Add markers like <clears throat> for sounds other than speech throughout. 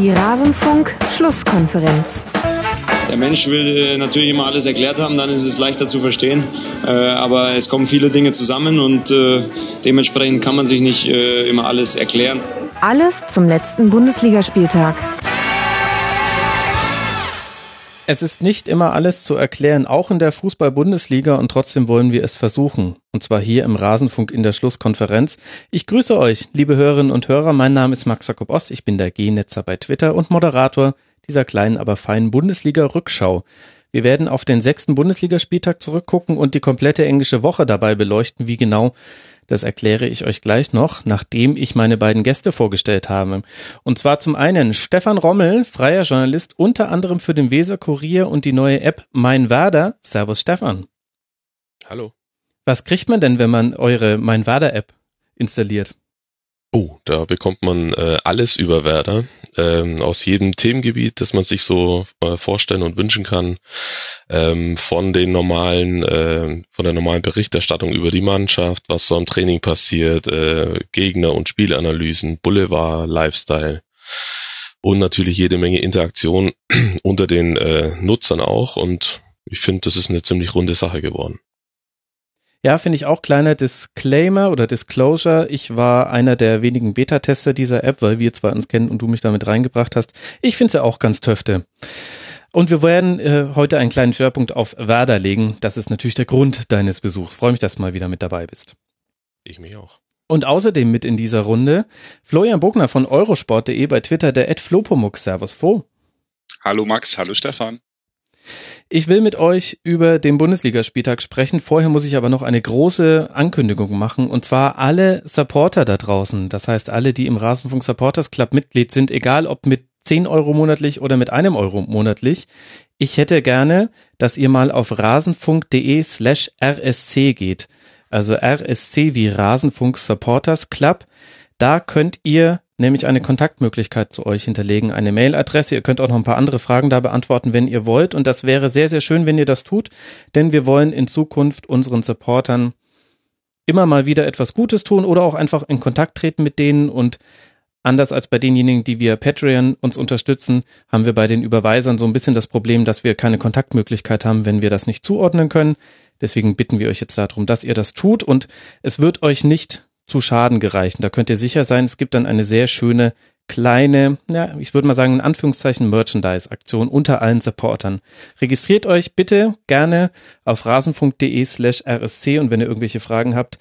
Die Rasenfunk-Schlusskonferenz. Der Mensch will äh, natürlich immer alles erklärt haben, dann ist es leichter zu verstehen. Äh, aber es kommen viele Dinge zusammen und äh, dementsprechend kann man sich nicht immer alles erklären. Alles zum letzten Bundesligaspieltag. Es ist nicht immer alles zu erklären, auch in der Fußball-Bundesliga und trotzdem wollen wir es versuchen. Und zwar hier im Rasenfunk in der Schlusskonferenz. Ich grüße euch, liebe Hörerinnen und Hörer. Mein Name ist Max Jakob Ost. Ich bin der G-Netzer bei Twitter und Moderator dieser kleinen, aber feinen Bundesliga-Rückschau. Wir werden auf den sechsten Bundesligaspieltag zurückgucken und die komplette englische Woche dabei beleuchten. Wie genau, das erkläre ich euch gleich noch, nachdem ich meine beiden Gäste vorgestellt habe. Und zwar zum einen Stefan Rommel, freier Journalist, unter anderem für den Weser Kurier und die neue App Mein Werder. Servus Stefan. Hallo. Was kriegt man denn, wenn man eure Mein Werder App installiert? Oh, da bekommt man äh, alles über Werder, ähm, aus jedem Themengebiet, das man sich so äh, vorstellen und wünschen kann, ähm, von den normalen, äh, von der normalen Berichterstattung über die Mannschaft, was so im Training passiert, äh, Gegner- und Spielanalysen, Boulevard, Lifestyle und natürlich jede Menge Interaktion <clears throat> unter den äh, Nutzern auch und ich finde, das ist eine ziemlich runde Sache geworden. Ja, finde ich auch kleiner Disclaimer oder Disclosure. Ich war einer der wenigen Beta-Tester dieser App, weil wir zwar uns kennen und du mich damit reingebracht hast. Ich finde sie auch ganz töfte. Und wir werden äh, heute einen kleinen Schwerpunkt auf Werder legen. Das ist natürlich der Grund deines Besuchs. Freue mich, dass du mal wieder mit dabei bist. Ich mich auch. Und außerdem mit in dieser Runde Florian Bogner von eurosport.de bei Twitter, der Ed Flopomuk. Servus Flo. Hallo Max, hallo Stefan. Ich will mit euch über den Bundesligaspieltag sprechen. Vorher muss ich aber noch eine große Ankündigung machen. Und zwar alle Supporter da draußen. Das heißt, alle, die im Rasenfunk Supporters Club Mitglied sind, egal ob mit 10 Euro monatlich oder mit einem Euro monatlich. Ich hätte gerne, dass ihr mal auf rasenfunk.de slash rsc geht. Also RSC wie Rasenfunk Supporters Club. Da könnt ihr nämlich eine Kontaktmöglichkeit zu euch hinterlegen, eine Mailadresse. Ihr könnt auch noch ein paar andere Fragen da beantworten, wenn ihr wollt. Und das wäre sehr, sehr schön, wenn ihr das tut, denn wir wollen in Zukunft unseren Supportern immer mal wieder etwas Gutes tun oder auch einfach in Kontakt treten mit denen und Anders als bei denjenigen, die via Patreon uns unterstützen, haben wir bei den Überweisern so ein bisschen das Problem, dass wir keine Kontaktmöglichkeit haben, wenn wir das nicht zuordnen können. Deswegen bitten wir euch jetzt darum, dass ihr das tut und es wird euch nicht zu Schaden gereichen. Da könnt ihr sicher sein, es gibt dann eine sehr schöne kleine, ja, ich würde mal sagen, in Anführungszeichen Merchandise-Aktion unter allen Supportern. Registriert euch bitte gerne auf rasenfunk.de slash rsc und wenn ihr irgendwelche Fragen habt,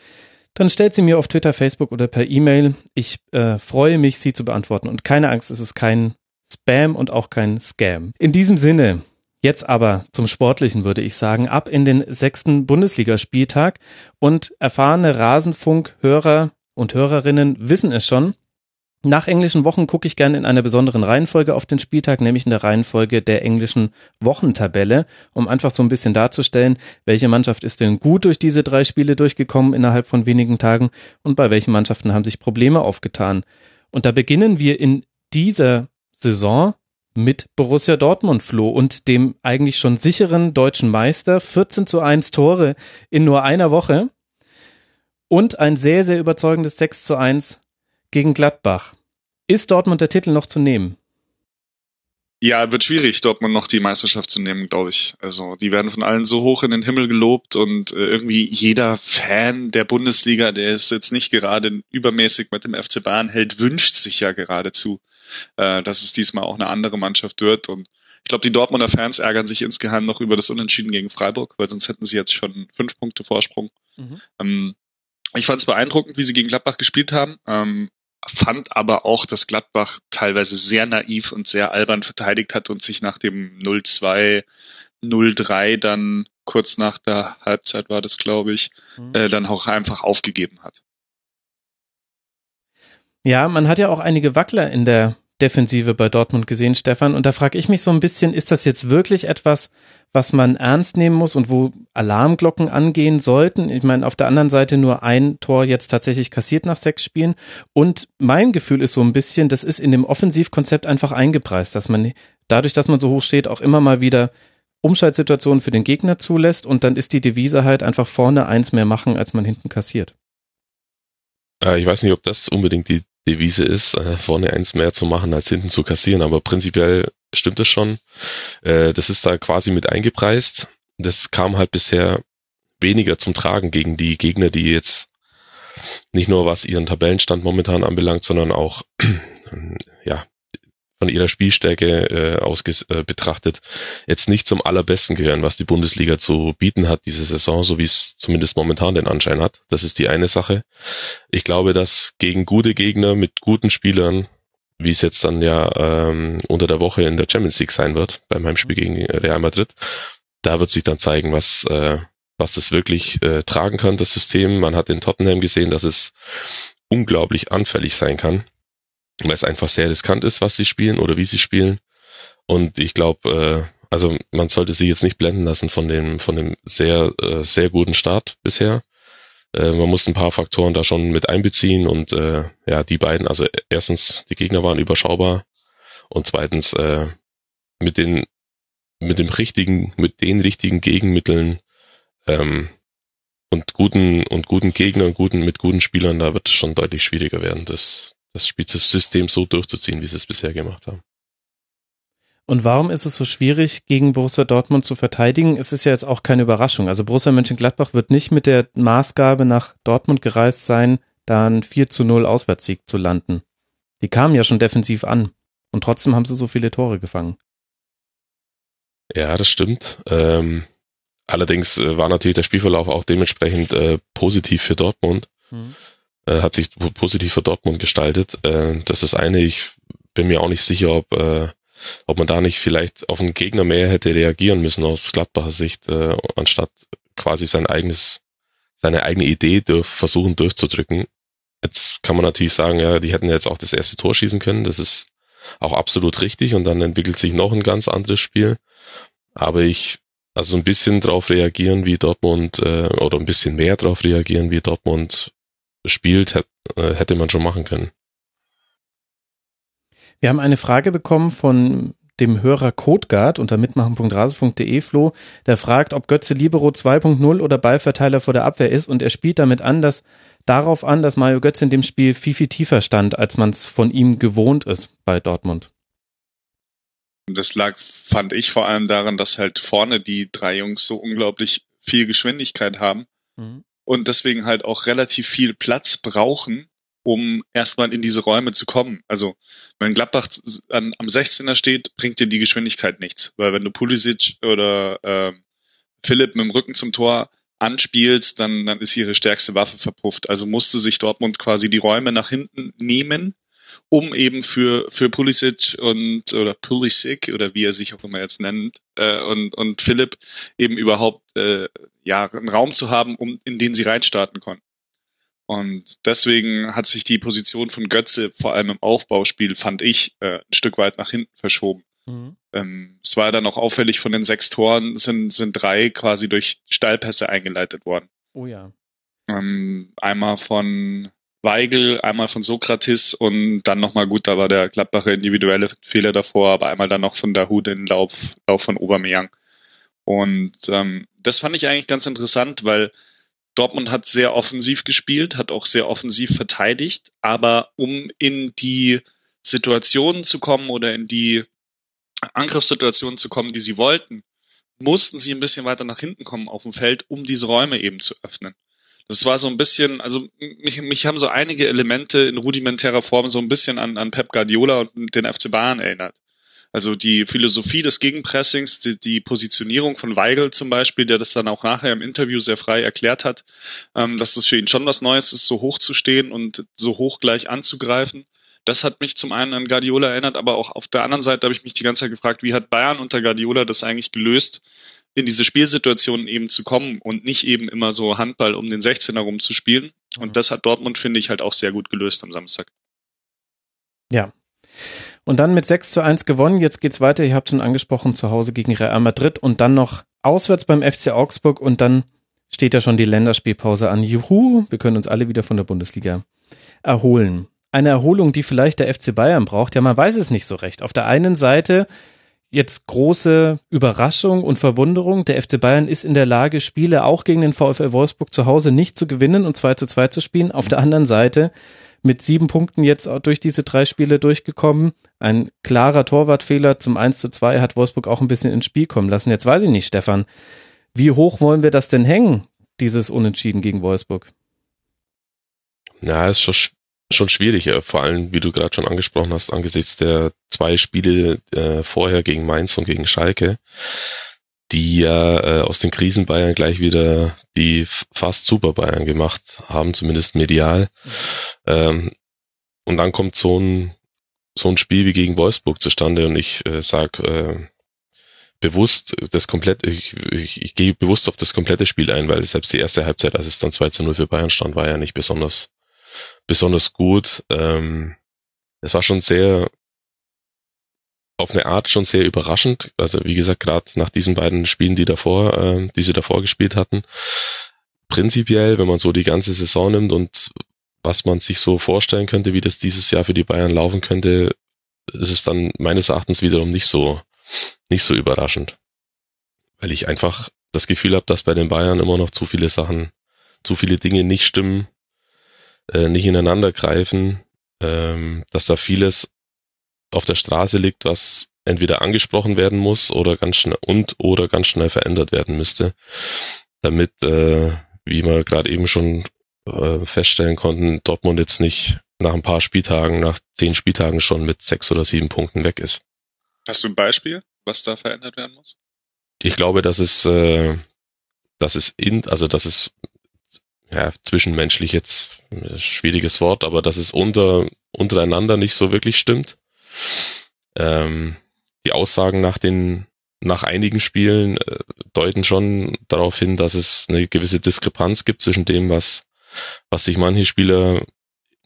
dann stellt sie mir auf Twitter, Facebook oder per E-Mail. Ich äh, freue mich, sie zu beantworten. Und keine Angst, es ist kein Spam und auch kein Scam. In diesem Sinne, Jetzt aber zum Sportlichen würde ich sagen, ab in den sechsten Bundesligaspieltag und erfahrene Rasenfunk-Hörer und Hörerinnen wissen es schon. Nach englischen Wochen gucke ich gerne in einer besonderen Reihenfolge auf den Spieltag, nämlich in der Reihenfolge der englischen Wochentabelle, um einfach so ein bisschen darzustellen, welche Mannschaft ist denn gut durch diese drei Spiele durchgekommen innerhalb von wenigen Tagen und bei welchen Mannschaften haben sich Probleme aufgetan. Und da beginnen wir in dieser Saison mit Borussia Dortmund floh und dem eigentlich schon sicheren deutschen Meister 14 zu 1 Tore in nur einer Woche und ein sehr, sehr überzeugendes 6 zu 1 gegen Gladbach. Ist Dortmund der Titel noch zu nehmen? Ja, wird schwierig, Dortmund noch die Meisterschaft zu nehmen, glaube ich. Also die werden von allen so hoch in den Himmel gelobt und äh, irgendwie jeder Fan der Bundesliga, der es jetzt nicht gerade übermäßig mit dem FC Bayern hält, wünscht sich ja geradezu, äh, dass es diesmal auch eine andere Mannschaft wird. Und ich glaube, die Dortmunder Fans ärgern sich insgeheim noch über das Unentschieden gegen Freiburg, weil sonst hätten sie jetzt schon fünf Punkte Vorsprung. Mhm. Ähm, ich fand es beeindruckend, wie sie gegen Gladbach gespielt haben. Ähm, fand aber auch, dass Gladbach teilweise sehr naiv und sehr albern verteidigt hat und sich nach dem 0-2, 0-3 dann kurz nach der Halbzeit war das, glaube ich, mhm. äh, dann auch einfach aufgegeben hat. Ja, man hat ja auch einige Wackler in der Defensive bei Dortmund gesehen, Stefan. Und da frage ich mich so ein bisschen, ist das jetzt wirklich etwas, was man ernst nehmen muss und wo Alarmglocken angehen sollten? Ich meine, auf der anderen Seite nur ein Tor jetzt tatsächlich kassiert nach sechs Spielen. Und mein Gefühl ist so ein bisschen, das ist in dem Offensivkonzept einfach eingepreist, dass man dadurch, dass man so hoch steht, auch immer mal wieder Umschaltsituationen für den Gegner zulässt und dann ist die Devise halt einfach vorne eins mehr machen, als man hinten kassiert. Äh, ich weiß nicht, ob das unbedingt die Devise ist, äh, vorne eins mehr zu machen als hinten zu kassieren. Aber prinzipiell stimmt das schon. Äh, das ist da quasi mit eingepreist. Das kam halt bisher weniger zum Tragen gegen die Gegner, die jetzt nicht nur was ihren Tabellenstand momentan anbelangt, sondern auch <clears throat> ja von ihrer Spielstärke äh, aus äh, betrachtet jetzt nicht zum allerbesten gehören, was die Bundesliga zu bieten hat diese Saison, so wie es zumindest momentan den Anschein hat. Das ist die eine Sache. Ich glaube, dass gegen gute Gegner mit guten Spielern, wie es jetzt dann ja ähm, unter der Woche in der Champions League sein wird, beim Heimspiel gegen Real Madrid, da wird sich dann zeigen, was äh, was das wirklich äh, tragen kann, das System. Man hat in Tottenham gesehen, dass es unglaublich anfällig sein kann weil es einfach sehr riskant ist, was sie spielen oder wie sie spielen. Und ich glaube, äh, also man sollte sie jetzt nicht blenden lassen von dem, von dem sehr, äh, sehr guten Start bisher. Äh, man muss ein paar Faktoren da schon mit einbeziehen und äh, ja, die beiden, also erstens, die Gegner waren überschaubar und zweitens, äh, mit den, mit dem richtigen, mit den richtigen Gegenmitteln ähm, und guten und guten Gegnern, guten mit guten Spielern, da wird es schon deutlich schwieriger werden. Das, das Spielsystem so durchzuziehen, wie sie es bisher gemacht haben. Und warum ist es so schwierig, gegen Borussia Dortmund zu verteidigen? Es ist ja jetzt auch keine Überraschung. Also Borussia Mönchengladbach wird nicht mit der Maßgabe nach Dortmund gereist sein, da ein 4 zu 0 Auswärtssieg zu landen. Die kamen ja schon defensiv an. Und trotzdem haben sie so viele Tore gefangen. Ja, das stimmt. Ähm, allerdings äh, war natürlich der Spielverlauf auch dementsprechend äh, positiv für Dortmund. Mhm äh, hat sich positiv für Dortmund gestaltet. Äh, das ist eine. Ich bin mir auch nicht sicher, ob, äh, ob man da nicht vielleicht auf einen Gegner mehr hätte reagieren müssen aus Gladbacher Sicht, äh, anstatt quasi sein eigenes, seine eigene Idee durch, versuchen durchzudrücken. Jetzt kann man natürlich sagen, ja, die hätten jetzt auch das erste Tor schießen können. Das ist auch absolut richtig und dann entwickelt sich noch ein ganz anderes Spiel. Aber ich, also ein bisschen drauf reagieren, wie Dortmund, äh, oder ein bisschen mehr drauf reagieren, wie Dortmund spielt, äh, hätte man schon machen können. Wir haben eine Frage bekommen von dem Hörer Codegard unter mitmachen.rasen.de Flo, der fragt, ob Götze Libero 2.0 oder Ballverteiler vor der Abwehr ist und er spielt damit an, dass darauf an, dass Mario Götze in dem Spiel viel, viel tiefer stand, als man es von ihm gewohnt ist bei Dortmund. Das lag, fand ich, vor allem daran, dass halt vorne die drei Jungs so unglaublich viel Geschwindigkeit haben. Mhm und deswegen halt auch relativ viel Platz brauchen, um erstmal in diese Räume zu kommen. Also wenn Gladbach an, am 16er steht, bringt dir die Geschwindigkeit nichts, weil wenn du Pulisic oder äh, Philipp mit dem Rücken zum Tor anspielst, dann, dann ist ihre stärkste Waffe verpufft. Also musste sich Dortmund quasi die Räume nach hinten nehmen, um eben für, für Pulisic und oder Pulisic oder wie er sich auch immer jetzt nennt äh, und, und Philipp eben überhaupt äh, ja, einen Raum zu haben, um, in den sie reinstarten konnten. Und deswegen hat sich die Position von Götze vor allem im Aufbauspiel, fand ich, äh, ein Stück weit nach hinten verschoben. Mhm. Ähm, es war dann auch auffällig, von den sechs Toren sind, sind drei quasi durch Steilpässe eingeleitet worden. Oh ja. Ähm, einmal von Weigel, einmal von Sokrates und dann nochmal gut, da war der Gladbacher individuelle Fehler davor, aber einmal dann noch von Dahut in Lauf, Lauf von Aubameyang. Und ähm, das fand ich eigentlich ganz interessant, weil Dortmund hat sehr offensiv gespielt, hat auch sehr offensiv verteidigt, aber um in die Situationen zu kommen oder in die Angriffssituationen zu kommen, die sie wollten, mussten sie ein bisschen weiter nach hinten kommen auf dem Feld, um diese Räume eben zu öffnen. Das war so ein bisschen, also mich, mich haben so einige Elemente in rudimentärer Form so ein bisschen an, an Pep Guardiola und den FC Bayern erinnert. Also die Philosophie des Gegenpressings, die, die Positionierung von Weigel zum Beispiel, der das dann auch nachher im Interview sehr frei erklärt hat, ähm, dass das für ihn schon was Neues ist, so hoch zu stehen und so hoch gleich anzugreifen. Das hat mich zum einen an Guardiola erinnert, aber auch auf der anderen Seite habe ich mich die ganze Zeit gefragt, wie hat Bayern unter Guardiola das eigentlich gelöst, in diese Spielsituationen eben zu kommen und nicht eben immer so Handball um den 16er rum zu spielen. Und mhm. das hat Dortmund, finde ich, halt auch sehr gut gelöst am Samstag. Ja. Und dann mit 6 zu 1 gewonnen. Jetzt geht's weiter. Ihr habt schon angesprochen, zu Hause gegen Real Madrid und dann noch auswärts beim FC Augsburg und dann steht ja schon die Länderspielpause an. Juhu, wir können uns alle wieder von der Bundesliga erholen. Eine Erholung, die vielleicht der FC Bayern braucht. Ja, man weiß es nicht so recht. Auf der einen Seite jetzt große Überraschung und Verwunderung. Der FC Bayern ist in der Lage, Spiele auch gegen den VfL Wolfsburg zu Hause nicht zu gewinnen und 2 zu 2 zu spielen. Auf der anderen Seite mit sieben Punkten jetzt durch diese drei Spiele durchgekommen. Ein klarer Torwartfehler zum 1 zu 2 hat Wolfsburg auch ein bisschen ins Spiel kommen lassen. Jetzt weiß ich nicht, Stefan, wie hoch wollen wir das denn hängen, dieses Unentschieden gegen Wolfsburg? Ja, ist schon, schon schwierig, vor allem, wie du gerade schon angesprochen hast, angesichts der zwei Spiele äh, vorher gegen Mainz und gegen Schalke die ja äh, aus den Krisen Bayern gleich wieder die fast Super Bayern gemacht haben, zumindest medial. Ähm, und dann kommt so ein so ein Spiel wie gegen Wolfsburg zustande und ich äh, sag äh, bewusst das komplette, ich, ich, ich gehe bewusst auf das komplette Spiel ein, weil selbst die erste Halbzeit, als es dann 2 zu 0 für Bayern stand, war ja nicht besonders besonders gut. Ähm, es war schon sehr auf eine Art schon sehr überraschend. Also wie gesagt, gerade nach diesen beiden Spielen, die davor, äh, die sie davor gespielt hatten. Prinzipiell, wenn man so die ganze Saison nimmt und was man sich so vorstellen könnte, wie das dieses Jahr für die Bayern laufen könnte, ist es dann meines Erachtens wiederum nicht so, nicht so überraschend. Weil ich einfach das Gefühl habe, dass bei den Bayern immer noch zu viele Sachen, zu viele Dinge nicht stimmen, äh, nicht ineinander greifen, ähm, dass da vieles auf der Straße liegt, was entweder angesprochen werden muss oder ganz schnell und oder ganz schnell verändert werden müsste, damit, äh, wie wir gerade eben schon äh, feststellen konnten, Dortmund jetzt nicht nach ein paar Spieltagen, nach zehn Spieltagen schon mit sechs oder sieben Punkten weg ist. Hast du ein Beispiel, was da verändert werden muss? Ich glaube, dass es, äh, dass es in, also dass es ja, zwischenmenschlich jetzt ein schwieriges Wort, aber dass es unter untereinander nicht so wirklich stimmt. Ähm, die Aussagen nach den nach einigen Spielen äh, deuten schon darauf hin, dass es eine gewisse Diskrepanz gibt zwischen dem, was was sich manche Spieler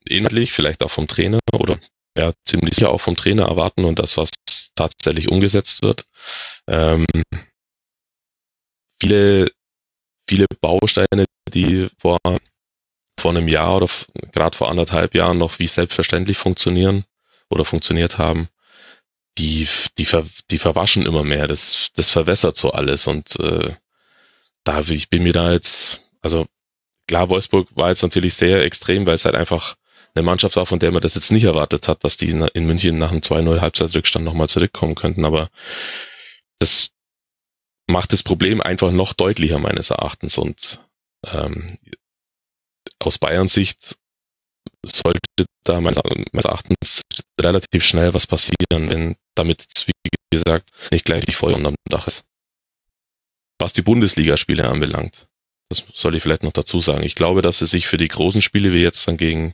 inhaltlich, vielleicht auch vom Trainer oder ja ziemlich sicher auch vom Trainer erwarten und das, was tatsächlich umgesetzt wird. Ähm, viele viele Bausteine, die vor vor einem Jahr oder gerade vor anderthalb Jahren noch wie selbstverständlich funktionieren, oder funktioniert haben, die, die, ver, die verwaschen immer mehr. Das, das verwässert so alles. Und äh, da ich bin mir da jetzt, also klar, Wolfsburg war jetzt natürlich sehr extrem, weil es halt einfach eine Mannschaft war, von der man das jetzt nicht erwartet hat, dass die in München nach einem 2-0 Halbzeitrückstand nochmal zurückkommen könnten. Aber das macht das Problem einfach noch deutlicher meines Erachtens. Und ähm, aus Bayerns Sicht sollte da meines, Erachtens relativ schnell was passieren, wenn damit, wie gesagt, nicht gleich die Feuer unterm Dach ist. Was die Bundesligaspiele anbelangt, das soll ich vielleicht noch dazu sagen. Ich glaube, dass es sich für die großen Spiele wie jetzt dann gegen,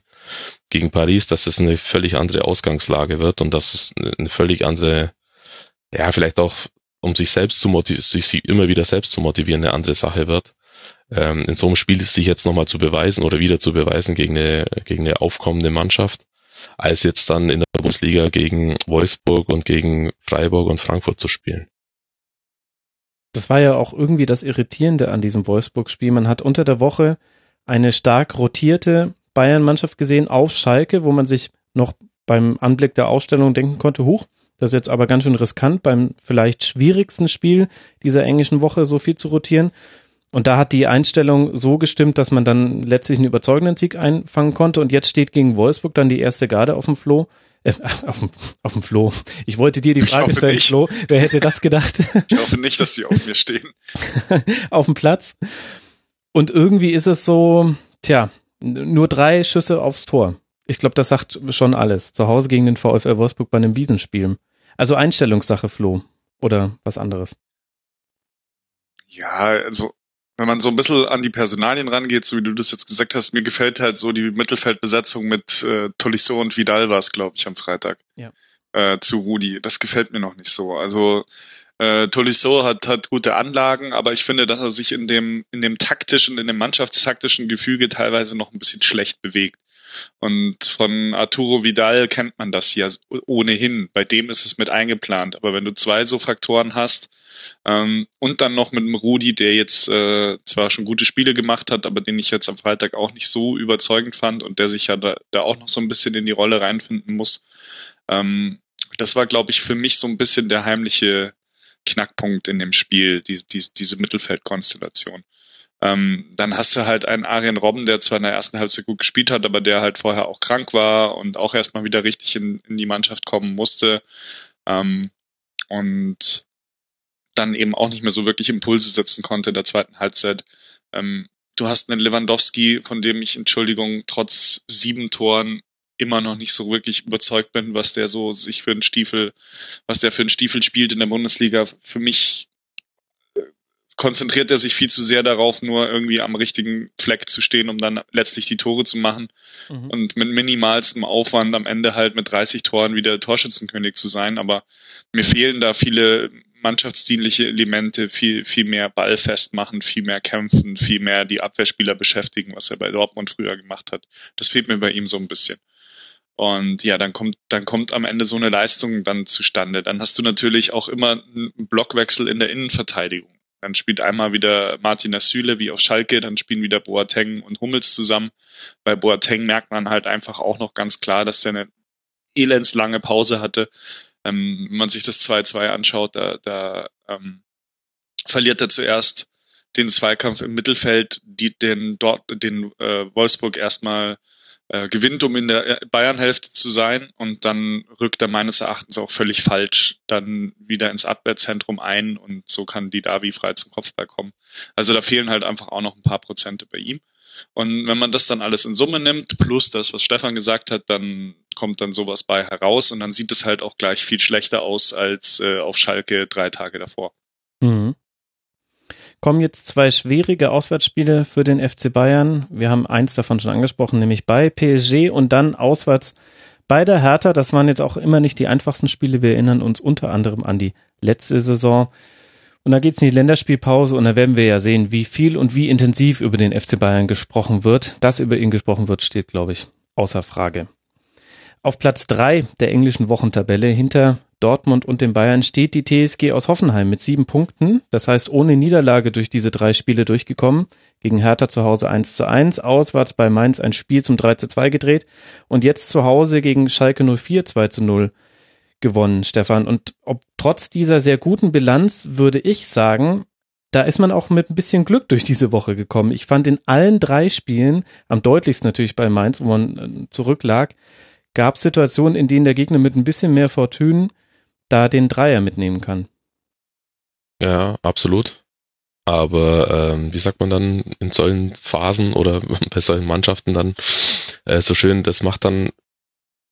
gegen Paris, dass es eine völlig andere Ausgangslage wird und dass es eine völlig andere, ja, vielleicht auch um sich selbst zu motivieren, sich immer wieder selbst zu motivieren, eine andere Sache wird ähm, in so einem Spiel sich jetzt nochmal zu beweisen oder wieder zu beweisen gegen eine, gegen eine aufkommende Mannschaft, als jetzt dann in der Bundesliga gegen Wolfsburg und gegen Freiburg und Frankfurt zu spielen. Das war ja auch irgendwie das Irritierende an diesem Wolfsburg-Spiel. Man hat unter der Woche eine stark rotierte Bayern-Mannschaft gesehen auf Schalke, wo man sich noch beim Anblick der Ausstellung denken konnte, huch, das ist jetzt aber ganz schön riskant, beim vielleicht schwierigsten Spiel dieser englischen Woche so viel zu rotieren. Und da hat die Einstellung so gestimmt, dass man dann letztlich einen überzeugenden Sieg einfangen konnte. Und jetzt steht gegen Wolfsburg dann die erste Garde auf dem Floh. Äh, auf, dem, auf dem Floh. Ich wollte dir die Frage stellen, nicht. Flo. Wer hätte das gedacht? Ich hoffe nicht, dass die auf mir stehen. <laughs> auf dem Platz. Und irgendwie ist es so, tja, nur drei Schüsse aufs Tor. Ich glaube, das sagt schon alles. Zu Hause gegen den VfL Wolfsburg bei einem Wiesenspiel. Also Einstellungssache, Flo. Oder was anderes. Ja, also wenn man so ein bisschen an die Personalien rangeht, so wie du das jetzt gesagt hast, mir gefällt halt so die Mittelfeldbesetzung mit äh, Tolisso und Vidal war es, glaube ich, am Freitag. Ja. Äh, zu Rudi. Das gefällt mir noch nicht so. Also äh, Tolisso hat, hat gute Anlagen, aber ich finde, dass er sich in dem, in dem taktischen, in dem mannschaftstaktischen Gefüge teilweise noch ein bisschen schlecht bewegt. Und von Arturo Vidal kennt man das ja ohnehin. Bei dem ist es mit eingeplant. Aber wenn du zwei so Faktoren hast, ähm, und dann noch mit dem Rudi, der jetzt äh, zwar schon gute Spiele gemacht hat, aber den ich jetzt am Freitag auch nicht so überzeugend fand und der sich ja da, da auch noch so ein bisschen in die Rolle reinfinden muss. Ähm, das war, glaube ich, für mich so ein bisschen der heimliche Knackpunkt in dem Spiel, die, die, diese Mittelfeldkonstellation. Ähm, dann hast du halt einen Arjen Robben, der zwar in der ersten Halbzeit gut gespielt hat, aber der halt vorher auch krank war und auch erstmal wieder richtig in, in die Mannschaft kommen musste. Ähm, und dann eben auch nicht mehr so wirklich Impulse setzen konnte in der zweiten Halbzeit. Ähm, du hast einen Lewandowski, von dem ich, Entschuldigung, trotz sieben Toren immer noch nicht so wirklich überzeugt bin, was der so sich für einen Stiefel, was der für einen Stiefel spielt in der Bundesliga. Für mich konzentriert er sich viel zu sehr darauf, nur irgendwie am richtigen Fleck zu stehen, um dann letztlich die Tore zu machen mhm. und mit minimalstem Aufwand am Ende halt mit 30 Toren wieder Torschützenkönig zu sein. Aber mir fehlen da viele mannschaftsdienliche Elemente, viel, viel mehr Ball festmachen, viel mehr kämpfen, viel mehr die Abwehrspieler beschäftigen, was er bei Dortmund früher gemacht hat. Das fehlt mir bei ihm so ein bisschen. Und ja, dann kommt, dann kommt am Ende so eine Leistung dann zustande. Dann hast du natürlich auch immer einen Blockwechsel in der Innenverteidigung. Dann spielt einmal wieder Martin Asyle wie auf Schalke, dann spielen wieder Boateng und Hummels zusammen. Bei Boateng merkt man halt einfach auch noch ganz klar, dass der eine elendslange Pause hatte. Ähm, wenn man sich das 2-2 anschaut, da, da ähm, verliert er zuerst den Zweikampf im Mittelfeld, die den dort den äh, Wolfsburg erstmal äh, gewinnt, um in der Bayern-Hälfte zu sein und dann rückt er meines Erachtens auch völlig falsch dann wieder ins Abwehrzentrum ein und so kann die Davi frei zum Kopfball kommen. Also da fehlen halt einfach auch noch ein paar Prozente bei ihm. Und wenn man das dann alles in Summe nimmt, plus das, was Stefan gesagt hat, dann kommt dann sowas bei heraus und dann sieht es halt auch gleich viel schlechter aus als äh, auf Schalke drei Tage davor. Mhm kommen jetzt zwei schwierige Auswärtsspiele für den FC Bayern. Wir haben eins davon schon angesprochen, nämlich bei PSG und dann auswärts bei der Hertha. Das waren jetzt auch immer nicht die einfachsten Spiele. Wir erinnern uns unter anderem an die letzte Saison. Und da geht's in die Länderspielpause und da werden wir ja sehen, wie viel und wie intensiv über den FC Bayern gesprochen wird. Dass über ihn gesprochen wird, steht, glaube ich, außer Frage. Auf Platz drei der englischen Wochentabelle hinter Dortmund und den Bayern steht die TSG aus Hoffenheim mit sieben Punkten. Das heißt, ohne Niederlage durch diese drei Spiele durchgekommen. Gegen Hertha zu Hause 1 zu 1, auswärts bei Mainz ein Spiel zum 3 zu 2 gedreht und jetzt zu Hause gegen Schalke 04 2 zu 0 gewonnen, Stefan. Und ob trotz dieser sehr guten Bilanz würde ich sagen, da ist man auch mit ein bisschen Glück durch diese Woche gekommen. Ich fand in allen drei Spielen, am deutlichsten natürlich bei Mainz, wo man äh, zurücklag, gab es Situationen, in denen der Gegner mit ein bisschen mehr Fortune da den Dreier mitnehmen kann. Ja, absolut. Aber ähm, wie sagt man dann in solchen Phasen oder <laughs> bei solchen Mannschaften dann äh, so schön, das macht dann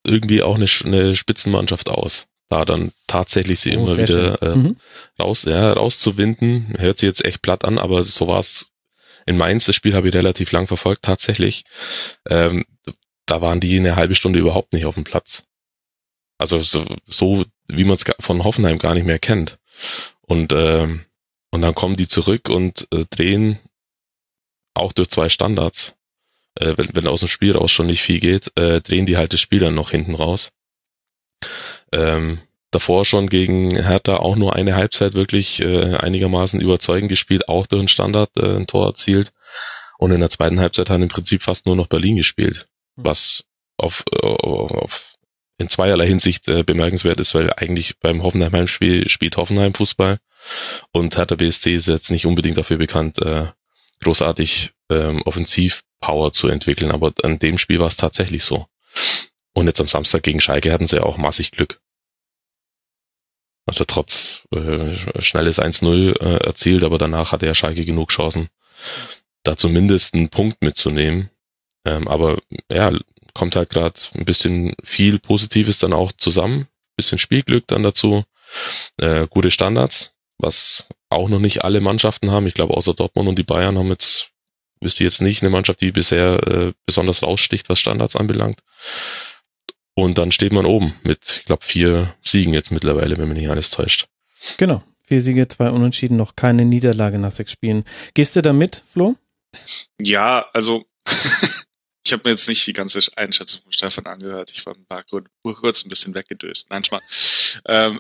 irgendwie auch eine, eine Spitzenmannschaft aus. Da dann tatsächlich sie oh, immer wieder äh, mhm. raus, ja, rauszuwinden, hört sich jetzt echt platt an, aber so war es in Mainz, das Spiel habe ich relativ lang verfolgt, tatsächlich. Ähm, da waren die eine halbe Stunde überhaupt nicht auf dem Platz. Also so, so wie man es von Hoffenheim gar nicht mehr kennt. Und, äh, und dann kommen die zurück und äh, drehen auch durch zwei Standards. Äh, wenn, wenn aus dem Spiel raus schon nicht viel geht, äh, drehen die halt das Spiel dann noch hinten raus. Ähm, davor schon gegen Hertha auch nur eine Halbzeit wirklich äh, einigermaßen überzeugend gespielt, auch durch einen Standard äh, ein Tor erzielt. Und in der zweiten Halbzeit haben im Prinzip fast nur noch Berlin gespielt, hm. was auf, äh, auf in zweierlei Hinsicht äh, bemerkenswert ist, weil eigentlich beim Hoffenheim Heimspiel spielt Hoffenheim Fußball und Hertha BSC ist jetzt nicht unbedingt dafür bekannt, äh, großartig ähm, Offensivpower zu entwickeln, aber an dem Spiel war es tatsächlich so. Und jetzt am Samstag gegen Schalke hatten sie auch massig Glück. Also trotz äh, schnelles 1-0 äh, erzielt, aber danach hatte ja Schalke genug Chancen, da zumindest einen Punkt mitzunehmen. Ähm, aber ja, kommt halt gerade ein bisschen viel Positives dann auch zusammen, bisschen Spielglück dann dazu, äh, gute Standards, was auch noch nicht alle Mannschaften haben. Ich glaube, außer Dortmund und die Bayern haben jetzt, wisst ihr jetzt nicht, eine Mannschaft, die bisher äh, besonders raussticht, was Standards anbelangt. Und dann steht man oben mit, ich glaube, vier Siegen jetzt mittlerweile, wenn mich nicht alles täuscht. Genau. Vier Siege, zwei Unentschieden, noch keine Niederlage nach sechs Spielen. Gehst du da mit, Flo? Ja, also <laughs> Ich habe mir jetzt nicht die ganze Einschätzung von Stefan angehört. Ich war ein paar kurz ein bisschen weggedöst. Nein, Schmarrn. Ähm,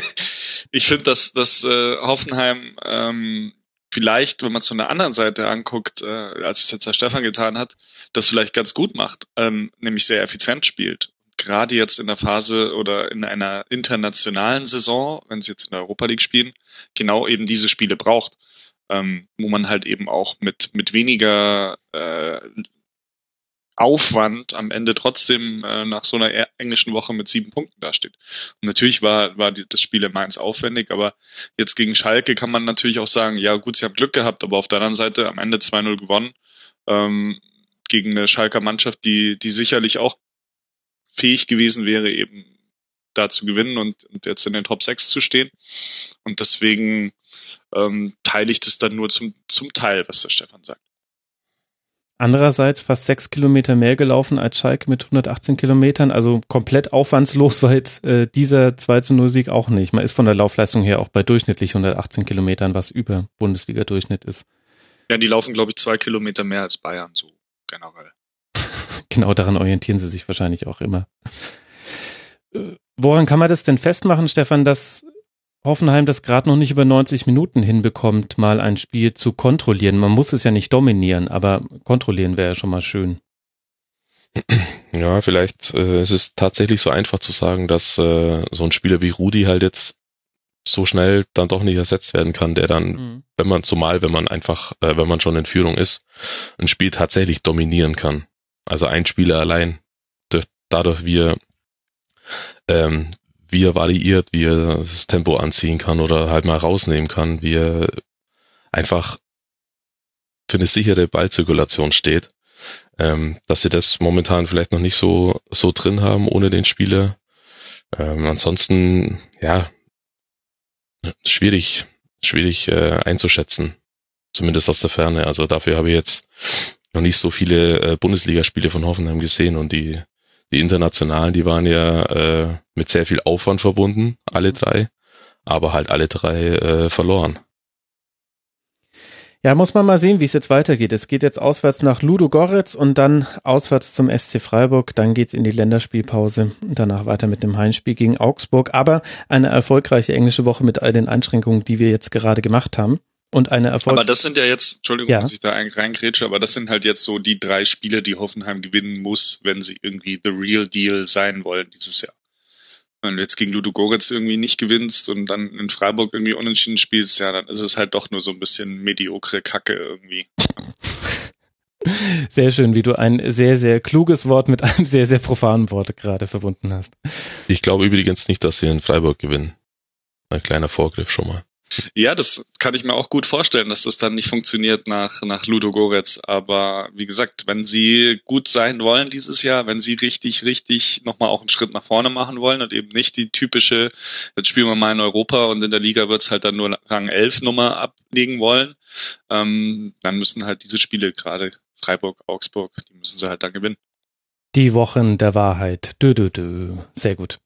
<laughs> ich finde, dass, dass äh, Hoffenheim ähm, vielleicht, wenn man es von der anderen Seite anguckt, äh, als es jetzt der Stefan getan hat, das vielleicht ganz gut macht, ähm, nämlich sehr effizient spielt. Gerade jetzt in der Phase oder in einer internationalen Saison, wenn sie jetzt in der Europa League spielen, genau eben diese Spiele braucht. ähm, wo man halt eben auch mit, mit weniger äh, Aufwand am Ende trotzdem äh, nach so einer englischen Woche mit sieben Punkten dasteht. Und natürlich war, war die, das Spiel in Mainz aufwendig, aber jetzt gegen Schalke kann man natürlich auch sagen, ja gut, sie haben Glück gehabt, aber auf der anderen Seite am Ende 2-0 gewonnen. Ähm, gegen eine Schalker Mannschaft, die, die sicherlich auch fähig gewesen wäre, eben da zu gewinnen und, und jetzt in den Top 6 zu stehen. Und deswegen ähm, teile ich das dann nur zum, zum Teil, was der Stefan sagt. Andererseits fast sechs Kilometer mehr gelaufen als Schalke mit 118 Kilometern. Also komplett aufwandslos war jetzt äh, dieser 2 zu 0 Sieg auch nicht. Man ist von der Laufleistung her auch bei durchschnittlich 118 Kilometern, was über Bundesliga-Durchschnitt ist. Ja, die laufen, glaube ich, zwei Kilometer mehr als Bayern, so generell. <laughs> genau daran orientieren sie sich wahrscheinlich auch immer. Äh, woran kann man das denn festmachen, Stefan, dass Hoffenheim das gerade noch nicht über 90 Minuten hinbekommt, mal ein Spiel zu kontrollieren. Man muss es ja nicht dominieren, aber kontrollieren wäre ja schon mal schön. Ja, vielleicht äh, ist es tatsächlich so einfach zu sagen, dass äh, so ein Spieler wie Rudi halt jetzt so schnell dann doch nicht ersetzt werden kann, der dann, mhm. wenn man zumal, wenn man einfach, äh, wenn man schon in Führung ist, ein Spiel tatsächlich dominieren kann. Also ein Spieler allein, dadurch wie er ähm, wie er variiert, wie er das Tempo anziehen kann oder halt mal rausnehmen kann, wie er einfach für eine sichere Ballzirkulation steht. Ähm, dass sie das momentan vielleicht noch nicht so, so drin haben ohne den Spieler. Ähm, ansonsten, ja, schwierig, schwierig äh, einzuschätzen. Zumindest aus der Ferne. Also dafür habe ich jetzt noch nicht so viele äh, Bundesligaspiele von Hoffenheim gesehen und die die internationalen, die waren ja äh, mit sehr viel Aufwand verbunden, alle drei, aber halt alle drei äh, verloren. Ja, muss man mal sehen, wie es jetzt weitergeht. Es geht jetzt auswärts nach Ludo Goretz und dann auswärts zum SC Freiburg. Dann geht's in die Länderspielpause und danach weiter mit dem Heimspiel gegen Augsburg. Aber eine erfolgreiche englische Woche mit all den Einschränkungen, die wir jetzt gerade gemacht haben und eine Erfolg. Aber das sind ja jetzt, Entschuldigung, ja. dass ich da reingrätsche, aber das sind halt jetzt so die drei Spiele, die Hoffenheim gewinnen muss, wenn sie irgendwie the real deal sein wollen dieses Jahr. Wenn du jetzt gegen Ludo Goretz irgendwie nicht gewinnst und dann in Freiburg irgendwie unentschieden spielst, ja, dann ist es halt doch nur so ein bisschen mediokre Kacke irgendwie. <laughs> Sehr schön, wie du ein sehr, sehr kluges Wort mit einem sehr, sehr profanen Wort gerade verbunden hast. Ich glaube übrigens nicht, dass sie in Freiburg gewinnen. Ein kleiner Vorgriff schon mal. Ja, das kann ich mir auch gut vorstellen, dass das dann nicht funktioniert nach, nach Ludo Goretz. Aber wie gesagt, wenn sie gut sein wollen dieses Jahr, wenn sie richtig, richtig nochmal auch einen Schritt nach vorne machen wollen und eben nicht die typische, jetzt spielen wir mal in Europa und in der Liga wird's halt dann nur Rang 11 Nummer ablegen wollen, ähm, dann müssen halt diese Spiele, gerade Freiburg, Augsburg, die müssen sie halt dann gewinnen. Die Wochen der Wahrheit. Dö, dö, dö. Sehr gut.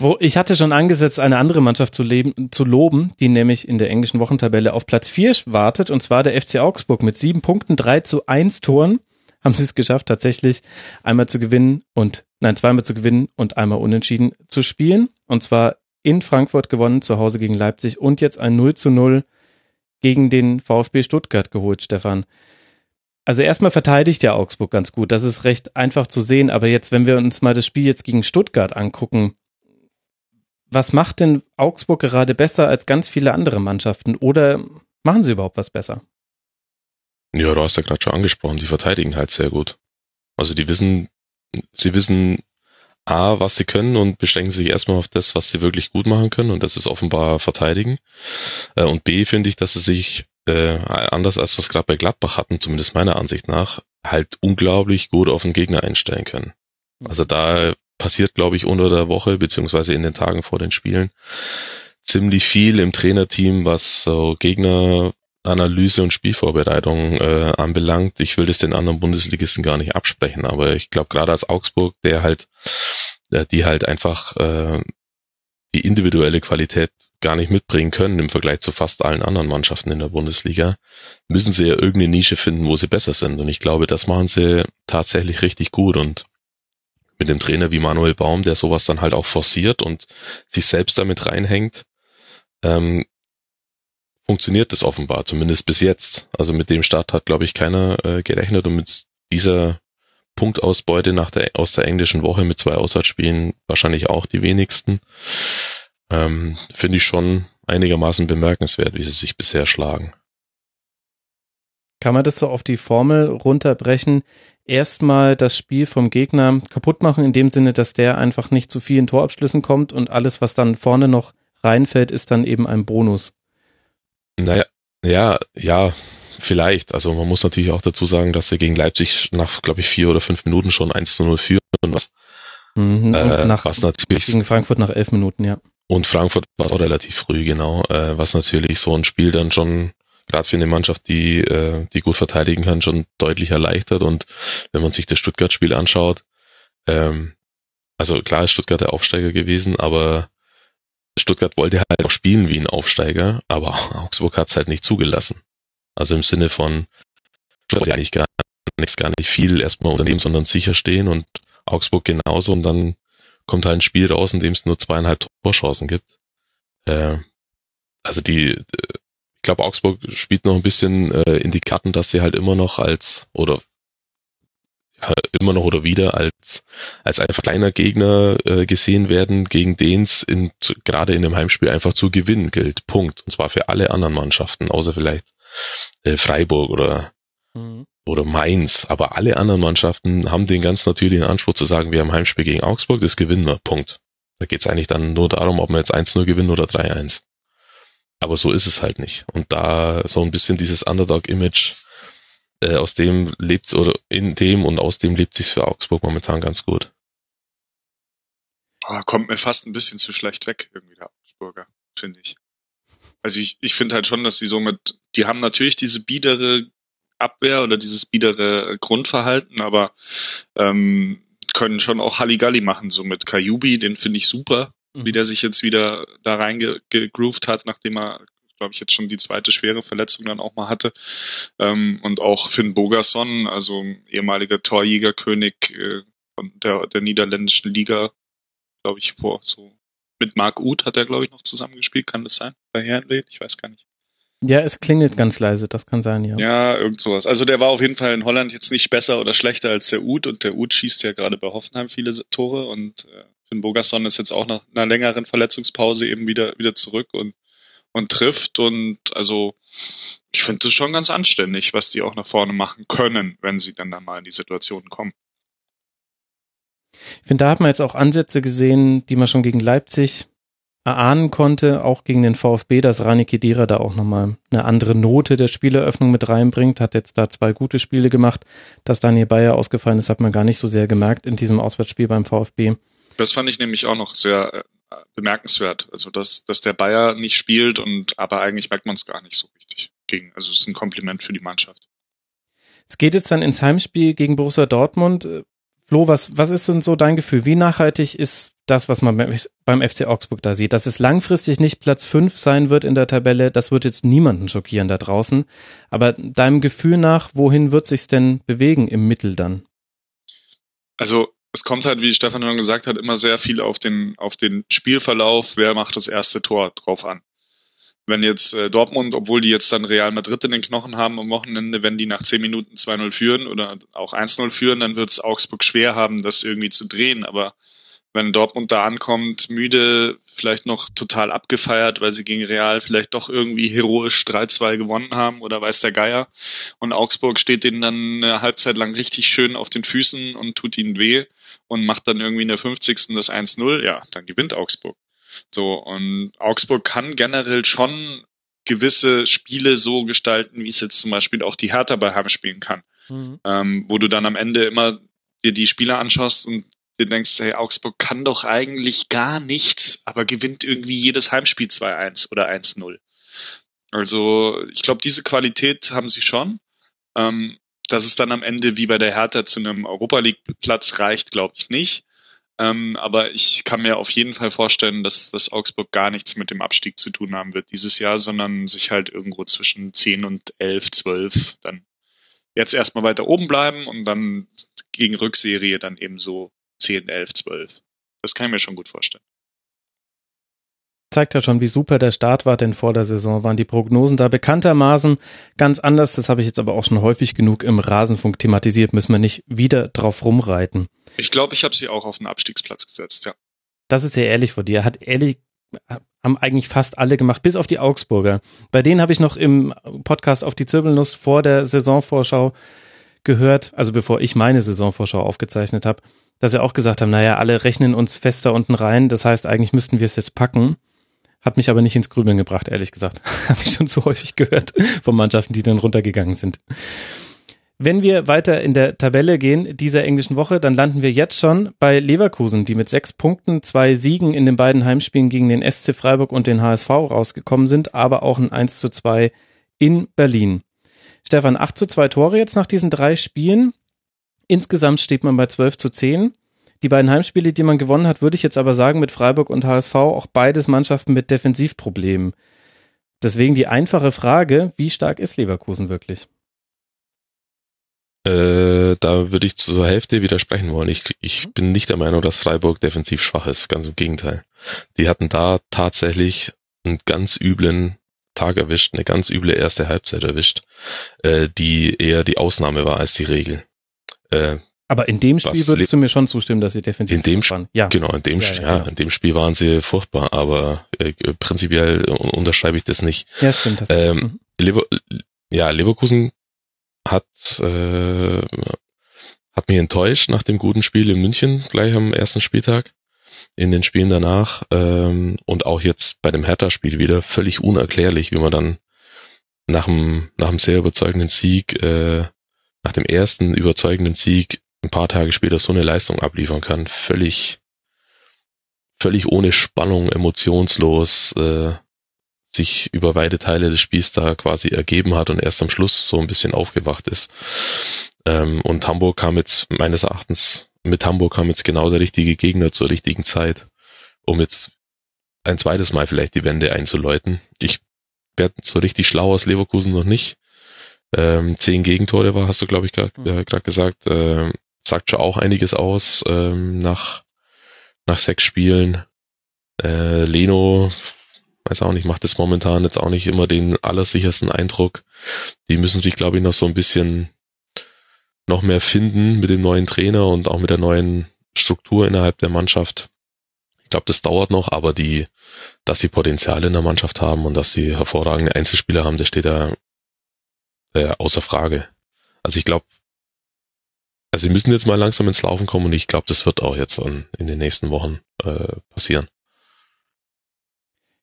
Wo, ich hatte schon angesetzt, eine andere Mannschaft zu, leben, zu loben, die nämlich in der englischen Wochentabelle auf Platz 4 wartet, und zwar der FC Augsburg mit sieben Punkten, drei zu eins Toren. <laughs> Haben sie es geschafft, tatsächlich einmal zu gewinnen und, nein, zweimal zu gewinnen und einmal unentschieden zu spielen. Und zwar in Frankfurt gewonnen, zu Hause gegen Leipzig und jetzt ein 0 zu 0 gegen den VfB Stuttgart geholt, Stefan. Also erstmal verteidigt ja Augsburg ganz gut. Das ist recht einfach zu sehen. Aber jetzt, wenn wir uns mal das Spiel jetzt gegen Stuttgart angucken, was macht denn Augsburg gerade besser als ganz viele andere Mannschaften? Oder machen sie überhaupt was besser? Ja, du hast ja gerade schon angesprochen, die verteidigen halt sehr gut. Also die wissen, sie wissen A, was sie können und beschränken sich erstmal auf das, was sie wirklich gut machen können und das ist offenbar verteidigen. Äh, und B finde ich, dass sie sich äh, anders als was gerade bei Gladbach hatten, zumindest meiner Ansicht nach, halt unglaublich gut auf den Gegner einstellen können. Also da passiert, glaube ich, unter der Woche, beziehungsweise in den Tagen vor den Spielen, ziemlich viel im Trainerteam, was so Gegneranalyse und Spielvorbereitung äh, anbelangt. Ich will das den anderen Bundesligisten gar nicht absprechen, aber ich glaube gerade als Augsburg, der halt, äh, die halt einfach äh, die individuelle Qualität gar nicht mitbringen können im Vergleich zu fast allen anderen Mannschaften in der Bundesliga, müssen sie ja irgendeine Nische finden, wo sie besser sind. Und ich glaube, das machen sie tatsächlich richtig gut. Und mit dem Trainer wie Manuel Baum, der sowas dann halt auch forciert und sich selbst damit reinhängt, ähm, funktioniert das offenbar, zumindest bis jetzt. Also mit dem Start hat, glaube ich, keiner äh, gerechnet und mit dieser Punktausbeute nach der, aus der englischen Woche mit zwei Auswärtsspielen wahrscheinlich auch die wenigsten. ähm, finde ich schon einigermaßen bemerkenswert, wie sie sich bisher schlagen. Kann man das so auf die Formel runterbrechen? Erstmal das Spiel vom Gegner kaputt machen, in dem Sinne, dass der einfach nicht zu vielen Torabschlüssen kommt und alles, was dann vorne noch reinfällt, ist dann eben ein Bonus. Naja, ja, ja, vielleicht. Also man muss natürlich auch dazu sagen, dass er gegen Leipzig nach, glaube ich, vier oder fünf Minuten schon 1 zu 0 führen und was. Mhm, äh, nach, was natürlich gegen Frankfurt nach elf Minuten, ja. Und Frankfurt war auch relativ früh, genau, äh, was natürlich so ein Spiel dann schon gerade für eine Mannschaft, die, äh, die gut verteidigen kann, schon deutlich erleichtert. Und wenn man sich das Stuttgart-Spiel anschaut, ähm, also klar ist Stuttgart der Aufsteiger gewesen, aber Stuttgart wollte halt auch spielen wie ein Aufsteiger, aber Augsburg hat es halt nicht zugelassen. Also im Sinne von, wollte eigentlich gar nichts, gar nicht viel erstmal unternehmen, sondern sicher stehen und Augsburg genauso und dann kommt halt ein Spiel raus, in dem es nur zweieinhalb Torchancen gibt. Äh, also die, glaube, Augsburg spielt noch ein bisschen äh, in die Karten, dass sie halt immer noch als oder ja, immer noch oder wieder als als ein kleiner Gegner äh, gesehen werden, gegen den es in, gerade in dem Heimspiel einfach zu gewinnen gilt. Punkt. Und zwar für alle anderen Mannschaften, außer vielleicht äh, Freiburg oder mhm. oder Mainz. Aber alle anderen Mannschaften haben den ganz natürlichen Anspruch zu sagen, wir haben Heimspiel gegen Augsburg, das gewinnen wir. Punkt. Da geht es eigentlich dann nur darum, ob wir jetzt 1-0 gewinnen oder 3-1. Aber so ist es halt nicht. Und da so ein bisschen dieses Underdog-Image, äh, aus dem lebt's oder in dem und aus dem lebt sich's für Augsburg momentan ganz gut. Oh, kommt mir fast ein bisschen zu schlecht weg, irgendwie der Augsburger, finde ich. Also ich, ich finde halt schon, dass sie somit, die haben natürlich diese biedere Abwehr oder dieses biedere Grundverhalten, aber ähm, können schon auch Halligalli machen, so mit Kajubi, den finde ich super, mhm. wie der sich jetzt wieder da reingegroovt hat, nachdem er, glaube ich, jetzt schon die zweite schwere Verletzung dann auch mal hatte. Ähm, und auch Finn Bogerson, also ehemaliger Torjägerkönig äh, von der, der niederländischen Liga, glaube ich, vor so mit Marc Uth hat er, glaube ich, noch zusammengespielt, kann das sein? Bei Herrenlehn? Ich weiß gar nicht. Ja, es klingelt ganz leise, das kann sein, ja. Ja, irgend sowas. Also der war auf jeden Fall in Holland jetzt nicht besser oder schlechter als der Uth und der Uth schießt ja gerade bei Hoffenheim viele Tore und äh, Finn Bogerson ist jetzt auch nach einer längeren Verletzungspause eben wieder, wieder zurück und, und trifft. Und also ich finde das schon ganz anständig, was die auch nach vorne machen können, wenn sie dann, dann mal in die Situation kommen. Ich finde, da hat man jetzt auch Ansätze gesehen, die man schon gegen Leipzig erahnen konnte, auch gegen den VfB, dass Rani Kedira da auch nochmal eine andere Note der Spieleröffnung mit reinbringt, hat jetzt da zwei gute Spiele gemacht. Dass Daniel Bayer ausgefallen ist, hat man gar nicht so sehr gemerkt in diesem Auswärtsspiel beim VfB. Das fand ich nämlich auch noch sehr äh, bemerkenswert. Also, dass, dass der Bayer nicht spielt und aber eigentlich merkt man es gar nicht so richtig gegen. Also, es ist ein Kompliment für die Mannschaft. Es geht jetzt dann ins Heimspiel gegen Borussia Dortmund. Flo, was, was ist denn so dein Gefühl? Wie nachhaltig ist das, was man beim FC Augsburg da sieht? Dass es langfristig nicht Platz fünf sein wird in der Tabelle, das wird jetzt niemanden schockieren da draußen. Aber deinem Gefühl nach, wohin wird sich's denn bewegen im Mittel dann? Also es kommt halt, wie Stefan schon gesagt hat, immer sehr viel auf den, auf den Spielverlauf, wer macht das erste Tor drauf an. Wenn jetzt äh, Dortmund, obwohl die jetzt dann Real Madrid in den Knochen haben am Wochenende, wenn die nach 10 Minuten 2-0 führen oder auch 1-0 führen, dann wird es Augsburg schwer haben, das irgendwie zu drehen. Aber wenn Dortmund da ankommt, müde, vielleicht noch total abgefeiert, weil sie gegen Real vielleicht doch irgendwie heroisch 3-2 gewonnen haben oder weiß der Geier. Und Augsburg steht denen dann eine Halbzeit lang richtig schön auf den Füßen und tut ihnen weh und macht dann irgendwie in der 50. das 1-0. Ja, dann gewinnt Augsburg. So, und Augsburg kann generell schon gewisse Spiele so gestalten, wie es jetzt zum Beispiel auch die Hertha bei Heim spielen kann. Mhm. Ähm, wo du dann am Ende immer dir die Spieler anschaust und dir denkst, hey, Augsburg kann doch eigentlich gar nichts, aber gewinnt irgendwie jedes Heimspiel 2-1 oder 1-0. Also ich glaube, diese Qualität haben sie schon. Ähm, dass es dann am Ende wie bei der Hertha zu einem Europa League Platz reicht, glaube ich nicht. Ähm, aber ich kann mir auf jeden Fall vorstellen, dass das Augsburg gar nichts mit dem Abstieg zu tun haben wird dieses Jahr, sondern sich halt irgendwo zwischen 10 und 11, 12 dann jetzt erstmal weiter oben bleiben und dann gegen Rückserie dann eben so 10, 11, 12. Das kann ich mir schon gut vorstellen. Zeigt ja schon, wie super der Start war, denn vor der Saison waren die Prognosen da bekanntermaßen ganz anders. Das habe ich jetzt aber auch schon häufig genug im Rasenfunk thematisiert, müssen wir nicht wieder drauf rumreiten. Ich glaube, ich habe sie auch auf den Abstiegsplatz gesetzt, ja. Das ist ja ehrlich von dir. Hat ehrlich haben eigentlich fast alle gemacht, bis auf die Augsburger. Bei denen habe ich noch im Podcast auf die Zirbelnuss vor der Saisonvorschau gehört, also bevor ich meine Saisonvorschau aufgezeichnet habe, dass sie auch gesagt haben, naja, alle rechnen uns fester unten rein, das heißt, eigentlich müssten wir es jetzt packen. Hat mich aber nicht ins Grübeln gebracht, ehrlich gesagt. <laughs> habe ich schon zu häufig gehört von Mannschaften, die dann runtergegangen sind. Wenn wir weiter in der Tabelle gehen dieser englischen Woche, dann landen wir jetzt schon bei Leverkusen, die mit sechs Punkten, zwei Siegen in den beiden Heimspielen gegen den SC Freiburg und den HSV rausgekommen sind, aber auch ein 1 zu 2 in Berlin. Stefan, 8 zu 2 Tore jetzt nach diesen drei Spielen. Insgesamt steht man bei 12 zu 10. Die beiden Heimspiele, die man gewonnen hat, würde ich jetzt aber sagen, mit Freiburg und HSV auch beides Mannschaften mit Defensivproblemen. Deswegen die einfache Frage, wie stark ist Leverkusen wirklich? Äh, da würde ich zur Hälfte widersprechen wollen. Ich, ich bin nicht der Meinung, dass Freiburg defensiv schwach ist. Ganz im Gegenteil. Die hatten da tatsächlich einen ganz üblen Tag erwischt, eine ganz üble erste Halbzeit erwischt, äh, die eher die Ausnahme war als die Regel. Äh, aber in dem Spiel würdest du mir schon zustimmen, dass sie defensiv in dem waren. Ja. Genau, in dem, ja, ja, ja, genau. in dem Spiel waren sie furchtbar, aber äh, prinzipiell unterschreibe ich das nicht. Ja, stimmt. Das ähm, mhm. Lever ja, Leverkusen hat, äh, hat mich enttäuscht nach dem guten Spiel in München gleich am ersten Spieltag. In den Spielen danach ähm, und auch jetzt bei dem Hertha-Spiel wieder völlig unerklärlich, wie man dann nach dem, nach dem sehr überzeugenden Sieg, äh, nach dem ersten überzeugenden Sieg ein paar Tage später so eine Leistung abliefern kann. Völlig, völlig ohne Spannung, emotionslos, äh, sich über weite Teile des Spiels da quasi ergeben hat und erst am Schluss so ein bisschen aufgewacht ist. Ähm, und Hamburg kam jetzt meines Erachtens, mit Hamburg kam jetzt genau der richtige Gegner zur richtigen Zeit, um jetzt ein zweites Mal vielleicht die Wende einzuläuten. Ich werde so richtig schlau aus Leverkusen noch nicht. Ähm, zehn Gegentore war, hast du, glaube ich, gerade mhm. äh, gesagt. Äh, sagt schon auch einiges aus ähm, nach, nach sechs Spielen. Äh, Leno weiß auch nicht, macht es momentan jetzt auch nicht immer den allersichersten Eindruck. Die müssen sich, glaube ich, noch so ein bisschen noch mehr finden mit dem neuen Trainer und auch mit der neuen Struktur innerhalb der Mannschaft. Ich glaube, das dauert noch, aber die, dass sie Potenziale in der Mannschaft haben und dass sie hervorragende Einzelspieler haben, das steht da äh, außer Frage. Also ich glaube, also sie müssen jetzt mal langsam ins Laufen kommen und ich glaube, das wird auch jetzt in, in den nächsten Wochen äh, passieren.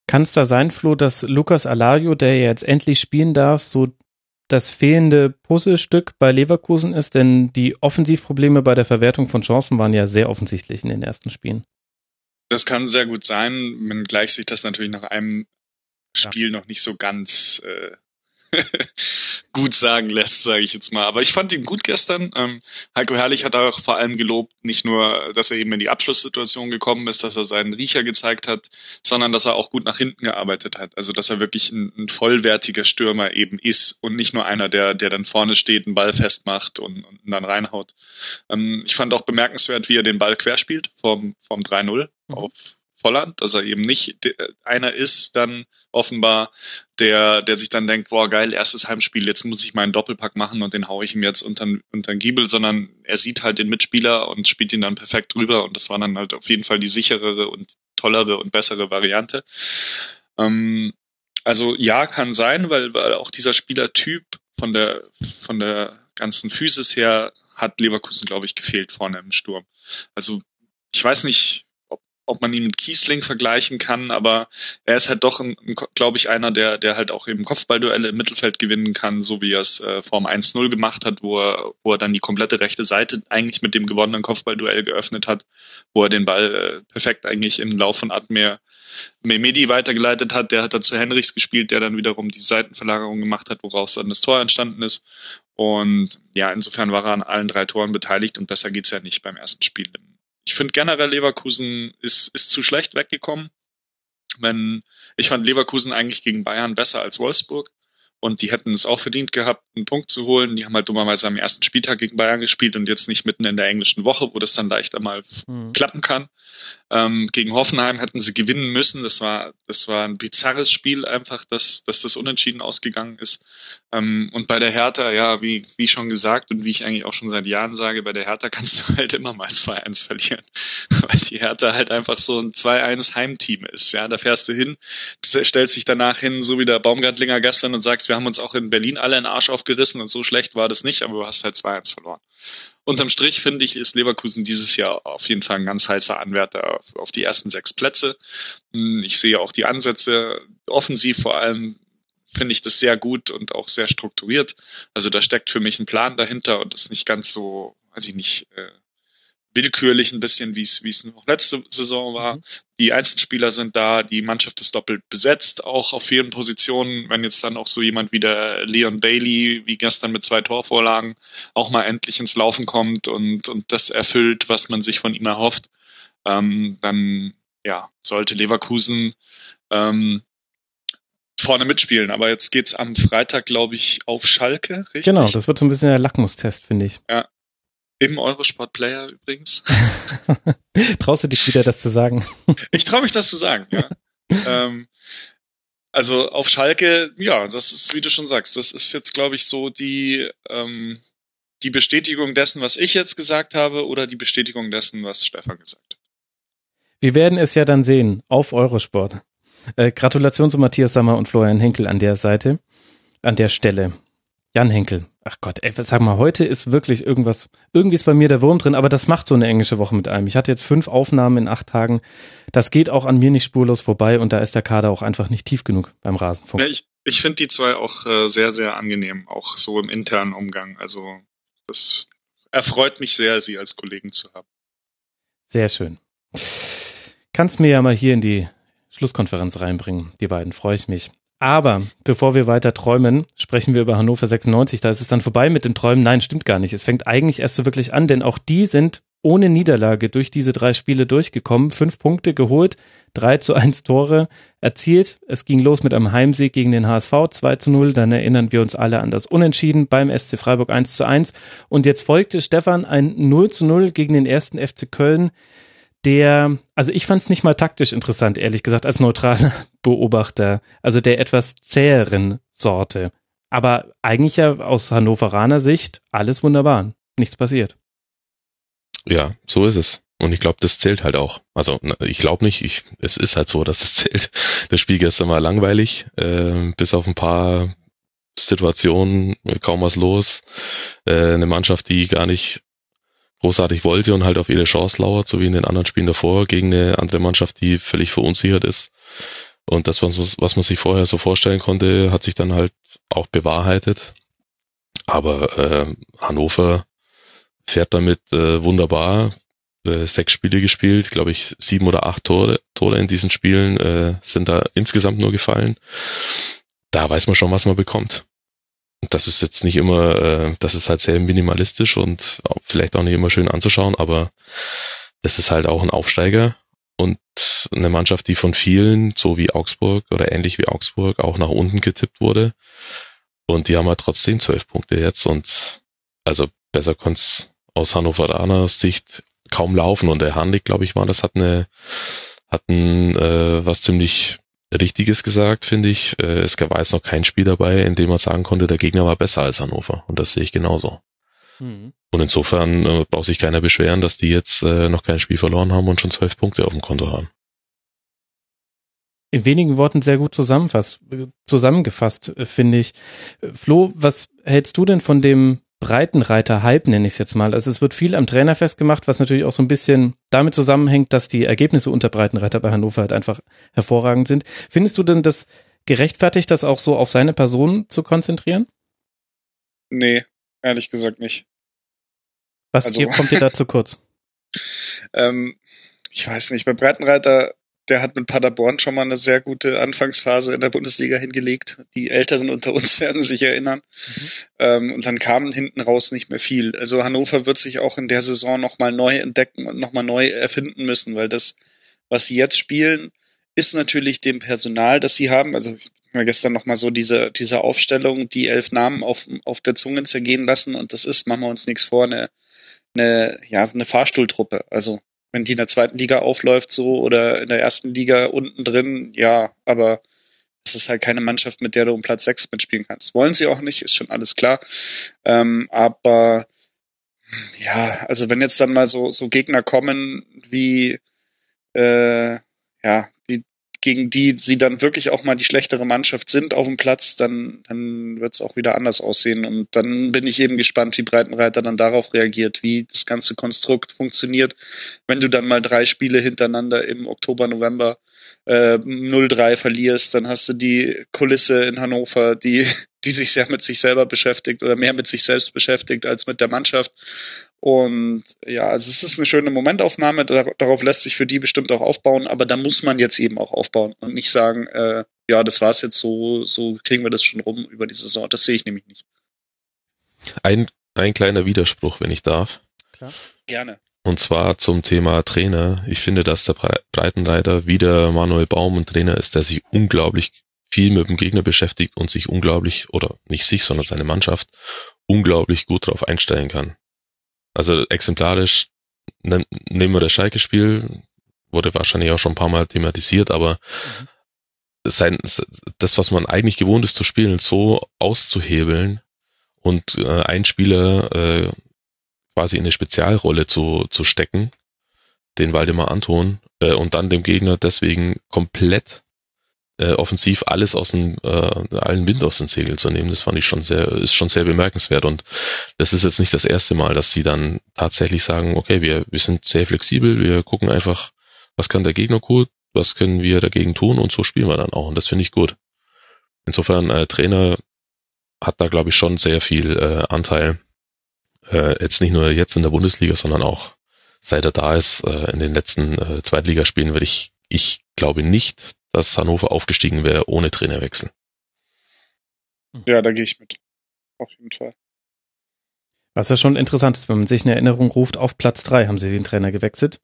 Kann es da sein, Flo, dass Lukas Alario, der jetzt endlich spielen darf, so das fehlende Puzzlestück bei Leverkusen ist? Denn die Offensivprobleme bei der Verwertung von Chancen waren ja sehr offensichtlich in den ersten Spielen. Das kann sehr gut sein, wenngleich sich das natürlich nach einem Spiel ja. noch nicht so ganz äh, <laughs> gut sagen lässt, sage ich jetzt mal. Aber ich fand ihn gut gestern. Ähm, Heiko Herrlich hat auch vor allem gelobt, nicht nur, dass er eben in die Abschlusssituation gekommen ist, dass er seinen Riecher gezeigt hat, sondern dass er auch gut nach hinten gearbeitet hat. Also dass er wirklich ein, ein vollwertiger Stürmer eben ist und nicht nur einer, der, der dann vorne steht, einen Ball festmacht und, und dann reinhaut. Ähm, ich fand auch bemerkenswert, wie er den Ball querspielt vom, vom 3-0 mhm. auf Volland, dass er eben nicht einer ist, dann offenbar, der, der sich dann denkt, boah, geil, erstes Heimspiel, jetzt muss ich meinen Doppelpack machen und den haue ich ihm jetzt unter, den Giebel, sondern er sieht halt den Mitspieler und spielt ihn dann perfekt drüber und das war dann halt auf jeden Fall die sicherere und tollere und bessere Variante. Ähm, also ja, kann sein, weil, weil auch dieser Spielertyp von der, von der ganzen Physis her hat Leverkusen, glaube ich, gefehlt vorne im Sturm. Also ich weiß nicht, ob man ihn mit Kiesling vergleichen kann, aber er ist halt doch, glaube ich, einer, der, der halt auch eben Kopfballduelle im Mittelfeld gewinnen kann, so wie er es äh, Form 1-0 gemacht hat, wo er, wo er dann die komplette rechte Seite eigentlich mit dem gewonnenen Kopfballduell geöffnet hat, wo er den Ball äh, perfekt eigentlich im Lauf von Admir Mehmedi weitergeleitet hat, der hat dann zu Henrichs gespielt, der dann wiederum die Seitenverlagerung gemacht hat, woraus dann das Tor entstanden ist. Und ja, insofern war er an allen drei Toren beteiligt und besser geht's ja nicht beim ersten Spiel ich finde generell Leverkusen ist, ist zu schlecht weggekommen. Wenn, ich fand Leverkusen eigentlich gegen Bayern besser als Wolfsburg. Und die hätten es auch verdient gehabt, einen Punkt zu holen. Die haben halt dummerweise am ersten Spieltag gegen Bayern gespielt und jetzt nicht mitten in der englischen Woche, wo das dann leicht einmal mhm. klappen kann. Ähm, gegen Hoffenheim hätten sie gewinnen müssen. Das war, das war ein bizarres Spiel einfach, dass, dass das unentschieden ausgegangen ist. Ähm, und bei der Hertha, ja, wie, wie schon gesagt und wie ich eigentlich auch schon seit Jahren sage, bei der Hertha kannst du <laughs> halt immer mal 2-1 verlieren. <laughs> Weil die Hertha halt einfach so ein 2-1 Heimteam ist. Ja, da fährst du hin, stellst dich danach hin, so wie der Baumgartlinger gestern und sagst, wir haben uns auch in Berlin alle einen Arsch aufgerissen und so schlecht war das nicht, aber du hast halt 2-1 verloren unterm Strich finde ich, ist Leverkusen dieses Jahr auf jeden Fall ein ganz heißer Anwärter auf, die ersten sechs Plätze. Hm, ich sehe auch die Ansätze, offensiv vor allem finde ich das sehr gut und auch sehr strukturiert. Also da steckt für mich ein Plan dahinter und ist nicht ganz so, weiß ich nicht, äh, willkürlich ein bisschen, wie es wie es noch letzte Saison war. Mhm. Die Einzelspieler sind da, die Mannschaft ist doppelt besetzt, auch auf vielen Positionen. Wenn jetzt dann auch so jemand wie der Leon Bailey, wie gestern mit zwei Torvorlagen, auch mal endlich ins Laufen kommt und, und das erfüllt, was man sich von ihm erhofft, ähm, dann ja, sollte Leverkusen ähm, vorne mitspielen. Aber jetzt geht's am Freitag, glaube ich, auf Schalke, richtig? Genau, das wird so ein bisschen der Lackmustest, finde ich. Ja, im Eurosport Player übrigens. <laughs> Traust du dich wieder, das zu sagen? ich traue mich, das zu sagen, ja. <laughs> ähm, also auf Schalke, ja, das ist, wie du schon sagst, das ist jetzt, glaube ich, so die, ähm, die Bestätigung dessen, was ich jetzt gesagt habe, oder die Bestätigung dessen, was Stefan gesagt hat. Wir werden es ja dann sehen auf Eurosport. Äh, Gratulation zu Matthias Sammer und Florian Henkel an der Seite, an der Stelle. Jan Henkel, ach Gott, ey, sag mal, heute ist wirklich irgendwas, irgendwie ist bei mir der Wurm drin, aber das macht so eine englische Woche mit einem. Ich hatte jetzt fünf Aufnahmen in acht Tagen. Das geht auch an mir nicht spurlos vorbei und da ist der Kader auch einfach nicht tief genug beim Rasenfunk. Ja, ich ich finde die zwei auch äh, sehr, sehr angenehm, auch so im internen Umgang. Also das erfreut mich sehr, sie als Kollegen zu haben. Sehr schön. Kannst mir ja mal hier in die Schlusskonferenz reinbringen, die beiden, freue ich mich. Aber bevor wir weiter träumen, sprechen wir über Hannover 96. Da ist es dann vorbei mit dem Träumen. Nein, stimmt gar nicht. Es fängt eigentlich erst so wirklich an, denn auch die sind ohne Niederlage durch diese drei Spiele durchgekommen. Fünf Punkte geholt, drei zu eins Tore erzielt. Es ging los mit einem Heimsieg gegen den HSV 2 zu 0. Dann erinnern wir uns alle an das Unentschieden beim SC Freiburg 1 zu 1. Und jetzt folgte Stefan ein 0 zu 0 gegen den ersten FC Köln der, also ich fand es nicht mal taktisch interessant, ehrlich gesagt, als neutraler <laughs> Beobachter, also der etwas zäheren Sorte. Aber eigentlich ja aus Hannoveraner Sicht alles wunderbar, nichts passiert. Ja, so ist es. Und ich glaube, das zählt halt auch. Also ich glaube nicht, ich, es ist halt so, dass das <laughs> zählt. Das Spiel gestern war langweilig, äh, bis auf ein paar Situationen, kaum was los. Äh, eine Mannschaft, die gar nicht großartig wollte und halt auf ihre Chance lauert, so wie in den anderen Spielen davor, gegen eine andere Mannschaft, die völlig verunsichert ist. Und das, was, was man sich vorher so vorstellen konnte, hat sich dann halt auch bewahrheitet. Aber äh, Hannover fährt damit äh, wunderbar. Äh, sechs Spiele gespielt, glaube ich, sieben oder acht Tore, Tore in diesen Spielen äh, sind da insgesamt nur gefallen. Da weiß man schon, was man bekommt das ist jetzt nicht immer, äh, das ist halt sehr minimalistisch und vielleicht auch nicht immer schön anzuschauen, aber das ist halt auch ein Aufsteiger und eine Mannschaft, die von vielen, so wie Augsburg oder ähnlich wie Augsburg, auch nach unten getippt wurde. Und die haben halt trotzdem zwölf Punkte jetzt und also besser konnte es aus Hannoveraner Sicht kaum laufen. Und der Handik, glaube ich, war, das hat eine, hat ein, äh, was ziemlich Richtiges gesagt, finde ich. Äh, es war jetzt noch kein Spiel dabei, in dem man sagen konnte, der Gegner war besser als Hannover. Und das sehe ich genauso. Mhm. Und insofern äh, braucht sich keiner beschweren, dass die jetzt äh, noch kein Spiel verloren haben und schon zwölf Punkte auf dem Konto haben. In wenigen Worten sehr gut zusammenfasst, zusammengefasst, äh, finde ich. Äh, Flo, was hältst du denn von dem Breitenreiter-Hype, nenne ich es jetzt mal. Also es wird viel am Trainer festgemacht, was natürlich auch so ein bisschen damit zusammenhängt, dass die Ergebnisse unter Breitenreiter bei Hannover halt einfach hervorragend sind. Findest du denn das gerechtfertigt, das auch so auf seine Person zu konzentrieren? Nee, ehrlich gesagt nicht. Was also, kommt dir da zu kurz? <laughs> ähm, ich weiß nicht, bei Breitenreiter der hat mit Paderborn schon mal eine sehr gute Anfangsphase in der Bundesliga hingelegt. Die Älteren unter uns <laughs> werden sich erinnern. Mhm. Ähm, und dann kam hinten raus nicht mehr viel. Also Hannover wird sich auch in der Saison nochmal neu entdecken und nochmal neu erfinden müssen, weil das, was sie jetzt spielen, ist natürlich dem Personal, das sie haben. Also ich habe mir gestern nochmal so diese, diese Aufstellung, die elf Namen auf, auf der Zunge zergehen lassen und das ist, machen wir uns nichts vor, eine, eine, ja, eine Fahrstuhltruppe. Also wenn die in der zweiten Liga aufläuft so oder in der ersten Liga unten drin, ja, aber es ist halt keine Mannschaft, mit der du um Platz 6 mitspielen kannst. Wollen sie auch nicht, ist schon alles klar. Ähm, aber ja, also wenn jetzt dann mal so, so Gegner kommen wie äh, ja, die, gegen die sie dann wirklich auch mal die schlechtere Mannschaft sind auf dem Platz, dann, dann wird es auch wieder anders aussehen. Und dann bin ich eben gespannt, wie Breitenreiter dann darauf reagiert, wie das ganze Konstrukt funktioniert, wenn du dann mal drei Spiele hintereinander im Oktober, November äh, 0-3 verlierst, dann hast du die Kulisse in Hannover, die, die sich sehr mit sich selber beschäftigt oder mehr mit sich selbst beschäftigt als mit der Mannschaft. Und ja, also es ist eine schöne Momentaufnahme, darauf lässt sich für die bestimmt auch aufbauen, aber da muss man jetzt eben auch aufbauen und nicht sagen, äh, ja, das war's jetzt so, so kriegen wir das schon rum über die Saison. Das sehe ich nämlich nicht. Ein, ein kleiner Widerspruch, wenn ich darf. Klar. Gerne. Und zwar zum Thema Trainer. Ich finde, dass der Breitenreiter wieder Manuel Baum ein Trainer ist, der sich unglaublich viel mit dem Gegner beschäftigt und sich unglaublich, oder nicht sich, sondern seine Mannschaft, unglaublich gut darauf einstellen kann. Also exemplarisch nehmen wir das Schalke-Spiel, wurde wahrscheinlich auch schon ein paar Mal thematisiert, aber mhm. sein, das, was man eigentlich gewohnt ist zu spielen, so auszuhebeln und äh, einen Spieler äh, quasi in eine Spezialrolle zu, zu stecken, den Waldemar Anton, äh, und dann dem Gegner deswegen komplett äh, offensiv alles aus dem, äh, allen Wind aus den Segeln zu nehmen, das fand ich schon sehr, ist schon sehr bemerkenswert. Und das ist jetzt nicht das erste Mal, dass sie dann tatsächlich sagen, okay, wir, wir sind sehr flexibel, wir gucken einfach, was kann der Gegner gut, was können wir dagegen tun und so spielen wir dann auch. Und das finde ich gut. Insofern, äh, Trainer hat da, glaube ich, schon sehr viel äh, Anteil äh, jetzt nicht nur jetzt in der Bundesliga, sondern auch seit er da ist, äh, in den letzten äh, Zweitligaspielen würde ich, ich glaube nicht, dass Hannover aufgestiegen wäre ohne Trainerwechsel. Ja, da gehe ich mit. Auf jeden Fall. Was ja schon interessant ist, wenn man sich in Erinnerung ruft, auf Platz drei haben sie den Trainer gewechselt.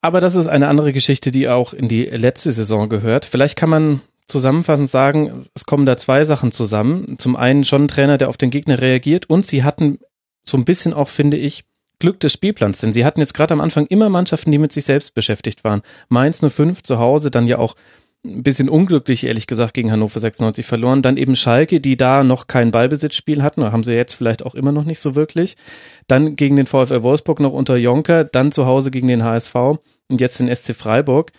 Aber das ist eine andere Geschichte, die auch in die letzte Saison gehört. Vielleicht kann man zusammenfassend sagen, es kommen da zwei Sachen zusammen. Zum einen schon ein Trainer, der auf den Gegner reagiert und sie hatten so ein bisschen auch, finde ich, Glück des Spielplans, denn sie hatten jetzt gerade am Anfang immer Mannschaften, die mit sich selbst beschäftigt waren. Mainz 05 zu Hause, dann ja auch ein bisschen unglücklich, ehrlich gesagt, gegen Hannover 96 verloren. Dann eben Schalke, die da noch kein Ballbesitzspiel hatten, oder haben sie jetzt vielleicht auch immer noch nicht so wirklich. Dann gegen den VfL Wolfsburg noch unter Jonker, dann zu Hause gegen den HSV und jetzt den SC Freiburg.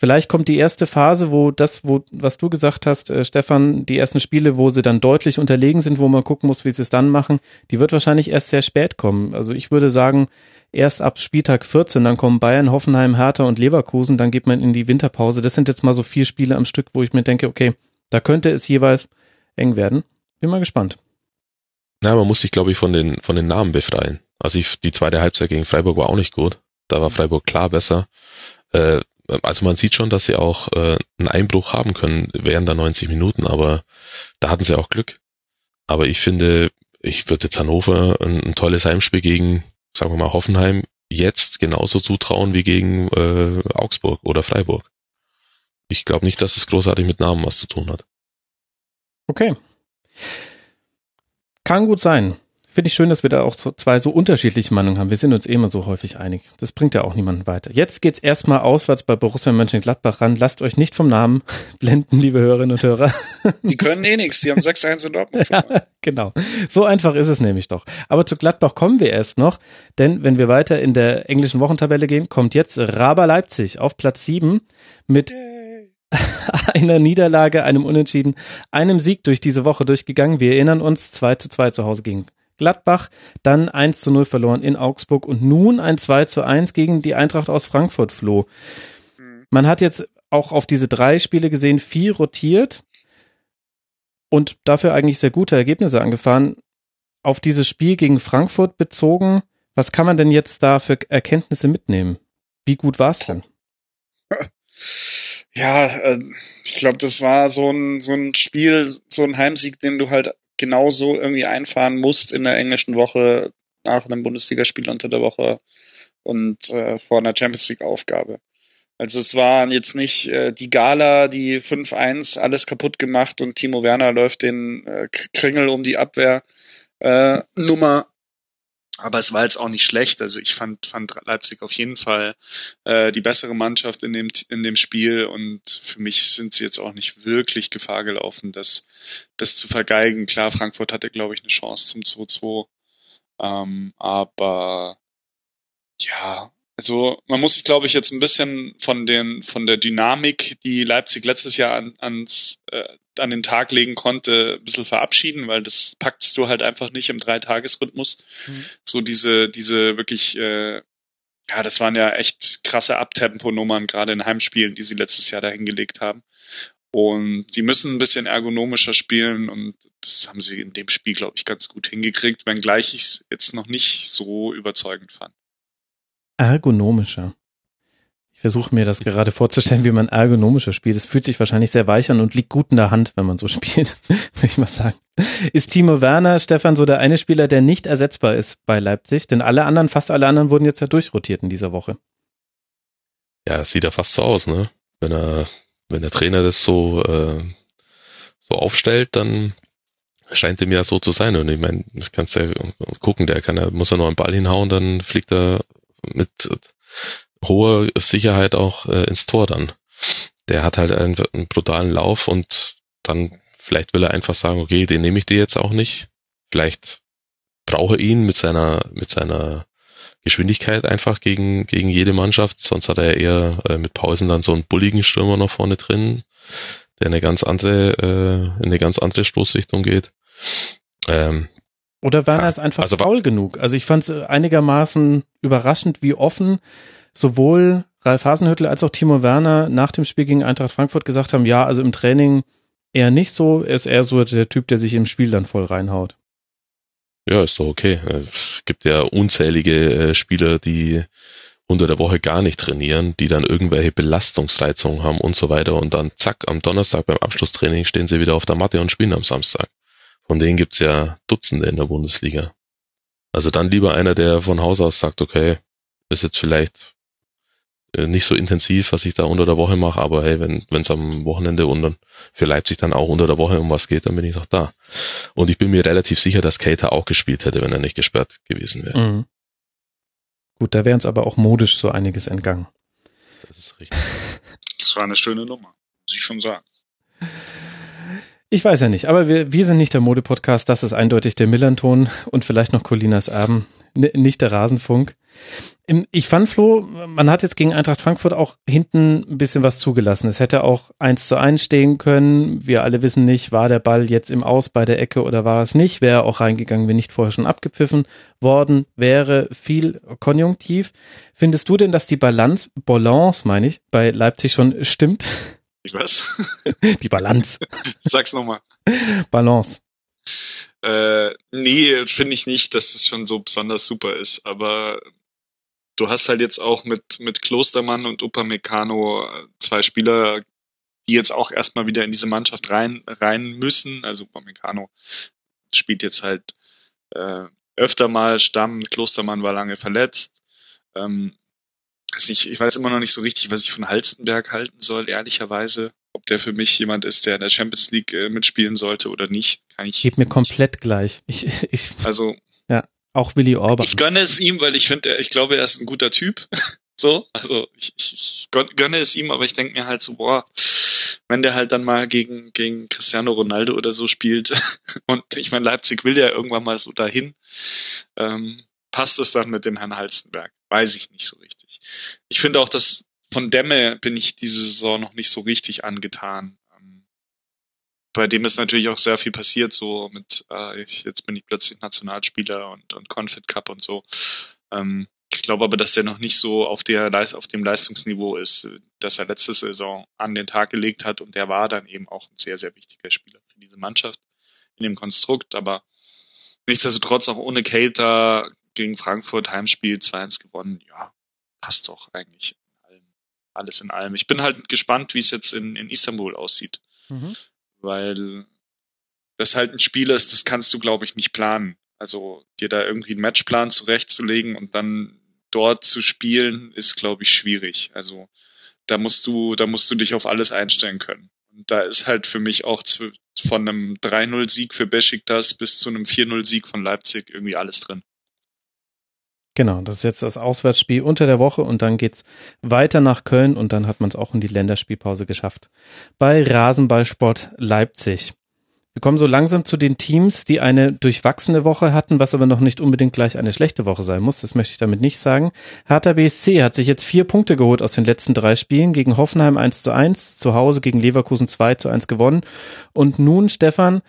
Vielleicht kommt die erste Phase, wo das, wo, was du gesagt hast, äh, Stefan, die ersten Spiele, wo sie dann deutlich unterlegen sind, wo man gucken muss, wie sie es dann machen, die wird wahrscheinlich erst sehr spät kommen. Also ich würde sagen, erst ab Spieltag 14, dann kommen Bayern, Hoffenheim, Hertha und Leverkusen, dann geht man in die Winterpause. Das sind jetzt mal so vier Spiele am Stück, wo ich mir denke, okay, da könnte es jeweils eng werden. Bin mal gespannt. Na, man muss sich, glaube ich, von den, von den Namen befreien. Also ich, die zweite Halbzeit gegen Freiburg war auch nicht gut. Da war Freiburg klar besser. Äh, also man sieht schon, dass sie auch äh, einen Einbruch haben können während der 90 Minuten, aber da hatten sie auch Glück. Aber ich finde, ich würde jetzt Hannover ein, ein, tolles Heimspiel gegen, sagen wir mal, Hoffenheim jetzt genauso zutrauen wie gegen äh, Augsburg oder Freiburg. Ich glaube nicht, dass es großartig mit Namen was zu tun hat. Okay. Kann gut sein. Finde ich schön, dass wir da auch so zwei so unterschiedliche Meinungen haben. Wir sind uns eh immer so häufig einig. Das bringt ja auch niemanden weiter. Jetzt geht's erstmal auswärts bei Borussia Mönchengladbach ran. Lasst euch nicht vom Namen <laughs> blenden, liebe Hörerinnen und Hörer. <laughs> Die können eh nichts. Die haben 6-1 in Dortmund. Ja, <laughs> genau. So einfach ist es nämlich doch. Aber zu Gladbach kommen wir erst noch. Denn wenn wir weiter in der englischen Wochentabelle gehen, kommt jetzt Raber Leipzig auf Platz 7 mit einer Niederlage, einem Unentschieden, einem Sieg durch diese Woche durchgegangen. Wir erinnern uns 2 zu 2 zu Hause gegen Gladbach, dann 1 zu 0 verloren in Augsburg und nun ein 2 zu 1 gegen die Eintracht aus Frankfurt floh. Mhm. Man hat jetzt auch auf diese drei Spiele gesehen, viel rotiert und dafür eigentlich sehr gute Ergebnisse angefahren. Auf dieses Spiel gegen Frankfurt bezogen, was kann man denn jetzt da für Erkenntnisse mitnehmen? Wie gut war es denn? <laughs> Ja, äh, ich glaube, das war so ein, so ein Spiel, so ein Heimsieg, den du halt genauso irgendwie einfahren musst in der englischen Woche nach einem Bundesligaspiel unter der Woche und äh, vor einer Champions League Aufgabe. Also es war jetzt nicht äh, die Gala, die 5-1 alles kaputt gemacht und Timo Werner läuft den äh, Kringel um die Abwehr äh, Nummer, Aber es war jetzt auch nicht schlecht. Also ich fand, fand Leipzig auf jeden Fall äh, die bessere Mannschaft in dem, in dem Spiel und für mich sind sie jetzt auch nicht wirklich Gefahr gelaufen, das, das zu vergeigen. Klar, Frankfurt hatte, glaube ich, eine Chance zum 2-2. Ähm, aber ja, also man muss sich, glaube ich, jetzt ein bisschen von den von der Dynamik, die Leipzig letztes Jahr an, ans, äh, an den Tag legen konnte, ein bisschen verabschieden, weil das packst du halt einfach nicht im Dreitagesrhythmus. Mhm. So diese diese wirklich äh, ja, das waren ja echt krasse Abtempo-Nummern, gerade in Heimspielen, die sie letztes Jahr da hingelegt haben. Und die müssen ein bisschen ergonomischer spielen und das haben sie in dem Spiel, glaube ich, ganz gut hingekriegt, wenngleich ich es jetzt noch nicht so überzeugend fand ergonomischer. Ich versuche mir das gerade vorzustellen, wie man ergonomischer spielt. Es fühlt sich wahrscheinlich sehr weich an und liegt gut in der Hand, wenn man so <laughs> spielt, würde ich mal sagen. Ist Timo Werner, Stefan, so der eine Spieler, der nicht ersetzbar ist bei Leipzig? Denn alle anderen, fast alle anderen wurden jetzt ja durchrotiert in dieser Woche. Ja, das sieht ja fast so aus, ne? Wenn er, wenn der Trainer das so, äh, so aufstellt, dann scheint dem ja so zu sein. Und ich meine, das kannst du ja gucken, der kann ja, muss er nur einen Ball hinhauen, dann fliegt er mit hoher Sicherheit auch äh, ins Tor dann. Der hat halt einen, einen brutalen Lauf und dann vielleicht will er einfach sagen, okay, den nehme ich dir jetzt auch nicht. Vielleicht brauche ihn mit seiner mit seiner Geschwindigkeit einfach gegen gegen jede Mannschaft. Sonst hat er eher äh, mit Pausen dann so einen bulligen Stürmer noch vorne drin, der eine ganz andere äh, in eine ganz andere Stoßrichtung geht. Ähm, oder Werner ja, ist einfach also, faul genug. Also ich fand es einigermaßen überraschend, wie offen sowohl Ralf Hasenhüttl als auch Timo Werner nach dem Spiel gegen Eintracht Frankfurt gesagt haben, ja, also im Training eher nicht so, er ist eher so der Typ, der sich im Spiel dann voll reinhaut. Ja, ist doch okay. Es gibt ja unzählige äh, Spieler, die unter der Woche gar nicht trainieren, die dann irgendwelche Belastungsreizungen haben und so weiter und dann zack, am Donnerstag beim Abschlusstraining stehen sie wieder auf der Matte und spielen am Samstag. Von denen gibt's ja Dutzende in der Bundesliga. Also dann lieber einer, der von Haus aus sagt, okay, ist jetzt vielleicht äh, nicht so intensiv, was ich da unter der Woche mache, aber hey, wenn es am Wochenende und dann für Leipzig dann auch unter der Woche um was geht, dann bin ich doch da. Und ich bin mir relativ sicher, dass Cater auch gespielt hätte, wenn er nicht gesperrt gewesen wäre. Mhm. Gut, da wäre uns aber auch modisch so einiges entgangen. Das ist richtig. Das war eine schöne Nummer, muss ich schon sagen. Ich weiß ja nicht, aber wir, wir sind nicht der Mode-Podcast, das ist eindeutig der Millanton und vielleicht noch Colinas Erben, nicht der Rasenfunk. Ich fand, Flo, man hat jetzt gegen Eintracht Frankfurt auch hinten ein bisschen was zugelassen. Es hätte auch eins zu eins stehen können. Wir alle wissen nicht, war der Ball jetzt im Aus bei der Ecke oder war es nicht. Wäre auch reingegangen, wenn nicht vorher schon abgepfiffen worden wäre. Viel konjunktiv. Findest du denn, dass die Balance, Balance meine ich, bei Leipzig schon stimmt? Ich was? Die Balance. <laughs> Sag's nochmal. Balance. Äh, nee, finde ich nicht, dass das schon so besonders super ist. Aber du hast halt jetzt auch mit, mit Klostermann und Upamecano zwei Spieler, die jetzt auch erstmal wieder in diese Mannschaft rein, rein müssen. Also Upamecano spielt jetzt halt äh, öfter mal Stamm, Klostermann war lange verletzt. Ähm, also ich, ich weiß immer noch nicht so richtig, was ich von Halstenberg halten soll, ehrlicherweise. Ob der für mich jemand ist, der in der Champions League äh, mitspielen sollte oder nicht, kann ich. Geht mir nicht. komplett gleich. <laughs> Ich, ich, also. Ja, auch Willi Orban. Ich gönne es ihm, weil ich finde, ich glaube, er ist ein guter Typ. <laughs> so, also ich, ich gönne es ihm, aber ich denke mir halt so, boah, wenn der halt dann mal gegen, gegen Cristiano Ronaldo oder so spielt, <laughs> und ich meine, Leipzig will ja irgendwann mal so dahin, ähm, passt es dann mit dem Herrn Halstenberg? Weiß ich nicht so richtig. Ich finde auch, dass von Demme bin ich diese Saison noch nicht so richtig angetan. Ähm, bei dem ist natürlich auch sehr viel passiert, so mit, äh, ich, jetzt bin ich plötzlich Nationalspieler und, und Confed Cup und so. Ähm, ich glaube aber, dass er noch nicht so auf, der, auf dem Leistungsniveau ist, das er letzte Saison an den Tag gelegt hat. Und der war dann eben auch ein sehr, sehr wichtiger Spieler für diese Mannschaft in dem Konstrukt. Aber nichtsdestotrotz auch ohne Cater gegen Frankfurt Heimspiel 2-1 gewonnen. Ja, passt doch eigentlich in allem, alles in allem. Ich bin halt gespannt, wie es jetzt in, in Istanbul aussieht. Mhm. Weil das halt ein Spiel ist, das kannst du, glaube ich, nicht planen. Also dir da irgendwie einen Matchplan zurechtzulegen und dann dort zu spielen, ist, glaube ich, schwierig. Also da musst du, da musst du dich auf alles einstellen können. Und da ist halt für mich auch von einem 3-0-Sieg für Besiktas bis zu einem 4-0-Sieg von Leipzig irgendwie alles drin. Genau, das ist jetzt das Auswärtsspiel unter der Woche und dann geht's weiter nach Köln und dann hat man es auch in die Länderspielpause geschafft. Bei Rasenballsport Leipzig. Wir kommen so langsam zu den Teams, die eine durchwachsene Woche hatten, was aber noch nicht unbedingt gleich eine schlechte Woche sein muss. Das möchte ich damit nicht sagen. Hertha BSC hat sich jetzt vier Punkte geholt aus den letzten drei Spielen. Gegen Hoffenheim 1 zu 1, zu Hause gegen Leverkusen 2 zu 1 gewonnen. Und nun, Stefan,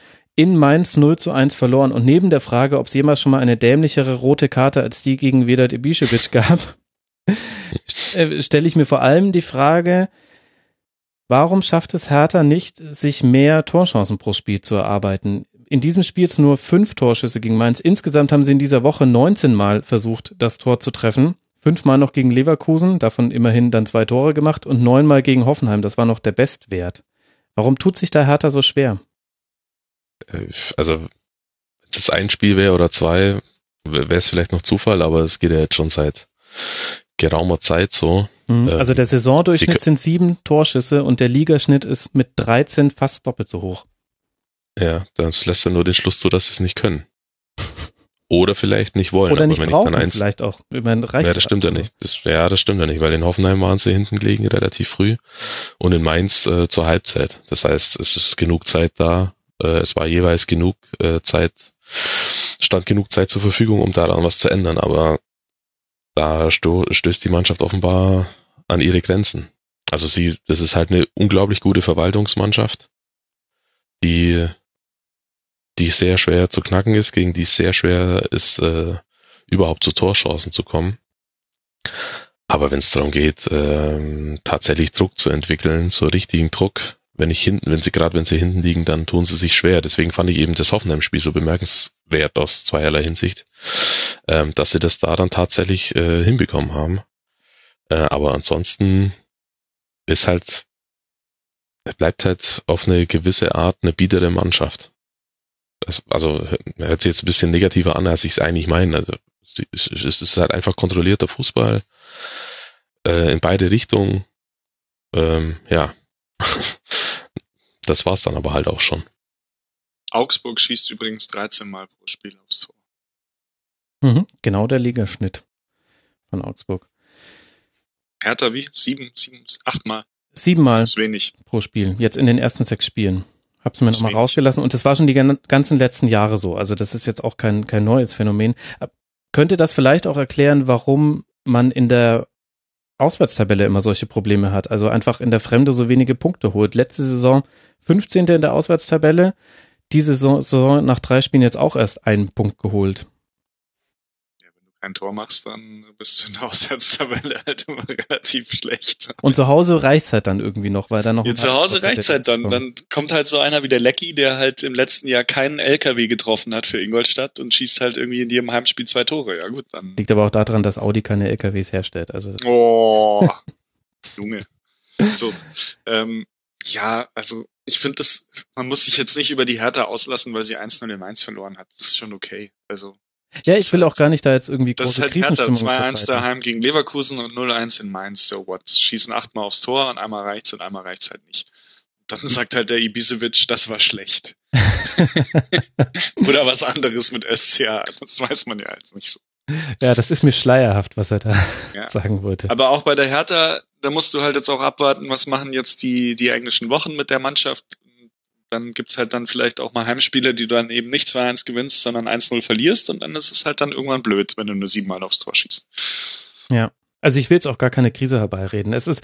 in Mainz 0 zu 1 verloren. Und neben der Frage, ob es jemals schon mal eine dämlichere rote Karte als die gegen Vedat Ibišević gab, <laughs> äh, stelle ich mir vor allem die Frage, Warum schafft es Hertha nicht, sich mehr Torchancen pro Spiel zu erarbeiten? In diesem Spiel jetzt nur fünf Torschüsse gegen Mainz. Insgesamt haben sie in dieser Woche 19 Mal versucht, das Tor zu treffen. Fünfmal noch gegen Leverkusen, davon immerhin dann zwei Tore gemacht und neunmal gegen Hoffenheim. Das war noch der Bestwert. Warum tut sich da Hertha so schwer? Äh, also, wenn es ein Spiel wäre oder zwei, wäre es vielleicht noch Zufall, aber es geht ja jetzt schon seit geraumer Zeit so. Mhm. Ähm, also der Saisondurchschnitt sind sieben Torschüsse und der Ligaschnitt ist mit 13 fast doppelt so hoch. Ja, das lässt ja nur den Schluss zu, dass sie es nicht können. <laughs> Oder vielleicht nicht wollen. Oder nicht brauchen, eins, vielleicht auch. Ich meine, reicht ja, das stimmt ja nicht. Das, ja, das stimmt ja nicht, weil in Hoffenheim waren sie hinten gelegen relativ früh und in Mainz äh, zur Halbzeit. Das heißt, es ist genug Zeit da. Äh, es war jeweils genug äh, Zeit, stand genug Zeit zur Verfügung, um daran was zu ändern. Aber da sto stößt die Mannschaft offenbar an ihre Grenzen. Also sie, das ist halt eine unglaublich gute Verwaltungsmannschaft, die, die sehr schwer zu knacken ist, gegen die es sehr schwer ist, äh, überhaupt zu Torchancen zu kommen. Aber wenn es darum geht, äh, tatsächlich Druck zu entwickeln, so richtigen Druck, wenn ich hinten, wenn sie gerade wenn sie hinten liegen, dann tun sie sich schwer. Deswegen fand ich eben das Hoffenheim-Spiel so bemerkenswert aus zweierlei Hinsicht, ähm, dass sie das da dann tatsächlich äh, hinbekommen haben. Äh, aber ansonsten ist halt, bleibt halt auf eine gewisse Art eine biedere Mannschaft. Also hört sich jetzt ein bisschen negativer an, als ich es eigentlich meine. Also, es ist halt einfach kontrollierter Fußball äh, in beide Richtungen. Ähm, ja, <laughs> das war's dann aber halt auch schon. Augsburg schießt übrigens 13 Mal pro Spiel aufs Tor. Mhm, genau der Ligaschnitt von Augsburg. Hertha wie? Sieben, sieben, acht Mal. Siebenmal das ist wenig. pro Spiel. Jetzt in den ersten sechs Spielen. Hab's mir nochmal rausgelassen und das war schon die ganzen letzten Jahre so. Also das ist jetzt auch kein, kein neues Phänomen. Könnte das vielleicht auch erklären, warum man in der Auswärtstabelle immer solche Probleme hat. Also einfach in der Fremde so wenige Punkte holt. Letzte Saison 15. in der Auswärtstabelle. Diese Saison nach drei Spielen jetzt auch erst einen Punkt geholt kein Tor machst, dann bist du in der <laughs> Auswärtstabelle halt immer relativ schlecht. Und zu Hause reicht's halt dann irgendwie noch, weil dann noch. Ja, zu Hause reicht's halt dann. Dann kommt halt so einer wie der Lecky, der halt im letzten Jahr keinen LKW getroffen hat für Ingolstadt und schießt halt irgendwie in jedem Heimspiel zwei Tore. Ja gut, dann. Liegt aber auch daran, dass Audi keine LKWs herstellt. Also. Oh, <laughs> Junge. So, ähm, ja, also ich finde das, man muss sich jetzt nicht über die Härte auslassen, weil sie 1-0 in Mainz verloren hat. Das ist schon okay. Also ja, ich will auch gar nicht da jetzt irgendwie große das ist halt Krisenstimmung 2-1 daheim gegen Leverkusen und 0-1 in Mainz. So what? Schießen achtmal aufs Tor und einmal reicht's und einmal reicht's halt nicht. Dann <laughs> sagt halt der Ibisevic, das war schlecht. <laughs> <laughs> Oder was anderes mit SCA. Das weiß man ja jetzt nicht so. Ja, das ist mir schleierhaft, was er da ja. sagen wollte. Aber auch bei der Hertha, da musst du halt jetzt auch abwarten, was machen jetzt die, die englischen Wochen mit der Mannschaft dann gibt's halt dann vielleicht auch mal Heimspiele, die du dann eben nicht 2-1 gewinnst, sondern 1-0 verlierst und dann ist es halt dann irgendwann blöd, wenn du nur siebenmal aufs Tor schießt. Ja, also ich will jetzt auch gar keine Krise herbeireden. Es ist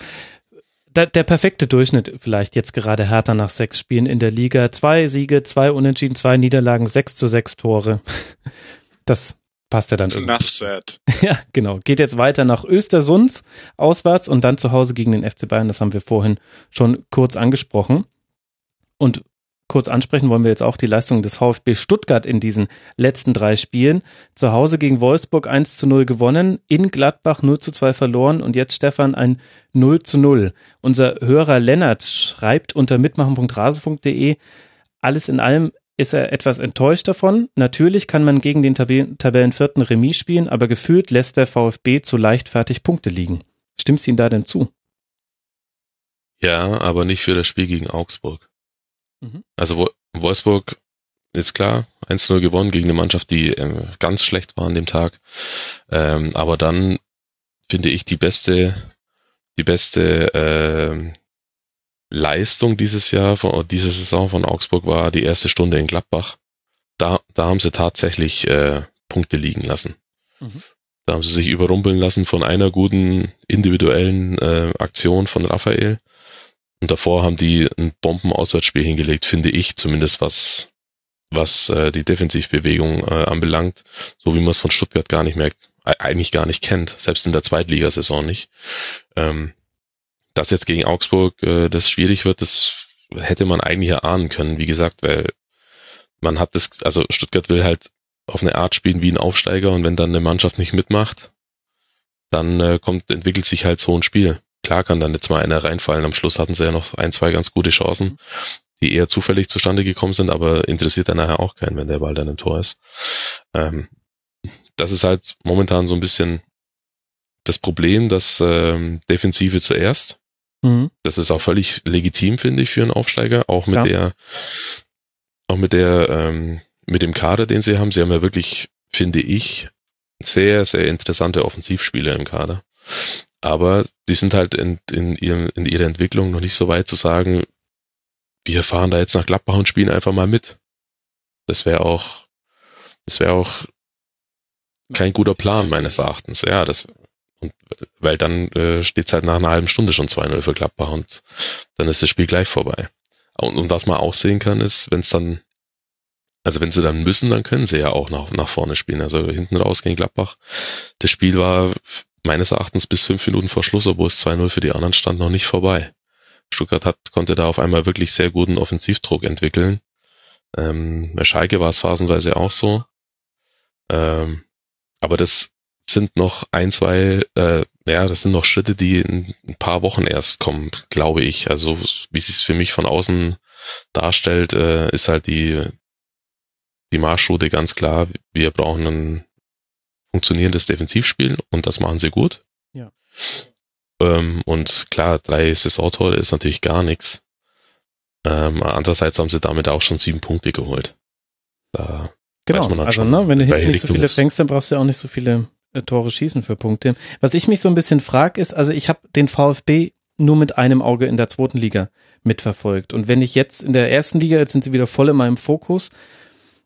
der, der perfekte Durchschnitt vielleicht jetzt gerade härter nach sechs Spielen in der Liga. Zwei Siege, zwei Unentschieden, zwei Niederlagen, sechs zu sechs Tore. Das passt ja dann irgendwie. Enough said. <laughs> Ja, genau. Geht jetzt weiter nach Östersunds auswärts und dann zu Hause gegen den FC Bayern. Das haben wir vorhin schon kurz angesprochen. Und kurz ansprechen wollen wir jetzt auch die Leistung des VfB Stuttgart in diesen letzten drei Spielen. Zu Hause gegen Wolfsburg 1 zu 0 gewonnen, in Gladbach 0 zu 2 verloren und jetzt Stefan ein 0 zu 0. Unser Hörer Lennart schreibt unter mitmachen.rasen.de, alles in allem ist er etwas enttäuscht davon. Natürlich kann man gegen den Tab Tabellenvierten Remis spielen, aber gefühlt lässt der VfB zu leichtfertig Punkte liegen. Stimmst du ihm da denn zu? Ja, aber nicht für das Spiel gegen Augsburg. Mhm. Also Wolfsburg ist klar, 1-0 gewonnen gegen eine Mannschaft, die äh, ganz schlecht war an dem Tag. Ähm, aber dann finde ich die beste, die beste äh, Leistung dieses Jahr, von, diese Saison von Augsburg war die erste Stunde in Gladbach. Da, da haben sie tatsächlich äh, Punkte liegen lassen. Mhm. Da haben sie sich überrumpeln lassen von einer guten individuellen äh, Aktion von Raphael. Und davor haben die ein Bombenauswärtsspiel hingelegt, finde ich, zumindest was, was äh, die Defensivbewegung äh, anbelangt, so wie man es von Stuttgart gar nicht mehr, eigentlich gar nicht kennt, selbst in der Zweitligasaison nicht. Ähm, dass jetzt gegen Augsburg äh, das schwierig wird, das hätte man eigentlich erahnen können, wie gesagt, weil man hat das, also Stuttgart will halt auf eine Art spielen wie ein Aufsteiger und wenn dann eine Mannschaft nicht mitmacht, dann äh, kommt, entwickelt sich halt so ein Spiel. Klar kann dann jetzt mal einer reinfallen. Am Schluss hatten sie ja noch ein, zwei ganz gute Chancen, die eher zufällig zustande gekommen sind, aber interessiert dann nachher auch keinen, wenn der Ball dann im Tor ist. Ähm, das ist halt momentan so ein bisschen das Problem, dass ähm, Defensive zuerst. Mhm. Das ist auch völlig legitim, finde ich, für einen Aufsteiger, auch mit Klar. der, auch mit der, ähm, mit dem Kader, den sie haben. Sie haben ja wirklich, finde ich, sehr, sehr interessante Offensivspieler im Kader. Aber die sind halt in, in, ihrem, in ihrer Entwicklung noch nicht so weit zu sagen, wir fahren da jetzt nach Gladbach und spielen einfach mal mit. Das wäre auch, das wäre auch kein guter Plan meines Erachtens. Ja, das, und, weil dann äh, steht es halt nach einer halben Stunde schon 2-0 für Gladbach und dann ist das Spiel gleich vorbei. Und, und was man auch sehen kann, ist, wenn es dann, also wenn sie dann müssen, dann können sie ja auch nach, nach vorne spielen. Also hinten raus gegen Gladbach. Das Spiel war meines Erachtens bis fünf Minuten vor Schluss, obwohl es 2-0 für die anderen stand, noch nicht vorbei. Stuttgart hat, konnte da auf einmal wirklich sehr guten Offensivdruck entwickeln. Ähm, bei Schalke war es phasenweise auch so. Ähm, aber das sind noch ein, zwei, äh, ja, das sind noch Schritte, die in ein paar Wochen erst kommen, glaube ich. Also wie es für mich von außen darstellt, äh, ist halt die, die Marschroute ganz klar. Wir brauchen ein funktionierendes Defensivspiel und das machen sie gut. Ja. Ähm, und klar, drei Saisontore ist natürlich gar nichts. Ähm, andererseits haben sie damit auch schon sieben Punkte geholt. Da genau, also ne, wenn du hinten nicht so viele fängst, dann brauchst du ja auch nicht so viele äh, Tore schießen für Punkte. Was ich mich so ein bisschen frage, ist, also ich habe den VfB nur mit einem Auge in der zweiten Liga mitverfolgt. Und wenn ich jetzt in der ersten Liga, jetzt sind sie wieder voll in meinem Fokus,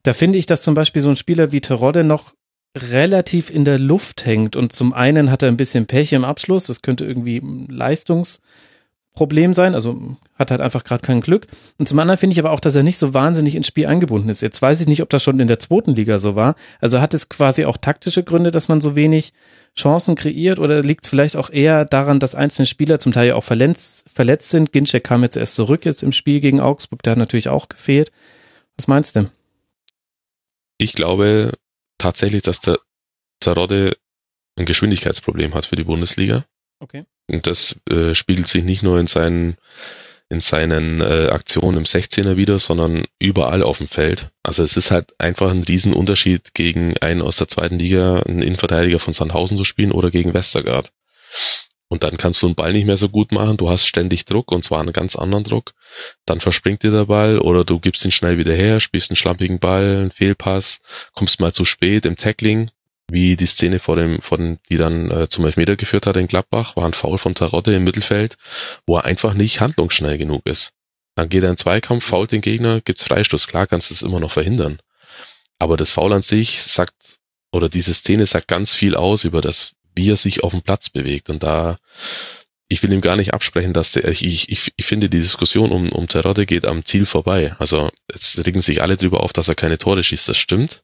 da finde ich, dass zum Beispiel so ein Spieler wie Terodde noch relativ in der Luft hängt. Und zum einen hat er ein bisschen Pech im Abschluss, das könnte irgendwie ein Leistungsproblem sein, also hat halt einfach gerade kein Glück. Und zum anderen finde ich aber auch, dass er nicht so wahnsinnig ins Spiel eingebunden ist. Jetzt weiß ich nicht, ob das schon in der zweiten Liga so war. Also hat es quasi auch taktische Gründe, dass man so wenig Chancen kreiert oder liegt es vielleicht auch eher daran, dass einzelne Spieler zum Teil ja auch verletzt, verletzt sind? Ginczek kam jetzt erst zurück jetzt im Spiel gegen Augsburg, der hat natürlich auch gefehlt. Was meinst du? Ich glaube, tatsächlich, dass der Zarodde ein Geschwindigkeitsproblem hat für die Bundesliga. Okay. Und das äh, spiegelt sich nicht nur in seinen in seinen äh, Aktionen im 16er wieder, sondern überall auf dem Feld. Also es ist halt einfach ein Riesenunterschied gegen einen aus der zweiten Liga, einen Innenverteidiger von Sandhausen zu spielen oder gegen Westergaard. Und dann kannst du einen Ball nicht mehr so gut machen, du hast ständig Druck und zwar einen ganz anderen Druck. Dann verspringt dir der Ball oder du gibst ihn schnell wieder her, spielst einen schlampigen Ball, einen Fehlpass, kommst mal zu spät im Tackling, wie die Szene vor dem, von, die dann äh, zum Elfmeter geführt hat in Gladbach, war ein Foul von Tarotte im Mittelfeld, wo er einfach nicht handlungsschnell genug ist. Dann geht er in Zweikampf, fault den Gegner, gibt's Freistoß, klar kannst du es immer noch verhindern. Aber das Foul an sich sagt, oder diese Szene sagt ganz viel aus über das, wie er sich auf dem Platz bewegt. Und da, ich will ihm gar nicht absprechen, dass der, ich, ich, ich finde, die Diskussion um, um Terodde geht am Ziel vorbei. Also jetzt regen sich alle drüber auf, dass er keine Tore schießt. Das stimmt.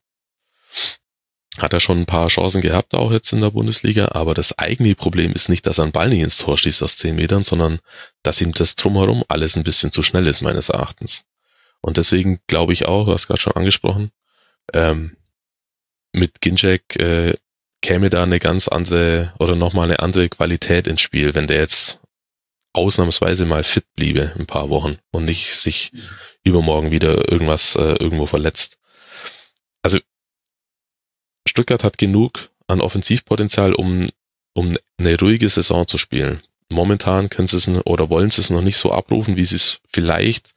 Hat er schon ein paar Chancen gehabt, auch jetzt in der Bundesliga, aber das eigentliche Problem ist nicht, dass er einen Ball nicht ins Tor schießt aus zehn Metern, sondern dass ihm das drumherum alles ein bisschen zu schnell ist, meines Erachtens. Und deswegen glaube ich auch, du hast gerade schon angesprochen, ähm, mit Ginczek äh, käme da eine ganz andere oder nochmal eine andere Qualität ins Spiel, wenn der jetzt ausnahmsweise mal fit bliebe ein paar Wochen und nicht sich übermorgen wieder irgendwas äh, irgendwo verletzt. Also Stuttgart hat genug an Offensivpotenzial, um, um eine ruhige Saison zu spielen. Momentan können sie es oder wollen sie es noch nicht so abrufen, wie sie es vielleicht,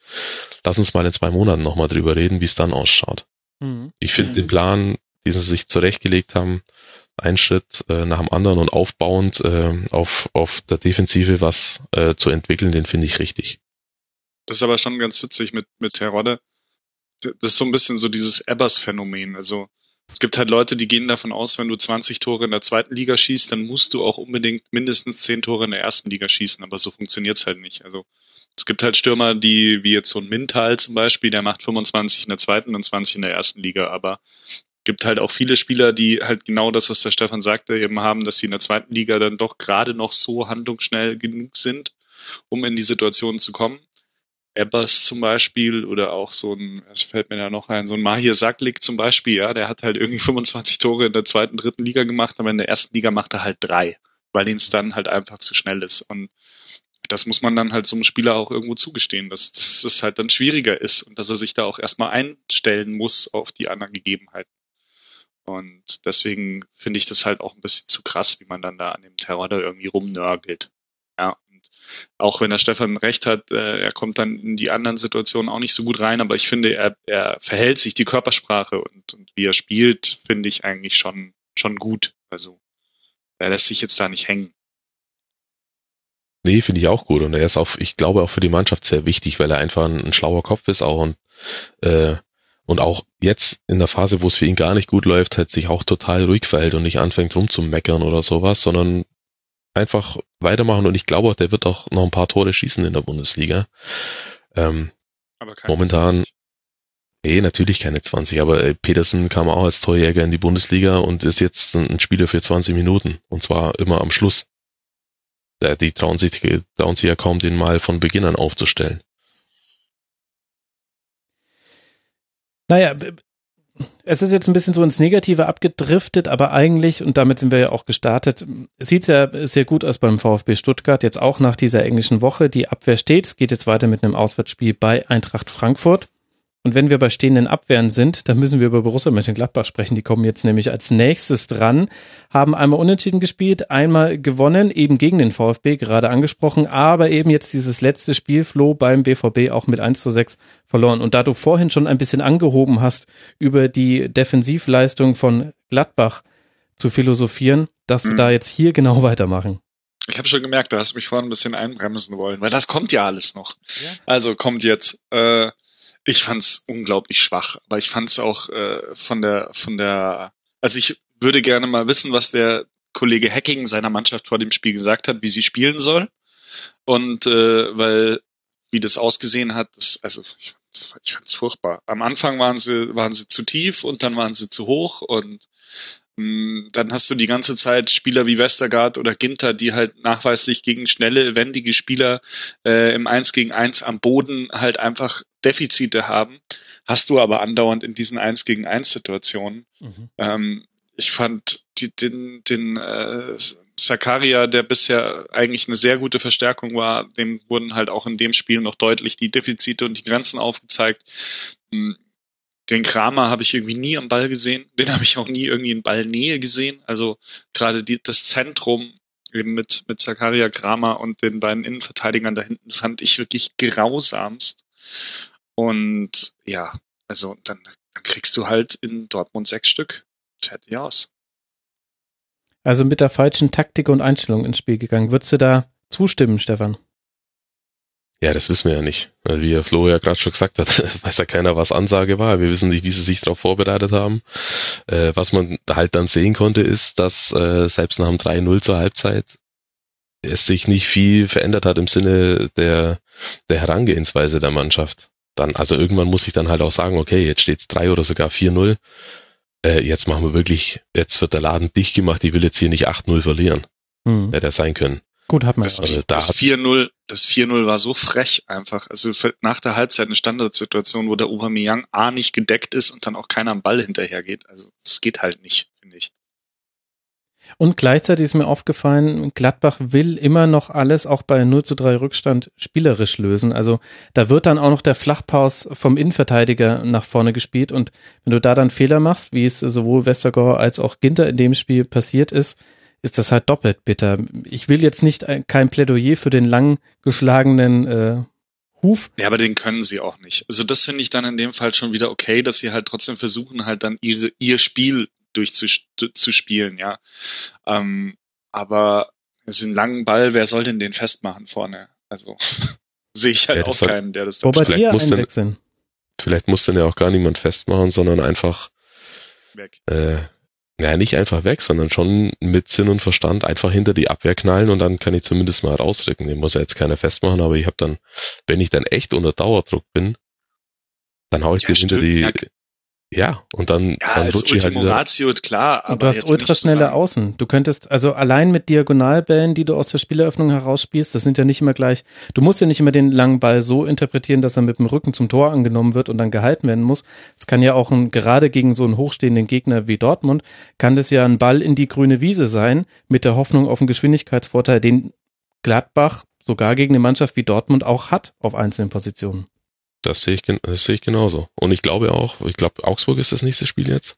lass uns mal in zwei Monaten nochmal drüber reden, wie es dann ausschaut. Mhm. Ich finde mhm. den Plan, den sie sich zurechtgelegt haben, ein Schritt äh, nach dem anderen und aufbauend äh, auf, auf der Defensive was äh, zu entwickeln, den finde ich richtig. Das ist aber schon ganz witzig mit, mit Terodde. Das ist so ein bisschen so dieses Ebbers-Phänomen. Also es gibt halt Leute, die gehen davon aus, wenn du 20 Tore in der zweiten Liga schießt, dann musst du auch unbedingt mindestens 10 Tore in der ersten Liga schießen, aber so funktioniert's halt nicht. Also es gibt halt Stürmer, die, wie jetzt so ein Mintal zum Beispiel, der macht 25 in der zweiten und 20 in der ersten Liga, aber gibt halt auch viele Spieler, die halt genau das, was der Stefan sagte, eben haben, dass sie in der zweiten Liga dann doch gerade noch so handlungsschnell genug sind, um in die Situation zu kommen. Ebbers zum Beispiel oder auch so ein, es fällt mir da noch ein, so ein Mahir Saklik zum Beispiel, ja, der hat halt irgendwie <laughs> 25 Tore in der zweiten, dritten Liga gemacht, aber in der ersten Liga macht er halt drei, weil ihm es dann halt einfach zu schnell ist. Und das muss man dann halt so einem Spieler auch irgendwo zugestehen, dass, dass es halt dann schwieriger ist und dass er sich da auch erstmal einstellen muss auf die anderen Gegebenheiten. Und deswegen finde ich das halt auch ein bisschen zu krass, wie man dann da an dem Terror da irgendwie rumnörgelt. Ja, auch wenn der Stefan recht hat, äh, er kommt dann in die anderen Situationen auch nicht so gut rein, aber ich finde, er, er verhält sich die Körpersprache und, und wie er spielt, finde ich eigentlich schon, schon gut. Also er lässt sich jetzt da nicht hängen. Nee, finde ich auch gut. Und er ist auch, ich glaube, auch für die Mannschaft sehr wichtig, weil er einfach ein, ein schlauer Kopf ist auch und, äh, und auch jetzt in der Phase, wo es für ihn gar nicht gut läuft, halt sich auch total ruhig verhält und nicht anfängt rumzumeckern oder sowas, sondern einfach weitermachen und ich glaube auch, der wird auch noch ein paar Tore schießen in der Bundesliga. Ähm, aber momentan, 20. nee, natürlich keine 20, aber äh, Petersen kam auch als Torjäger in die Bundesliga und ist jetzt ein Spieler für 20 Minuten und zwar immer am Schluss. Die trauen sich, trauen sich ja kaum, den mal von Beginn an aufzustellen. Naja, es ist jetzt ein bisschen so ins Negative abgedriftet, aber eigentlich, und damit sind wir ja auch gestartet, sieht es ja sehr gut aus beim VfB Stuttgart, jetzt auch nach dieser englischen Woche. Die Abwehr steht, es geht jetzt weiter mit einem Auswärtsspiel bei Eintracht Frankfurt. Und wenn wir bei stehenden Abwehren sind, dann müssen wir über Borussia Mönchengladbach sprechen. Die kommen jetzt nämlich als nächstes dran, haben einmal unentschieden gespielt, einmal gewonnen, eben gegen den VfB, gerade angesprochen, aber eben jetzt dieses letzte Spiel, Flo, beim BVB auch mit 1 zu 6 verloren. Und da du vorhin schon ein bisschen angehoben hast, über die Defensivleistung von Gladbach zu philosophieren, dass mhm. wir da jetzt hier genau <laughs> weitermachen. Ich habe schon gemerkt, da hast du mich vorhin ein bisschen einbremsen wollen, weil das kommt ja alles noch. Ja. Also kommt jetzt. Äh, ich fand's unglaublich schwach, aber ich fand's auch äh, von der von der also ich würde gerne mal wissen, was der Kollege Hacking seiner Mannschaft vor dem Spiel gesagt hat, wie sie spielen soll. Und äh, weil wie das ausgesehen hat, das, also ich, ich fand's furchtbar. Am Anfang waren sie waren sie zu tief und dann waren sie zu hoch und dann hast du die ganze Zeit Spieler wie Westergaard oder Ginter, die halt nachweislich gegen schnelle, wendige Spieler äh, im 1 gegen 1 am Boden halt einfach Defizite haben. Hast du aber andauernd in diesen 1 gegen 1 Situationen. Mhm. Ähm, ich fand die, den, den äh, Sakaria, der bisher eigentlich eine sehr gute Verstärkung war, dem wurden halt auch in dem Spiel noch deutlich die Defizite und die Grenzen aufgezeigt. Hm, den Kramer habe ich irgendwie nie am Ball gesehen. Den habe ich auch nie irgendwie in Ballnähe gesehen. Also gerade die, das Zentrum eben mit, mit Zakaria Kramer und den beiden Innenverteidigern da hinten fand ich wirklich grausamst. Und ja, also dann, kriegst du halt in Dortmund sechs Stück. Fertig aus. Also mit der falschen Taktik und Einstellung ins Spiel gegangen. Würdest du da zustimmen, Stefan? Ja, das wissen wir ja nicht. Wie Flo ja gerade schon gesagt hat, <laughs> weiß ja keiner, was Ansage war. Wir wissen nicht, wie sie sich darauf vorbereitet haben. Äh, was man halt dann sehen konnte, ist, dass äh, selbst nach dem 3-0 zur Halbzeit es sich nicht viel verändert hat im Sinne der, der Herangehensweise der Mannschaft. Dann, also irgendwann muss ich dann halt auch sagen, okay, jetzt steht es 3 oder sogar 4-0. Äh, jetzt machen wir wirklich, jetzt wird der Laden dicht gemacht, ich will jetzt hier nicht 8-0 verlieren. Mhm. Hätte er sein können. Gut, hat man das, also das 4-0, das 4-0 war so frech einfach. Also nach der Halbzeit eine Standardsituation, wo der Aubameyang A nicht gedeckt ist und dann auch keiner am Ball hinterhergeht. Also das geht halt nicht, finde ich. Und gleichzeitig ist mir aufgefallen, Gladbach will immer noch alles auch bei 0 zu 3 Rückstand spielerisch lösen. Also da wird dann auch noch der Flachpaus vom Innenverteidiger nach vorne gespielt und wenn du da dann Fehler machst, wie es sowohl Westergaard als auch Ginter in dem Spiel passiert ist, ist das halt doppelt bitter. Ich will jetzt nicht kein Plädoyer für den lang geschlagenen äh, Huf. Ja, aber den können sie auch nicht. Also das finde ich dann in dem Fall schon wieder okay, dass sie halt trotzdem versuchen, halt dann ihre, ihr Spiel durchzuspielen, ja. Ähm, aber es ist ein langen Ball, wer soll denn den festmachen vorne? Also <laughs> sehe ich halt ja, auch keinen, der das dann Wobei dir einwechseln. Vielleicht muss dann ja auch gar niemand festmachen, sondern einfach weg. Äh, naja, nicht einfach weg, sondern schon mit Sinn und Verstand einfach hinter die Abwehr knallen und dann kann ich zumindest mal rausrücken. Den muss ja jetzt keiner festmachen, aber ich habe dann, wenn ich dann echt unter Dauerdruck bin, dann hau ich ja, den hinter die, ja, und dann, ja, dann ich halt wieder. Ratio, klar, aber und du hast ultraschnelle Außen. Du könntest, also allein mit Diagonalbällen, die du aus der Spieleröffnung herausspielst, das sind ja nicht immer gleich, du musst ja nicht immer den langen Ball so interpretieren, dass er mit dem Rücken zum Tor angenommen wird und dann gehalten werden muss. Es kann ja auch ein, gerade gegen so einen hochstehenden Gegner wie Dortmund, kann das ja ein Ball in die grüne Wiese sein, mit der Hoffnung auf einen Geschwindigkeitsvorteil, den Gladbach sogar gegen eine Mannschaft wie Dortmund auch hat auf einzelnen Positionen. Das sehe ich, das sehe ich genauso. Und ich glaube auch, ich glaube, Augsburg ist das nächste Spiel jetzt.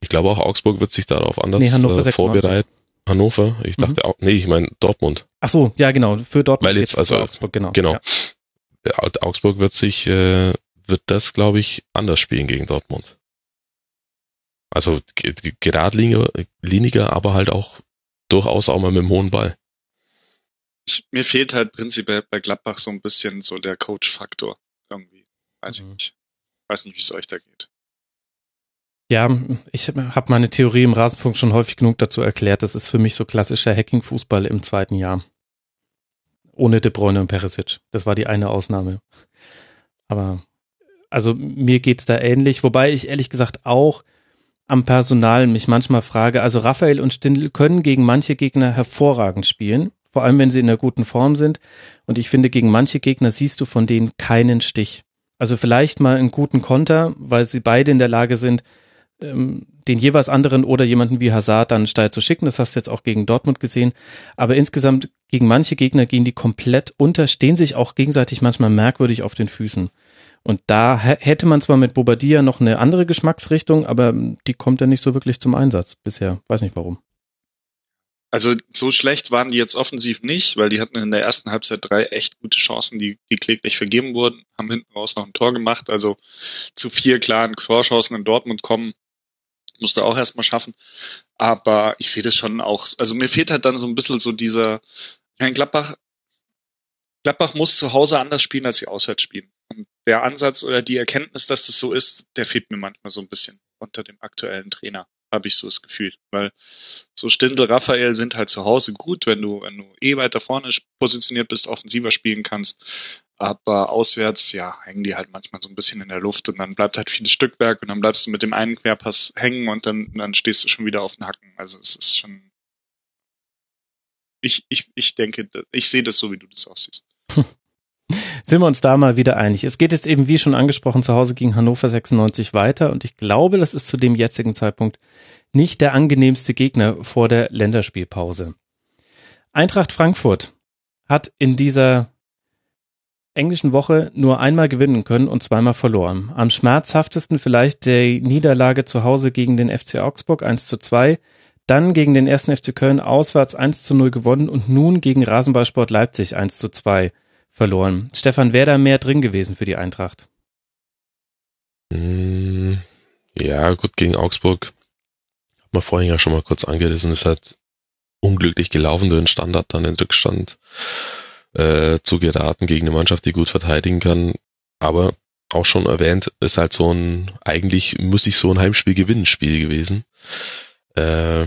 Ich glaube auch, Augsburg wird sich darauf anders nee, Hannover äh, vorbereiten. Hannover, ich mhm. dachte auch, nee, ich meine Dortmund. Ach so, ja genau, für Dortmund. Weil jetzt, also Augsburg, genau. Genau. Ja. Augsburg wird sich, äh, wird das, glaube ich, anders spielen gegen Dortmund. Also geradliniger, aber halt auch durchaus auch mal mit dem hohen Ball. Ich, mir fehlt halt prinzipiell bei Gladbach so ein bisschen so der Coach-Faktor. Weiß mhm. ich nicht. Weiß nicht, wie es euch da geht. Ja, ich habe meine Theorie im Rasenfunk schon häufig genug dazu erklärt. Das ist für mich so klassischer Hacking-Fußball im zweiten Jahr. Ohne De Bruyne und Perisic. Das war die eine Ausnahme. Aber also mir geht's da ähnlich, wobei ich ehrlich gesagt auch am Personal mich manchmal frage, also Raphael und Stindl können gegen manche Gegner hervorragend spielen vor allem wenn sie in einer guten Form sind. Und ich finde, gegen manche Gegner siehst du von denen keinen Stich. Also vielleicht mal einen guten Konter, weil sie beide in der Lage sind, ähm, den jeweils anderen oder jemanden wie Hazard dann steil zu schicken. Das hast du jetzt auch gegen Dortmund gesehen. Aber insgesamt gegen manche Gegner gehen die komplett unter, stehen sich auch gegenseitig manchmal merkwürdig auf den Füßen. Und da hätte man zwar mit Bobadilla noch eine andere Geschmacksrichtung, aber die kommt ja nicht so wirklich zum Einsatz bisher. Weiß nicht warum. Also so schlecht waren die jetzt offensiv nicht, weil die hatten in der ersten Halbzeit drei echt gute Chancen, die, die kläglich vergeben wurden, haben hinten raus noch ein Tor gemacht. Also zu vier klaren Torchancen in Dortmund kommen, musste auch erstmal schaffen. Aber ich sehe das schon auch, also mir fehlt halt dann so ein bisschen so dieser, Herrn Gladbach, Gladbach muss zu Hause anders spielen, als sie auswärts spielen. Und der Ansatz oder die Erkenntnis, dass das so ist, der fehlt mir manchmal so ein bisschen unter dem aktuellen Trainer habe ich so das Gefühl. Weil so Stindl, Raphael sind halt zu Hause gut, wenn du, wenn du eh weiter vorne positioniert bist, offensiver spielen kannst. Aber auswärts, ja, hängen die halt manchmal so ein bisschen in der Luft und dann bleibt halt vieles Stückwerk und dann bleibst du mit dem einen Querpass hängen und dann, dann stehst du schon wieder auf den Hacken. Also es ist schon. Ich, ich, ich denke, ich sehe das so, wie du das aussiehst. <laughs> sind wir uns da mal wieder einig. Es geht jetzt eben, wie schon angesprochen, zu Hause gegen Hannover 96 weiter und ich glaube, das ist zu dem jetzigen Zeitpunkt nicht der angenehmste Gegner vor der Länderspielpause. Eintracht Frankfurt hat in dieser englischen Woche nur einmal gewinnen können und zweimal verloren. Am schmerzhaftesten vielleicht der Niederlage zu Hause gegen den FC Augsburg 1 zu 2, dann gegen den ersten FC Köln auswärts 1 zu 0 gewonnen und nun gegen Rasenballsport Leipzig 1 zu 2 verloren. Stefan, wäre da mehr drin gewesen für die Eintracht? Hm, ja, gut, gegen Augsburg hat man vorhin ja schon mal kurz angerissen, ist halt unglücklich gelaufen, durch den Standard dann in Rückstand äh, zu geraten gegen eine Mannschaft, die gut verteidigen kann. Aber auch schon erwähnt, ist halt so ein, eigentlich muss ich so ein Heimspiel gewinnen Spiel gewesen. Äh,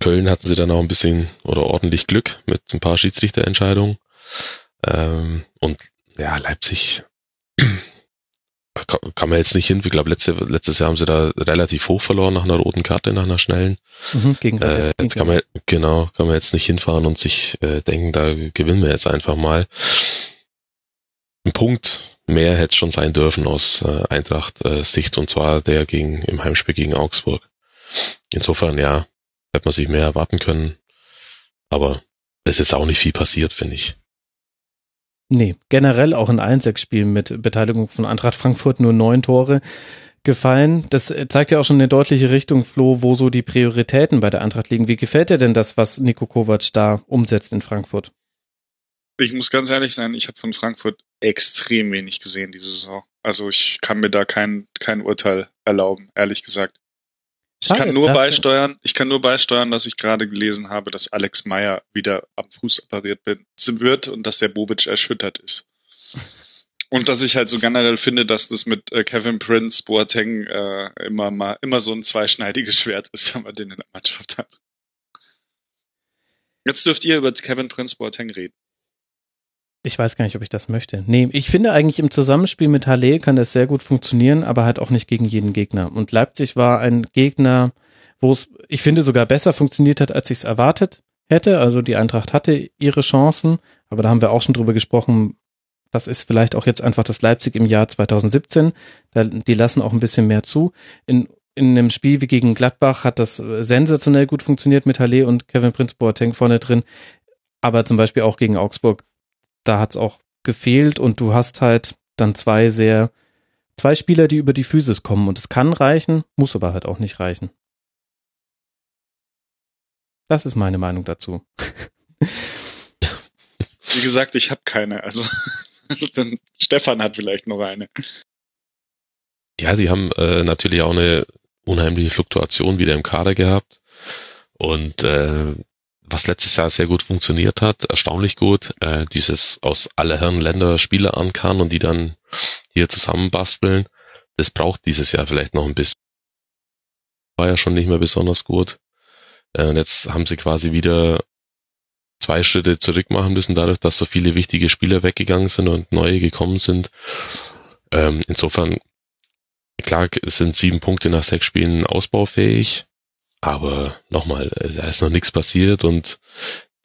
Köln hatten sie dann auch ein bisschen oder ordentlich Glück mit ein paar Schiedsrichterentscheidungen. Ähm, und ja, Leipzig <clears throat> kann man jetzt nicht hin. Ich glaube, letzte, letztes Jahr haben sie da relativ hoch verloren nach einer roten Karte, nach einer schnellen. Mhm, gegen äh, jetzt kann man, genau, kann man jetzt nicht hinfahren und sich äh, denken, da gewinnen wir jetzt einfach mal. Ein Punkt mehr hätte schon sein dürfen aus äh, Eintracht äh, Sicht und zwar der gegen im Heimspiel gegen Augsburg. Insofern ja, hätte man sich mehr erwarten können, aber es ist jetzt auch nicht viel passiert, finde ich. Nee, generell auch in allen sechs Spielen mit Beteiligung von Eintracht Frankfurt nur neun Tore gefallen. Das zeigt ja auch schon eine deutliche Richtung, Flo, wo so die Prioritäten bei der Eintracht liegen. Wie gefällt dir denn das, was Nico Kovac da umsetzt in Frankfurt? ich muss ganz ehrlich sein, ich habe von Frankfurt extrem wenig gesehen diese Saison. Also ich kann mir da kein, kein Urteil erlauben, ehrlich gesagt. Schade, ich kann nur beisteuern, ich kann nur beisteuern, dass ich gerade gelesen habe, dass Alex Meyer wieder am Fuß operiert wird und dass der Bobic erschüttert ist. Und dass ich halt so generell finde, dass das mit äh, Kevin Prince, Boateng äh, immer mal immer so ein zweischneidiges Schwert ist, <laughs> wenn man den in der Mannschaft hat. Jetzt dürft ihr über Kevin Prince Boateng reden. Ich weiß gar nicht, ob ich das möchte. Nee, ich finde eigentlich im Zusammenspiel mit Halle kann das sehr gut funktionieren, aber halt auch nicht gegen jeden Gegner. Und Leipzig war ein Gegner, wo es, ich finde, sogar besser funktioniert hat, als ich es erwartet hätte. Also die Eintracht hatte ihre Chancen, aber da haben wir auch schon drüber gesprochen. Das ist vielleicht auch jetzt einfach das Leipzig im Jahr 2017. die lassen auch ein bisschen mehr zu. In, in einem Spiel wie gegen Gladbach hat das sensationell gut funktioniert mit Halle und Kevin Prince Boateng vorne drin. Aber zum Beispiel auch gegen Augsburg da hat's auch gefehlt und du hast halt dann zwei sehr, zwei Spieler, die über die Physis kommen und es kann reichen, muss aber halt auch nicht reichen. Das ist meine Meinung dazu. Wie gesagt, ich habe keine. Also <laughs> Stefan hat vielleicht noch eine. Ja, sie haben äh, natürlich auch eine unheimliche Fluktuation wieder im Kader gehabt. Und äh, was letztes Jahr sehr gut funktioniert hat, erstaunlich gut, äh, dieses aus aller Herren Länder Spieler ankann und die dann hier zusammenbasteln, das braucht dieses Jahr vielleicht noch ein bisschen. War ja schon nicht mehr besonders gut. Äh, und jetzt haben sie quasi wieder zwei Schritte zurück machen müssen, dadurch, dass so viele wichtige Spieler weggegangen sind und neue gekommen sind. Ähm, insofern, klar sind sieben Punkte nach sechs Spielen ausbaufähig, aber nochmal, äh, da ist noch nichts passiert und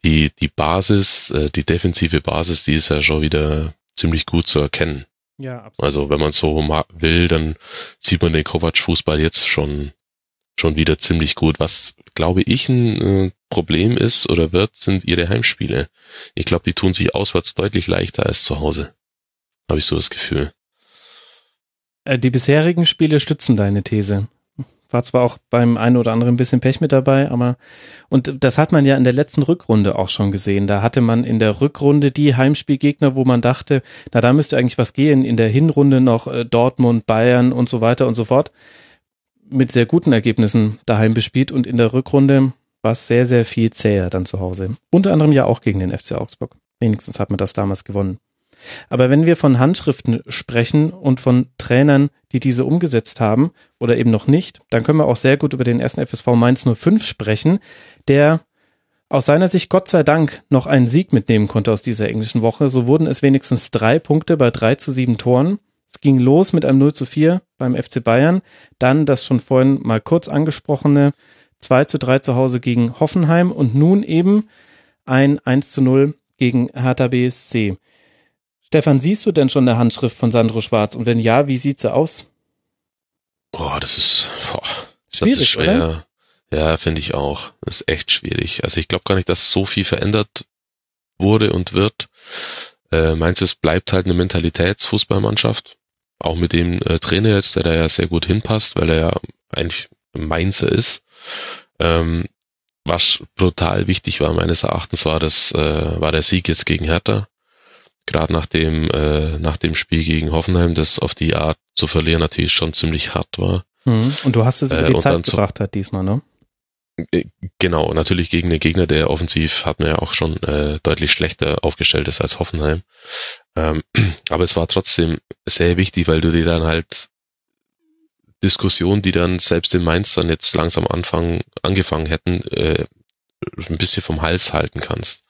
die, die Basis, äh, die defensive Basis, die ist ja schon wieder ziemlich gut zu erkennen. Ja, absolut. Also wenn man so will, dann sieht man den Kovac-Fußball jetzt schon, schon wieder ziemlich gut. Was, glaube ich, ein äh, Problem ist oder wird, sind ihre Heimspiele. Ich glaube, die tun sich auswärts deutlich leichter als zu Hause. Habe ich so das Gefühl. Die bisherigen Spiele stützen deine These. War zwar auch beim einen oder anderen ein bisschen Pech mit dabei, aber und das hat man ja in der letzten Rückrunde auch schon gesehen. Da hatte man in der Rückrunde die Heimspielgegner, wo man dachte, na da müsste eigentlich was gehen. In der Hinrunde noch äh, Dortmund, Bayern und so weiter und so fort mit sehr guten Ergebnissen daheim bespielt und in der Rückrunde war es sehr, sehr viel zäher dann zu Hause. Unter anderem ja auch gegen den FC Augsburg. Wenigstens hat man das damals gewonnen. Aber wenn wir von Handschriften sprechen und von Trainern, die diese umgesetzt haben oder eben noch nicht, dann können wir auch sehr gut über den ersten FSV Mainz 05 sprechen, der aus seiner Sicht Gott sei Dank noch einen Sieg mitnehmen konnte aus dieser englischen Woche. So wurden es wenigstens drei Punkte bei drei zu sieben Toren. Es ging los mit einem 0 zu 4 beim FC Bayern, dann das schon vorhin mal kurz angesprochene 2 zu 3 zu Hause gegen Hoffenheim und nun eben ein 1 zu 0 gegen Hertha BSC. Stefan, siehst du denn schon eine Handschrift von Sandro Schwarz? Und wenn ja, wie sieht sie aus? Boah, das ist, boah, schwierig, das ist schwer. Oder? Ja, finde ich auch. Das ist echt schwierig. Also ich glaube gar nicht, dass so viel verändert wurde und wird. Äh, meinst du, es bleibt halt eine Mentalitätsfußballmannschaft? Auch mit dem äh, Trainer jetzt, der da ja sehr gut hinpasst, weil er ja eigentlich Mainzer ist. Ähm, was brutal wichtig war meines Erachtens war das äh, war der Sieg jetzt gegen Hertha gerade nach dem, äh, nach dem Spiel gegen Hoffenheim, das auf die Art zu verlieren natürlich schon ziemlich hart war. Mhm. Und du hast es über die äh, Zeit gebracht hat diesmal, ne? Äh, genau, natürlich gegen den Gegner, der offensiv hat man ja auch schon äh, deutlich schlechter aufgestellt ist als Hoffenheim. Ähm, <clears throat> aber es war trotzdem sehr wichtig, weil du dir dann halt Diskussionen, die dann selbst in Mainz dann jetzt langsam anfangen, angefangen hätten, äh, ein bisschen vom Hals halten kannst.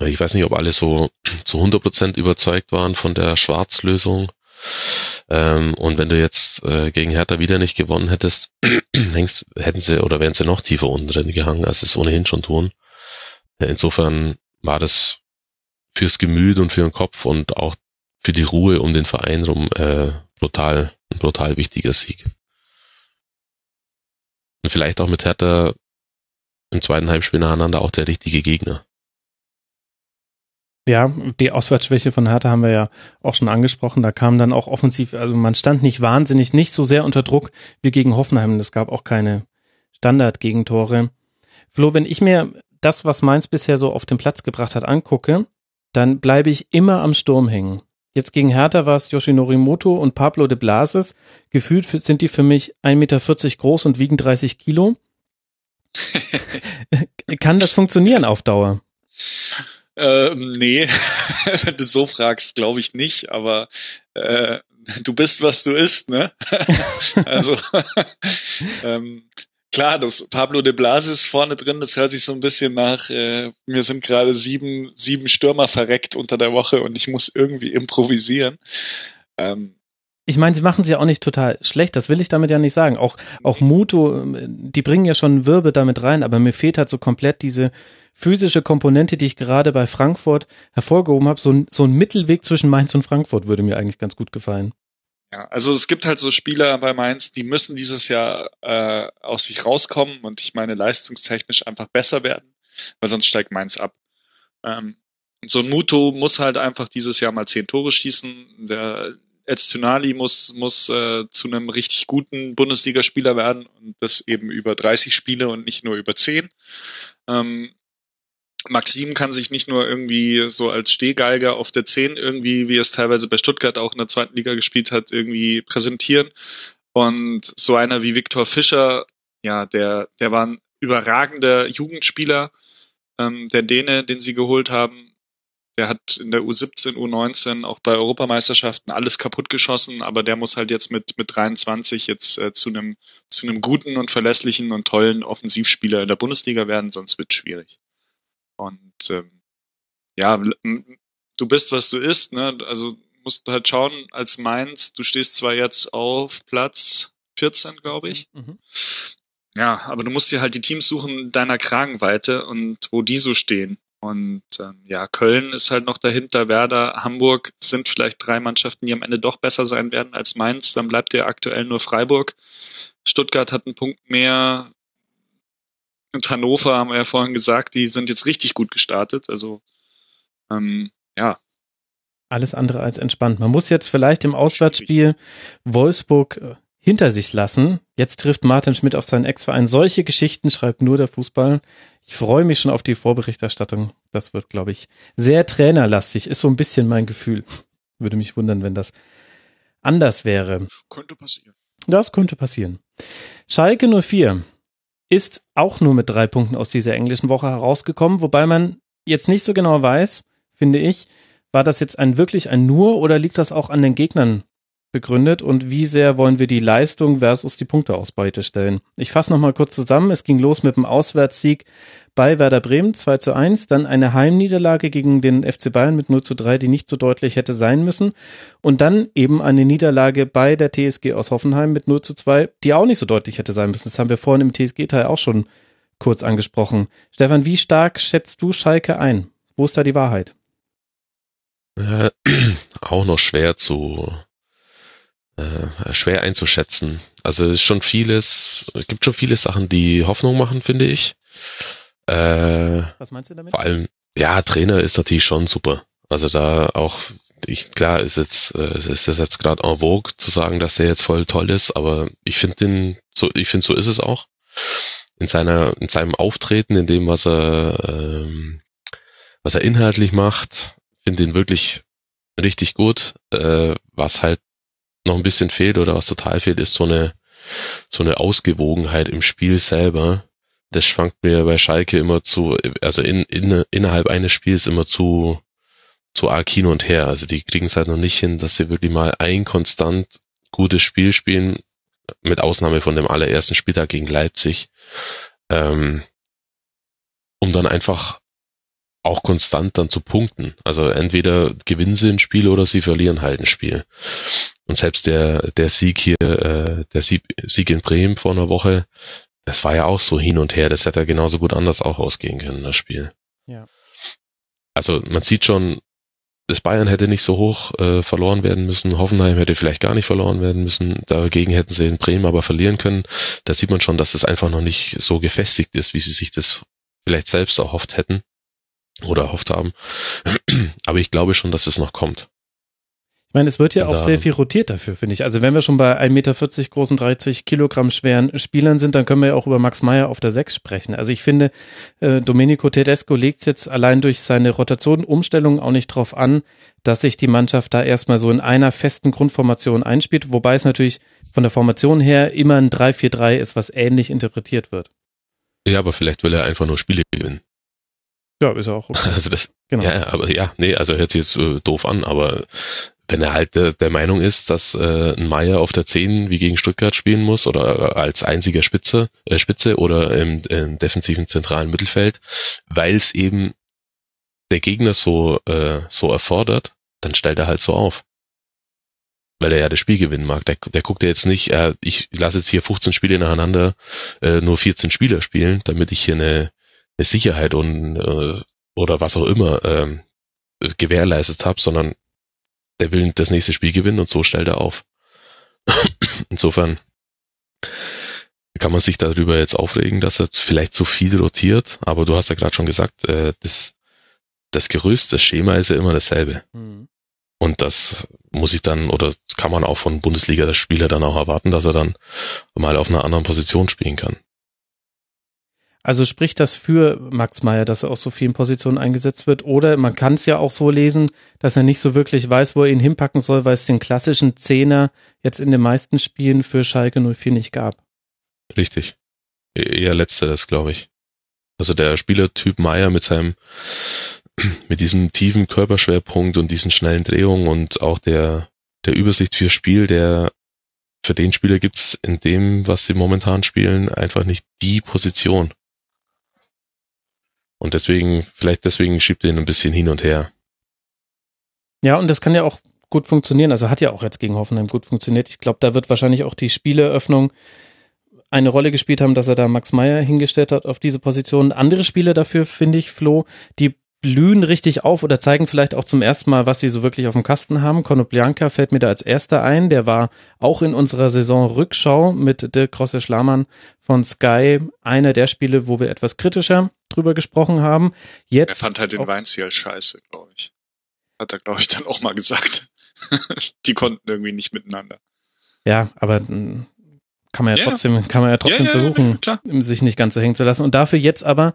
Ich weiß nicht, ob alle so <clears throat> zu 100% überzeugt waren von der Schwarzlösung. Ähm, und wenn du jetzt äh, gegen Hertha wieder nicht gewonnen hättest, <clears throat> hängst, hätten sie oder wären sie noch tiefer unten drin gehangen, als sie es ohnehin schon tun. Insofern war das fürs Gemüt und für den Kopf und auch für die Ruhe um den Verein rum äh, brutal, ein brutal wichtiger Sieg. Und vielleicht auch mit Hertha im zweiten Heimspiel nacheinander auch der richtige Gegner. Ja, die Auswärtsschwäche von Hertha haben wir ja auch schon angesprochen. Da kam dann auch offensiv, also man stand nicht wahnsinnig, nicht so sehr unter Druck wie gegen Hoffenheim. Es gab auch keine Standard-Gegentore. Flo, wenn ich mir das, was Mainz bisher so auf den Platz gebracht hat, angucke, dann bleibe ich immer am Sturm hängen. Jetzt gegen Hertha war es Yoshinori Moto und Pablo de Blasis. Gefühlt sind die für mich 1,40 Meter groß und wiegen 30 Kilo. <laughs> Kann das funktionieren auf Dauer? Ähm, nee, <laughs> wenn du so fragst, glaube ich nicht, aber äh, du bist, was du isst, ne? <laughs> also ähm, klar, das Pablo de Blasis vorne drin, das hört sich so ein bisschen nach, äh, mir sind gerade sieben, sieben Stürmer verreckt unter der Woche und ich muss irgendwie improvisieren. Ähm, ich meine, sie machen sie ja auch nicht total schlecht, das will ich damit ja nicht sagen. Auch, auch Muto, die bringen ja schon Wirbel damit rein, aber mir fehlt halt so komplett diese physische Komponente, die ich gerade bei Frankfurt hervorgehoben habe. So, ein so ein Mittelweg zwischen Mainz und Frankfurt würde mir eigentlich ganz gut gefallen. Ja, also es gibt halt so Spieler bei Mainz, die müssen dieses Jahr äh, aus sich rauskommen und ich meine leistungstechnisch einfach besser werden, weil sonst steigt Mainz ab. Ähm, so ein Muto muss halt einfach dieses Jahr mal zehn Tore schießen. Der Öztunali muss, muss äh, zu einem richtig guten Bundesligaspieler werden und das eben über 30 Spiele und nicht nur über 10. Ähm, Maxim kann sich nicht nur irgendwie so als Stehgeiger auf der 10 irgendwie, wie es teilweise bei Stuttgart auch in der zweiten Liga gespielt hat, irgendwie präsentieren. Und so einer wie Viktor Fischer, ja, der, der war ein überragender Jugendspieler, ähm, der Däne, den sie geholt haben. Der hat in der U17, U19 auch bei Europameisterschaften alles kaputt geschossen, aber der muss halt jetzt mit, mit 23 jetzt äh, zu einem zu einem guten und verlässlichen und tollen Offensivspieler in der Bundesliga werden, sonst wird es schwierig. Und ähm, ja, du bist, was du isst, ne? Also musst du halt schauen, als Mainz, du stehst zwar jetzt auf Platz 14, glaube ich. Mhm. Ja, aber du musst dir halt die Teams suchen deiner Kragenweite und wo die so stehen. Und ähm, ja, Köln ist halt noch dahinter, Werder, Hamburg sind vielleicht drei Mannschaften, die am Ende doch besser sein werden als Mainz. Dann bleibt dir aktuell nur Freiburg. Stuttgart hat einen Punkt mehr. Und Hannover haben wir ja vorhin gesagt, die sind jetzt richtig gut gestartet. Also ähm, ja. Alles andere als entspannt. Man muss jetzt vielleicht im Auswärtsspiel Wolfsburg äh, hinter sich lassen. Jetzt trifft Martin Schmidt auf seinen Ex-Verein. Solche Geschichten schreibt nur der Fußball. Ich freue mich schon auf die Vorberichterstattung. Das wird, glaube ich, sehr trainerlastig. Ist so ein bisschen mein Gefühl. Würde mich wundern, wenn das anders wäre. Könnte passieren. Das könnte passieren. Schalke 04 ist auch nur mit drei Punkten aus dieser englischen Woche herausgekommen, wobei man jetzt nicht so genau weiß, finde ich, war das jetzt ein wirklich ein nur oder liegt das auch an den Gegnern begründet und wie sehr wollen wir die Leistung versus die Punkteausbeute stellen. Ich fasse nochmal kurz zusammen. Es ging los mit dem Auswärtssieg bei Werder Bremen 2 zu 1, dann eine Heimniederlage gegen den FC Bayern mit 0 zu 3, die nicht so deutlich hätte sein müssen und dann eben eine Niederlage bei der TSG aus Hoffenheim mit 0 zu 2, die auch nicht so deutlich hätte sein müssen. Das haben wir vorhin im TSG-Teil auch schon kurz angesprochen. Stefan, wie stark schätzt du Schalke ein? Wo ist da die Wahrheit? Äh, <clears throat> auch noch schwer zu äh, schwer einzuschätzen. Also es ist schon vieles, es gibt schon viele Sachen, die Hoffnung machen, finde ich. Äh, Was meinst du damit? Vor allem, ja, Trainer ist natürlich schon super. Also da auch, ich, klar ist jetzt, äh, ist das jetzt gerade en vogue zu sagen, dass der jetzt voll toll ist, aber ich finde den, so, ich finde so ist es auch. In seiner, in seinem Auftreten, in dem, was er, ähm, was er inhaltlich macht, finde ihn wirklich richtig gut. Äh, was halt noch ein bisschen fehlt oder was total fehlt, ist so eine, so eine Ausgewogenheit im Spiel selber. Das schwankt mir bei Schalke immer zu, also in, in, innerhalb eines Spiels immer zu, zu arg hin und her. Also die kriegen es halt noch nicht hin, dass sie wirklich mal ein konstant gutes Spiel spielen, mit Ausnahme von dem allerersten Spieltag gegen Leipzig, ähm, um dann einfach auch konstant dann zu punkten. Also entweder gewinnen sie ein Spiel oder sie verlieren halt ein Spiel. Und selbst der, der Sieg hier, äh, der Sieg, Sieg in Bremen vor einer Woche, das war ja auch so hin und her. Das hätte ja genauso gut anders auch ausgehen können, das Spiel. Ja. Also man sieht schon, das Bayern hätte nicht so hoch äh, verloren werden müssen. Hoffenheim hätte vielleicht gar nicht verloren werden müssen. Dagegen hätten sie in Bremen aber verlieren können. Da sieht man schon, dass es einfach noch nicht so gefestigt ist, wie sie sich das vielleicht selbst erhofft hätten oder erhofft haben. Aber ich glaube schon, dass es noch kommt. Ich meine, es wird ja auch sehr viel rotiert dafür, finde ich. Also wenn wir schon bei 1,40 Meter großen, 30 Kilogramm schweren Spielern sind, dann können wir ja auch über Max Meyer auf der 6 sprechen. Also ich finde, äh, Domenico Tedesco legt jetzt allein durch seine Rotation, Umstellung auch nicht drauf an, dass sich die Mannschaft da erstmal so in einer festen Grundformation einspielt, wobei es natürlich von der Formation her immer ein 3-4-3 ist, was ähnlich interpretiert wird. Ja, aber vielleicht will er einfach nur Spiele gewinnen. Ja, ist auch okay. <laughs> Also das, genau. ja, aber ja, nee, also hört sich jetzt äh, doof an, aber wenn er halt der, der Meinung ist, dass äh, ein Meier auf der 10 wie gegen Stuttgart spielen muss oder äh, als einziger Spitze, äh, Spitze oder im, im defensiven zentralen Mittelfeld, weil es eben der Gegner so, äh, so erfordert, dann stellt er halt so auf. Weil er ja das Spiel gewinnen mag. Der, der guckt ja jetzt nicht, äh, ich lasse jetzt hier 15 Spiele nacheinander äh, nur 14 Spieler spielen, damit ich hier eine Sicherheit und äh, oder was auch immer ähm, gewährleistet habe, sondern der will das nächste Spiel gewinnen und so stellt er auf. <clears throat> Insofern kann man sich darüber jetzt aufregen, dass er jetzt vielleicht zu viel rotiert, aber du hast ja gerade schon gesagt, äh, das, das Gerüst, das Schema ist ja immer dasselbe. Mhm. Und das muss ich dann, oder kann man auch von Bundesliga der Spieler dann auch erwarten, dass er dann mal auf einer anderen Position spielen kann. Also spricht das für Max Meyer, dass er auf so vielen Positionen eingesetzt wird? Oder man kann es ja auch so lesen, dass er nicht so wirklich weiß, wo er ihn hinpacken soll, weil es den klassischen Zehner jetzt in den meisten Spielen für Schalke 04 nicht gab. Richtig. E-, eher letzteres, glaube ich. Also der Spielertyp Meyer mit seinem, <clears throat> mit diesem tiefen Körperschwerpunkt und diesen schnellen Drehungen und auch der, der Übersicht fürs Spiel, der für den Spieler gibt's in dem, was sie momentan spielen, einfach nicht die Position. Und deswegen, vielleicht deswegen schiebt er ihn ein bisschen hin und her. Ja, und das kann ja auch gut funktionieren. Also hat ja auch jetzt gegen Hoffenheim gut funktioniert. Ich glaube, da wird wahrscheinlich auch die Spieleröffnung eine Rolle gespielt haben, dass er da Max Meyer hingestellt hat auf diese Position. Andere Spieler dafür, finde ich, Flo, die blühen richtig auf oder zeigen vielleicht auch zum ersten Mal, was sie so wirklich auf dem Kasten haben. Konoplyanka fällt mir da als erster ein. Der war auch in unserer Saison Rückschau mit Dirk Grosse-Schlamann von Sky einer der Spiele, wo wir etwas kritischer drüber gesprochen haben. Jetzt er fand halt den Weinziel scheiße, glaube ich. Hat er, glaube ich, dann auch mal gesagt. <laughs> Die konnten irgendwie nicht miteinander. Ja, aber hm, kann man ja, ja. trotzdem, kann man ja trotzdem ja, versuchen, sich nicht ganz so hängen zu lassen. Und dafür jetzt aber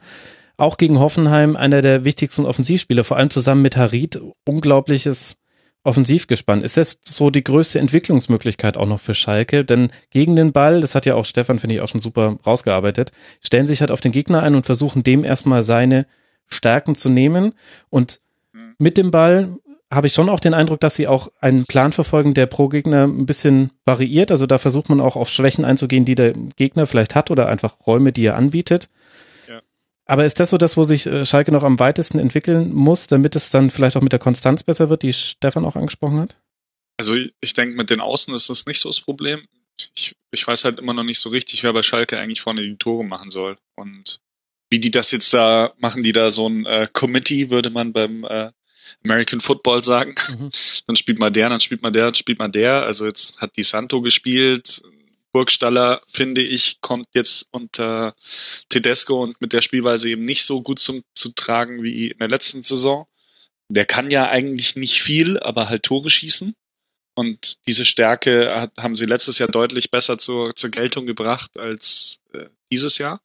auch gegen Hoffenheim einer der wichtigsten Offensivspieler, vor allem zusammen mit Harid, unglaubliches Offensivgespann. Ist das so die größte Entwicklungsmöglichkeit auch noch für Schalke? Denn gegen den Ball, das hat ja auch Stefan, finde ich, auch schon super rausgearbeitet, stellen sich halt auf den Gegner ein und versuchen dem erstmal seine Stärken zu nehmen. Und mit dem Ball habe ich schon auch den Eindruck, dass sie auch einen Plan verfolgen, der pro Gegner ein bisschen variiert. Also da versucht man auch auf Schwächen einzugehen, die der Gegner vielleicht hat oder einfach Räume, die er anbietet. Aber ist das so das, wo sich äh, Schalke noch am weitesten entwickeln muss, damit es dann vielleicht auch mit der Konstanz besser wird, die Stefan auch angesprochen hat? Also ich denke, mit den Außen ist das nicht so das Problem. Ich, ich weiß halt immer noch nicht so richtig, wer bei Schalke eigentlich vorne die Tore machen soll. Und wie die das jetzt da machen, die da so ein äh, Committee, würde man beim äh, American Football sagen. Mhm. Dann spielt mal der, dann spielt mal der, dann spielt mal der. Also jetzt hat die Santo gespielt, Burgstaller, finde ich, kommt jetzt unter Tedesco und mit der Spielweise eben nicht so gut zum, zu tragen wie in der letzten Saison. Der kann ja eigentlich nicht viel, aber halt Tore schießen. Und diese Stärke hat, haben sie letztes Jahr deutlich besser zur, zur Geltung gebracht als äh, dieses Jahr.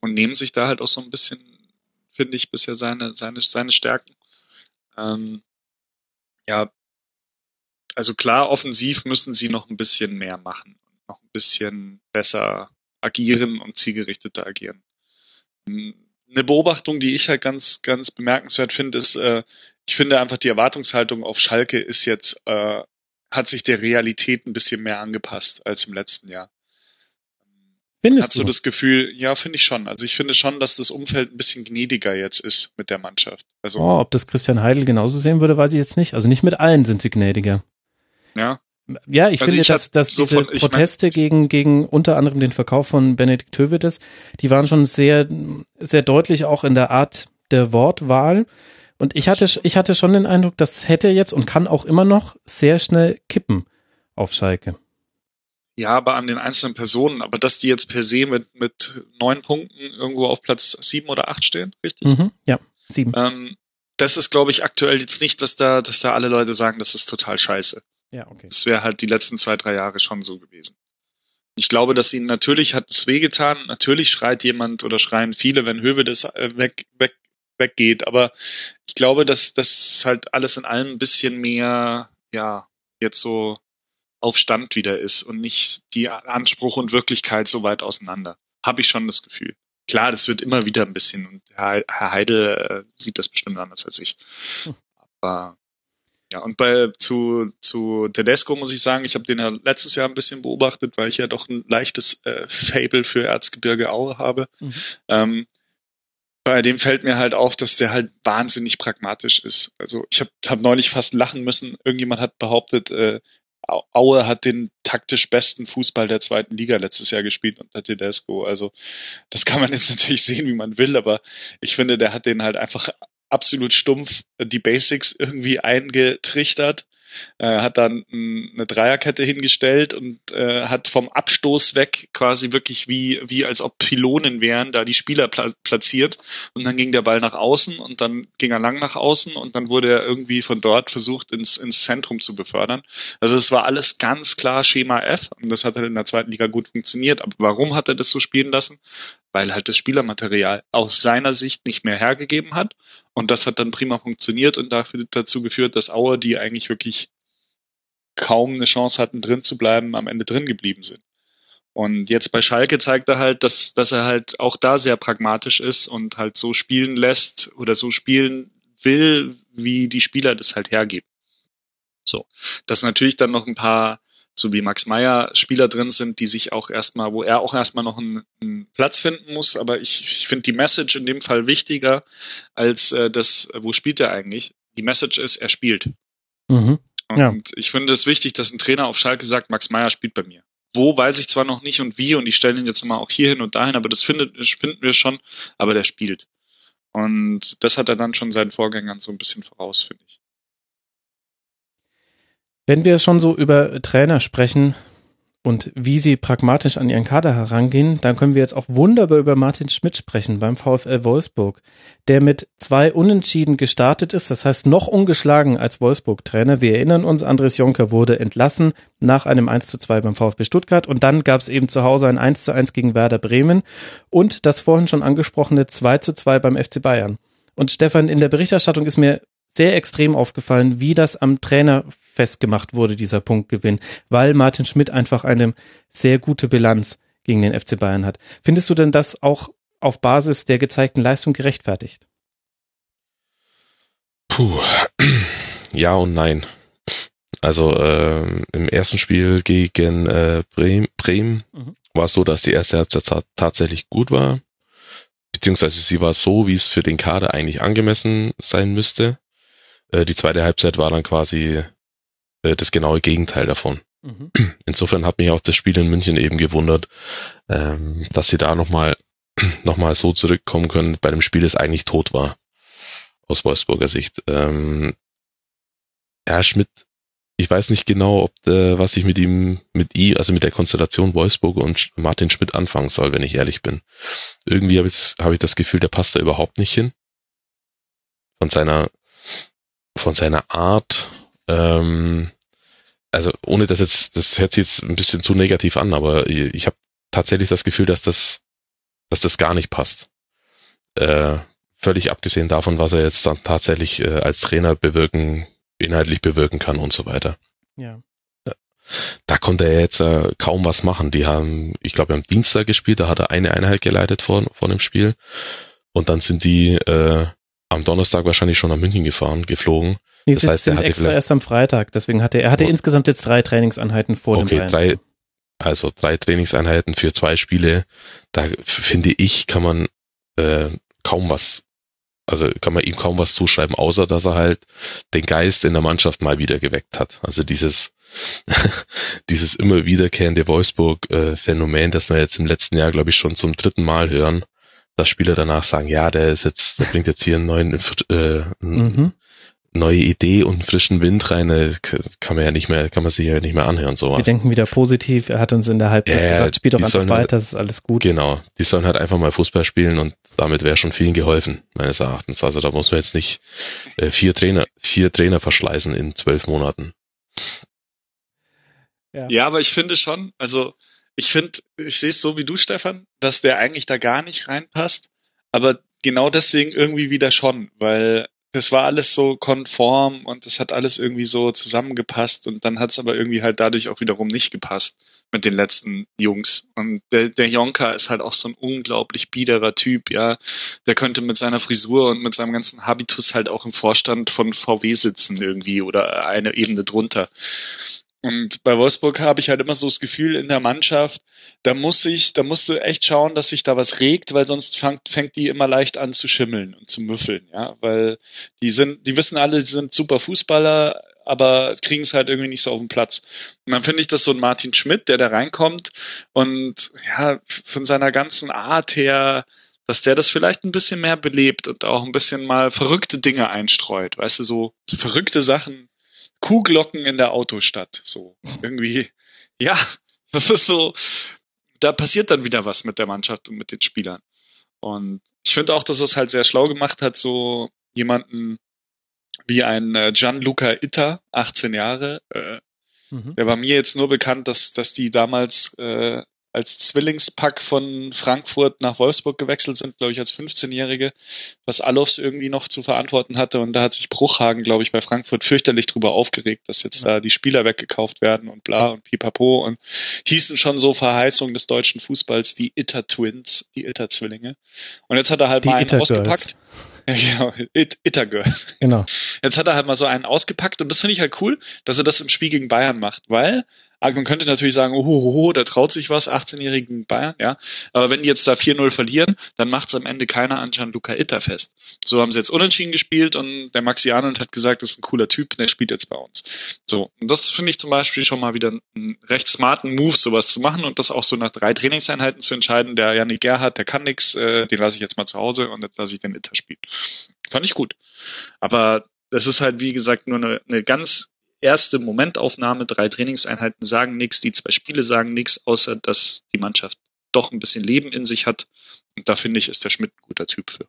Und nehmen sich da halt auch so ein bisschen, finde ich, bisher seine, seine, seine Stärken. Ähm, ja, also klar, offensiv müssen sie noch ein bisschen mehr machen noch ein bisschen besser agieren und zielgerichteter agieren. Eine Beobachtung, die ich halt ganz, ganz bemerkenswert finde, ist, äh, ich finde einfach die Erwartungshaltung auf Schalke ist jetzt, äh, hat sich der Realität ein bisschen mehr angepasst als im letzten Jahr. Findest Hast du das Gefühl, ja, finde ich schon. Also ich finde schon, dass das Umfeld ein bisschen gnädiger jetzt ist mit der Mannschaft. Also, oh, ob das Christian Heidel genauso sehen würde, weiß ich jetzt nicht. Also nicht mit allen sind sie gnädiger. Ja. Ja, ich also finde, ich dass, dass so diese von, Proteste mein, gegen, gegen unter anderem den Verkauf von Benedikt Tövedes, die waren schon sehr, sehr deutlich auch in der Art der Wortwahl. Und ich hatte, ich hatte schon den Eindruck, das hätte jetzt und kann auch immer noch sehr schnell kippen auf Schalke. Ja, aber an den einzelnen Personen, aber dass die jetzt per se mit, mit neun Punkten irgendwo auf Platz sieben oder acht stehen, richtig? Mhm, ja, sieben. Ähm, das ist, glaube ich, aktuell jetzt nicht, dass da, dass da alle Leute sagen, das ist total scheiße. Ja, okay. Das wäre halt die letzten zwei, drei Jahre schon so gewesen. Ich glaube, dass ihnen natürlich hat es wehgetan. Natürlich schreit jemand oder schreien viele, wenn Höwe das äh, weg, weg, weggeht. Aber ich glaube, dass das halt alles in allem ein bisschen mehr, ja, jetzt so auf Stand wieder ist und nicht die Anspruch und Wirklichkeit so weit auseinander. Habe ich schon das Gefühl. Klar, das wird immer wieder ein bisschen und Herr, Heidel äh, sieht das bestimmt anders als ich. Hm. Aber ja, und bei zu, zu Tedesco muss ich sagen, ich habe den ja letztes Jahr ein bisschen beobachtet, weil ich ja doch ein leichtes äh, Fable für Erzgebirge Aue habe. Mhm. Ähm, bei dem fällt mir halt auf, dass der halt wahnsinnig pragmatisch ist. Also ich habe hab neulich fast lachen müssen. Irgendjemand hat behauptet, äh, Aue hat den taktisch besten Fußball der zweiten Liga letztes Jahr gespielt unter Tedesco. Also das kann man jetzt <laughs> natürlich sehen, wie man will, aber ich finde, der hat den halt einfach absolut stumpf die Basics irgendwie eingetrichtert äh, hat dann eine Dreierkette hingestellt und äh, hat vom Abstoß weg quasi wirklich wie, wie als ob Pylonen wären, da die Spieler pla platziert und dann ging der Ball nach außen und dann ging er lang nach außen und dann wurde er irgendwie von dort versucht ins, ins Zentrum zu befördern. Also es war alles ganz klar Schema F und das hat halt in der zweiten Liga gut funktioniert. Aber warum hat er das so spielen lassen? Weil halt das Spielermaterial aus seiner Sicht nicht mehr hergegeben hat und das hat dann prima funktioniert und dafür, dazu geführt, dass Auer, die eigentlich wirklich kaum eine Chance hatten, drin zu bleiben, am Ende drin geblieben sind. Und jetzt bei Schalke zeigt er halt, dass, dass er halt auch da sehr pragmatisch ist und halt so spielen lässt oder so spielen will, wie die Spieler das halt hergeben. So. Dass natürlich dann noch ein paar, so wie Max Meyer, Spieler drin sind, die sich auch erstmal, wo er auch erstmal noch einen, einen Platz finden muss. Aber ich, ich finde die Message in dem Fall wichtiger als äh, das, wo spielt er eigentlich. Die Message ist, er spielt. Mhm. Und ja. ich finde es wichtig, dass ein Trainer auf Schalke sagt, Max Meyer spielt bei mir. Wo weiß ich zwar noch nicht und wie und ich stelle ihn jetzt mal auch hier hin und dahin, aber das findet, finden wir schon, aber der spielt. Und das hat er dann schon seinen Vorgängern so ein bisschen voraus, finde ich. Wenn wir schon so über Trainer sprechen, und wie sie pragmatisch an ihren Kader herangehen, dann können wir jetzt auch wunderbar über Martin Schmidt sprechen beim VfL Wolfsburg, der mit zwei Unentschieden gestartet ist, das heißt noch ungeschlagen als Wolfsburg-Trainer. Wir erinnern uns, Andres Jonker wurde entlassen nach einem 1 zu 2 beim VfB Stuttgart und dann gab es eben zu Hause ein 1 zu 1 gegen Werder Bremen und das vorhin schon angesprochene 2 zu 2 beim FC Bayern. Und Stefan, in der Berichterstattung ist mir sehr extrem aufgefallen, wie das am Trainer festgemacht wurde, dieser Punktgewinn, weil Martin Schmidt einfach eine sehr gute Bilanz gegen den FC Bayern hat. Findest du denn das auch auf Basis der gezeigten Leistung gerechtfertigt? Puh, <clears throat> ja und nein. Also äh, im ersten Spiel gegen äh, Bremen, Bremen mhm. war es so, dass die erste Halbzeit tatsächlich gut war, beziehungsweise sie war so, wie es für den Kader eigentlich angemessen sein müsste. Äh, die zweite Halbzeit war dann quasi äh, das genaue Gegenteil davon. Mhm. Insofern hat mich auch das Spiel in München eben gewundert, ähm, dass sie da nochmal <clears throat> noch mal so zurückkommen können bei dem Spiel, das eigentlich tot war. Aus Wolfsburger Sicht. Ähm, Herr Schmidt, ich weiß nicht genau, ob äh, was ich mit ihm, mit I, also mit der Konstellation Wolfsburg und Martin Schmidt anfangen soll, wenn ich ehrlich bin. Irgendwie habe ich, hab ich das Gefühl, der passt da überhaupt nicht hin. Von seiner von seiner Art, ähm, also ohne dass jetzt, das hört sich jetzt ein bisschen zu negativ an, aber ich habe tatsächlich das Gefühl, dass das, dass das gar nicht passt. Äh, völlig abgesehen davon, was er jetzt dann tatsächlich äh, als Trainer bewirken, inhaltlich bewirken kann und so weiter. Ja. Da konnte er jetzt äh, kaum was machen. Die haben, ich glaube, am Dienstag gespielt, da hat er eine Einheit geleitet vor, vor dem Spiel. Und dann sind die äh, am Donnerstag wahrscheinlich schon nach München gefahren, geflogen. Nee, das heißt, sind extra erst am Freitag, deswegen hatte er, er hatte oh. insgesamt jetzt drei Trainingseinheiten vor okay, dem Bayern. Drei, also drei Trainingseinheiten für zwei Spiele. Da finde ich, kann man äh, kaum was, also kann man ihm kaum was zuschreiben, außer dass er halt den Geist in der Mannschaft mal wieder geweckt hat. Also dieses <laughs> dieses immer wiederkehrende Wolfsburg-Phänomen, äh, das wir jetzt im letzten Jahr, glaube ich, schon zum dritten Mal hören, dass Spieler danach sagen, ja, der ist jetzt, der bringt jetzt hier einen neuen, äh, mhm. Neue Idee und frischen Wind rein, äh, kann man ja nicht mehr, kann man sich ja nicht mehr anhören, sowas. Wir denken wieder positiv. Er hat uns in der Halbzeit Ja, gesagt, spiel doch einfach sollen weiter, halt- das ist alles gut. Genau. Die sollen halt einfach mal Fußball spielen und damit wäre schon vielen geholfen, meines Erachtens. Also da muss man jetzt nicht äh, vier Trainer, vier Trainer verschleißen in zwölf Monaten. Ja, aber ich finde schon, also ich finde, ich sehe es so wie du, Stefan, dass der eigentlich da gar nicht reinpasst, aber genau deswegen irgendwie wieder schon, weil das war alles so konform und das hat alles irgendwie so zusammengepasst und dann hat es aber irgendwie halt dadurch auch wiederum nicht gepasst mit den letzten Jungs. Und der, der Jonka ist halt auch so ein unglaublich biederer Typ, ja. Der könnte mit seiner Frisur und mit seinem ganzen Habitus halt auch im Vorstand von VW sitzen irgendwie oder eine Ebene drunter. Und bei Wolfsburg habe ich halt immer so das Gefühl in der Mannschaft, da muss ich, da musst du echt schauen, dass sich da was regt, weil sonst fängt, fängt die immer leicht an zu schimmeln und zu müffeln, ja, weil die sind, die wissen alle, sie sind super Fußballer, aber kriegen es halt irgendwie nicht so auf den Platz. Und dann finde ich das so ein Martin Schmidt, der da reinkommt und ja, von seiner ganzen Art her, dass der das vielleicht ein bisschen mehr belebt und auch ein bisschen mal verrückte Dinge einstreut, weißt du, so, so verrückte Sachen, Kuhglocken in der Autostadt, so irgendwie. Ja, das ist so, da passiert dann wieder was mit der Mannschaft und mit den Spielern. Und ich finde auch, dass es halt sehr schlau gemacht hat, so jemanden wie ein äh, Gianluca Itta, 18 Jahre, äh, Mhm. der war mir jetzt nur bekannt, dass, dass die damals äh, als Zwillingspack von Frankfurt nach Wolfsburg gewechselt sind, glaube ich, als 15-Jährige, was Alofs irgendwie noch zu verantworten hatte. Und da hat sich Bruchhagen, glaube ich, bei Frankfurt fürchterlich drüber aufgeregt, dass jetzt da die Spieler weggekauft werden und bla und pipapo und hießen schon so Verheißung des deutschen Fußballs die Itter Twins, die Itter Zwillinge. Und jetzt hat er halt Die mal einen ausgepackt. Ja, genau, It, Itter Girls. Genau. Jetzt hat er halt mal so einen ausgepackt und das finde ich halt cool, dass er das im Spiel gegen Bayern macht, weil man könnte natürlich sagen, oh, oh, oh, da traut sich was, 18-jährigen Bayern, ja. Aber wenn die jetzt da 4-0 verlieren, dann macht es am Ende keiner an Gianluca Itter fest. So haben sie jetzt unentschieden gespielt und der Maxi Arnold hat gesagt, das ist ein cooler Typ, der spielt jetzt bei uns. So, und das finde ich zum Beispiel schon mal wieder einen recht smarten Move, sowas zu machen und das auch so nach drei Trainingseinheiten zu entscheiden, der Janik Gerhardt, der kann nix, äh, den lasse ich jetzt mal zu Hause und jetzt lasse ich den Itter spielen. Fand ich gut. Aber das ist halt, wie gesagt, nur eine, eine ganz erste Momentaufnahme. Drei Trainingseinheiten sagen nichts, die zwei Spiele sagen nichts, außer dass die Mannschaft doch ein bisschen Leben in sich hat. Und da finde ich, ist der Schmidt ein guter Typ für.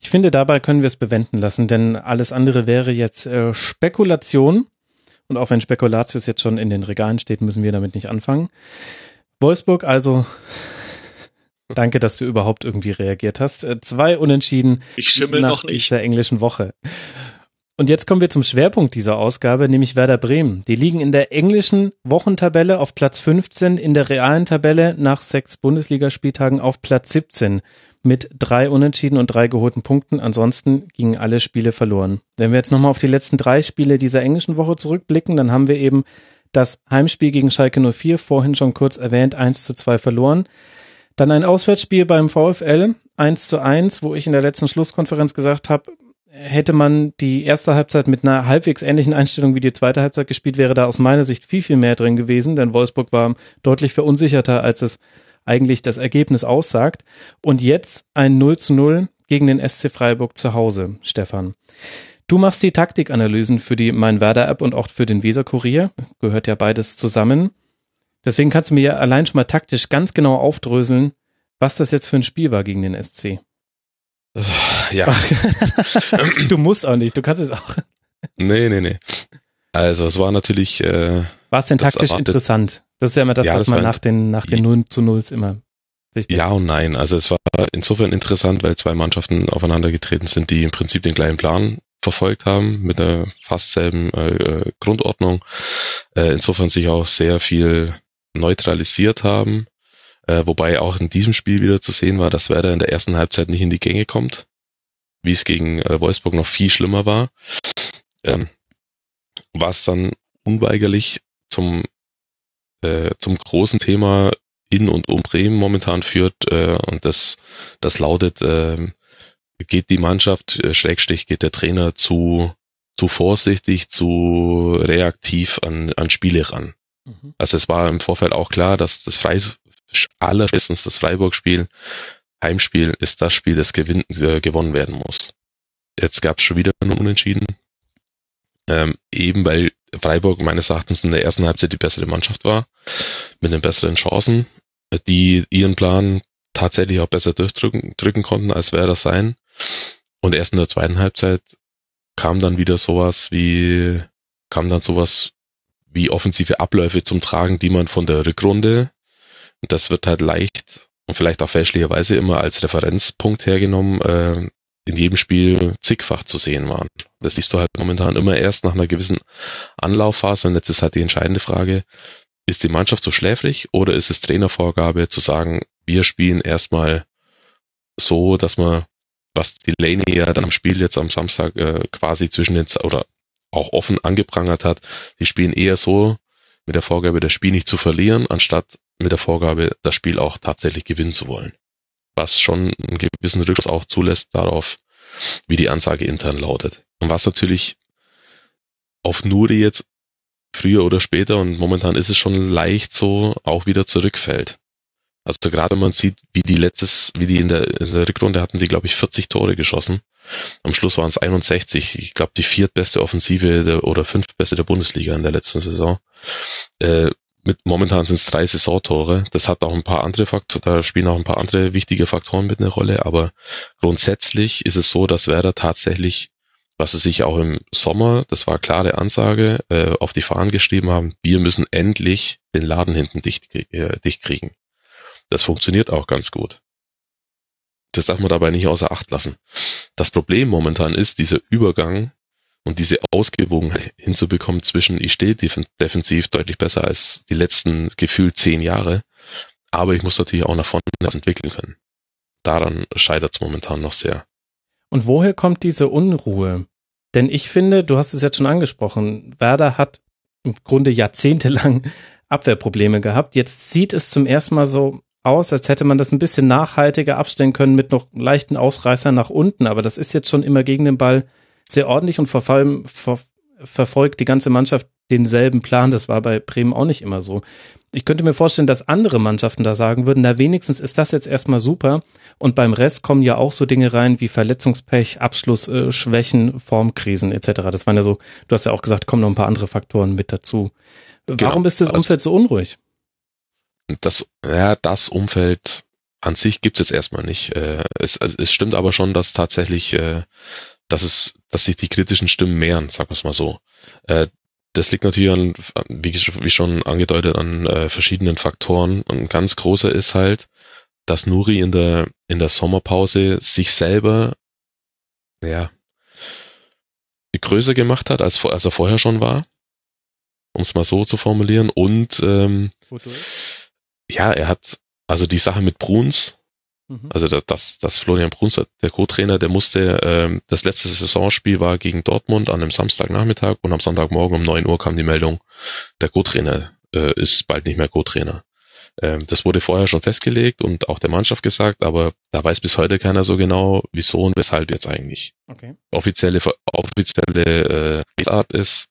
Ich finde, dabei können wir es bewenden lassen, denn alles andere wäre jetzt äh, Spekulation. Und auch wenn Spekulatius jetzt schon in den Regalen steht, müssen wir damit nicht anfangen. Wolfsburg, also <laughs> danke, dass du überhaupt irgendwie reagiert hast. Äh, zwei Unentschieden Ich schimmel nach noch nicht. dieser englischen Woche. Und jetzt kommen wir zum Schwerpunkt dieser Ausgabe, nämlich Werder Bremen. Die liegen in der englischen Wochentabelle auf Platz 15, in der realen Tabelle nach sechs Bundesligaspieltagen auf Platz 17 mit drei Unentschieden und drei geholten Punkten. Ansonsten gingen alle Spiele verloren. Wenn wir jetzt nochmal auf die letzten drei Spiele dieser englischen Woche zurückblicken, dann haben wir eben das Heimspiel gegen Schalke 04, vorhin schon kurz erwähnt, 1 zu 2 verloren. Dann ein Auswärtsspiel beim VfL, 1 zu 1, wo ich in der letzten Schlusskonferenz gesagt habe, hätte man die erste Halbzeit mit einer halbwegs ähnlichen Einstellung wie die zweite Halbzeit gespielt, wäre da aus meiner Sicht viel, viel mehr drin gewesen, denn Wolfsburg war deutlich verunsicherter, als es eigentlich das Ergebnis aussagt. Und jetzt ein 0 zu 0 gegen den SC Freiburg zu Hause, Stefan. Du machst die Taktikanalysen für die Mein Werder App und auch für den Weser Kurier. Gehört ja beides zusammen. Deswegen kannst du mir ja allein schon mal taktisch ganz genau aufdröseln, was das jetzt für ein Spiel war gegen den SC. Ja, <laughs> du musst auch nicht, du kannst es auch. nee, nee, nee. Also es war natürlich, äh, War es denn taktisch erwartet- interessant? Das ist ja immer das, Ja, was das man nach den, nach den 0 zu 0 immer sich ja und nein. Also es war insofern interessant, weil zwei Mannschaften aufeinander getreten sind, die im Prinzip den gleichen Plan verfolgt haben, mit einer fast selben äh, Grundordnung. Äh, insofern sich auch sehr viel neutralisiert haben. Äh, wobei auch in diesem Spiel wieder zu sehen war, dass Werder in der ersten Halbzeit nicht in die Gänge kommt, wie es gegen äh, Wolfsburg noch viel schlimmer war. Ähm, was dann unweigerlich zum, äh, zum großen Thema in und um Bremen momentan führt. Äh, und das, das lautet, äh, geht die Mannschaft, äh, Schrägstrich, geht der Trainer zu, zu vorsichtig, zu reaktiv an, an Spiele ran. Mhm. Also es war im Vorfeld auch klar, dass das Frei, allerspätestens das Freiburg-Spiel, Heimspiel ist das Spiel, das gewinn, äh, gewonnen werden muss. Jetzt gab es schon wieder einen Unentschieden. Ähm, eben weil Freiburg meines Erachtens in der ersten Halbzeit die bessere Mannschaft war, mit den besseren Chancen, die ihren Plan tatsächlich auch besser durchdrücken drücken konnten, als wäre das sein. Und erst in der zweiten Halbzeit kam dann wieder sowas wie, kam dann sowas wie offensive Abläufe zum Tragen, die man von der Rückrunde, das wird halt leicht und vielleicht auch fälschlicherweise immer als Referenzpunkt hergenommen, äh, in jedem Spiel zigfach zu sehen waren. Das siehst du halt momentan immer erst nach einer gewissen Anlaufphase und jetzt ist halt die entscheidende Frage, ist die Mannschaft so schläfrig oder ist es Trainervorgabe zu sagen, wir spielen erstmal so, dass man, was die Lane ja dann am Spiel jetzt am Samstag äh, quasi zwischen den, oder auch offen angeprangert hat, die spielen eher so mit der Vorgabe, das Spiel nicht zu verlieren, anstatt mit der Vorgabe, das Spiel auch tatsächlich gewinnen zu wollen. Was schon einen gewissen Rückschluss auch zulässt darauf, wie die Ansage intern lautet. Und was natürlich auf Nuri jetzt früher oder später, und momentan ist es schon leicht so, auch wieder zurückfällt. Also gerade wenn man sieht, wie die letztes, wie die in der, in der Rückrunde hatten sie, glaube ich, 40 Tore geschossen. Am Schluss waren es 61. Ich glaube, die viertbeste Offensive der, oder fünftbeste der Bundesliga in der letzten Saison. Äh, mit momentan sind es drei Saisontore. Das hat auch ein paar andere Faktoren, da spielen auch ein paar andere wichtige Faktoren mit eine Rolle, aber grundsätzlich ist es so, dass Werder tatsächlich, was sie sich auch im Sommer, das war klare Ansage, äh, auf die Fahnen geschrieben haben, wir müssen endlich den Laden hinten dicht, äh, dicht kriegen. Das funktioniert auch ganz gut. Das darf man dabei nicht außer Acht lassen. Das Problem momentan ist dieser Übergang und diese Ausgewogenheit hinzubekommen zwischen, ich stehe defensiv deutlich besser als die letzten gefühlt zehn Jahre, aber ich muss natürlich auch nach vorne entwickeln können. Daran scheitert es momentan noch sehr. Und woher kommt diese Unruhe? Denn ich finde, du hast es jetzt schon angesprochen, Werder hat im Grunde jahrzehntelang <laughs> Abwehrprobleme gehabt. Jetzt sieht es zum ersten Mal so aus, als hätte man das ein bisschen nachhaltiger abstellen können mit noch leichten Ausreißern nach unten. Aber das ist jetzt schon immer gegen den Ball sehr ordentlich und vor allem ver verfolgt die ganze Mannschaft denselben Plan. Das war bei Bremen auch nicht immer so. Ich könnte mir vorstellen, dass andere Mannschaften da sagen würden, na wenigstens ist das jetzt erstmal super und beim Rest kommen ja auch so Dinge rein wie Verletzungspech, Abschlussschwächen, äh, Formkrisen etc. Das waren ja so, du hast ja auch gesagt, kommen noch ein paar andere Faktoren mit dazu. Genau. Warum ist das Umfeld so unruhig? Das, ja, das Umfeld an sich gibt es jetzt erstmal nicht. Äh, es, es stimmt aber schon, dass tatsächlich äh, dass es, dass sich die kritischen Stimmen mehren, sagen wir es mal so. Äh, das liegt natürlich an, wie, schon angedeutet, an verschiedenen Faktoren. Und ein ganz großer ist halt, dass Nuri in der, in der Sommerpause sich selber, ja, größer gemacht hat, als, als er vorher schon war. Um es mal so zu formulieren. Und ähm, ja, er hat, also die Sache mit Bruns, Mhm. Also das, das Florian Bruns, der Co-Trainer, der musste, ähm, das letzte Saisonspiel war gegen Dortmund an einem Samstagnachmittag und am Sonntagmorgen um neun Uhr kam die Meldung, der Co-Trainer äh, ist bald nicht mehr Co-Trainer. Ähm, das wurde vorher schon festgelegt und auch der Mannschaft gesagt, aber da weiß bis heute keiner so genau, wieso und weshalb jetzt eigentlich. Okay. Offizielle, offizielle äh, Art ist,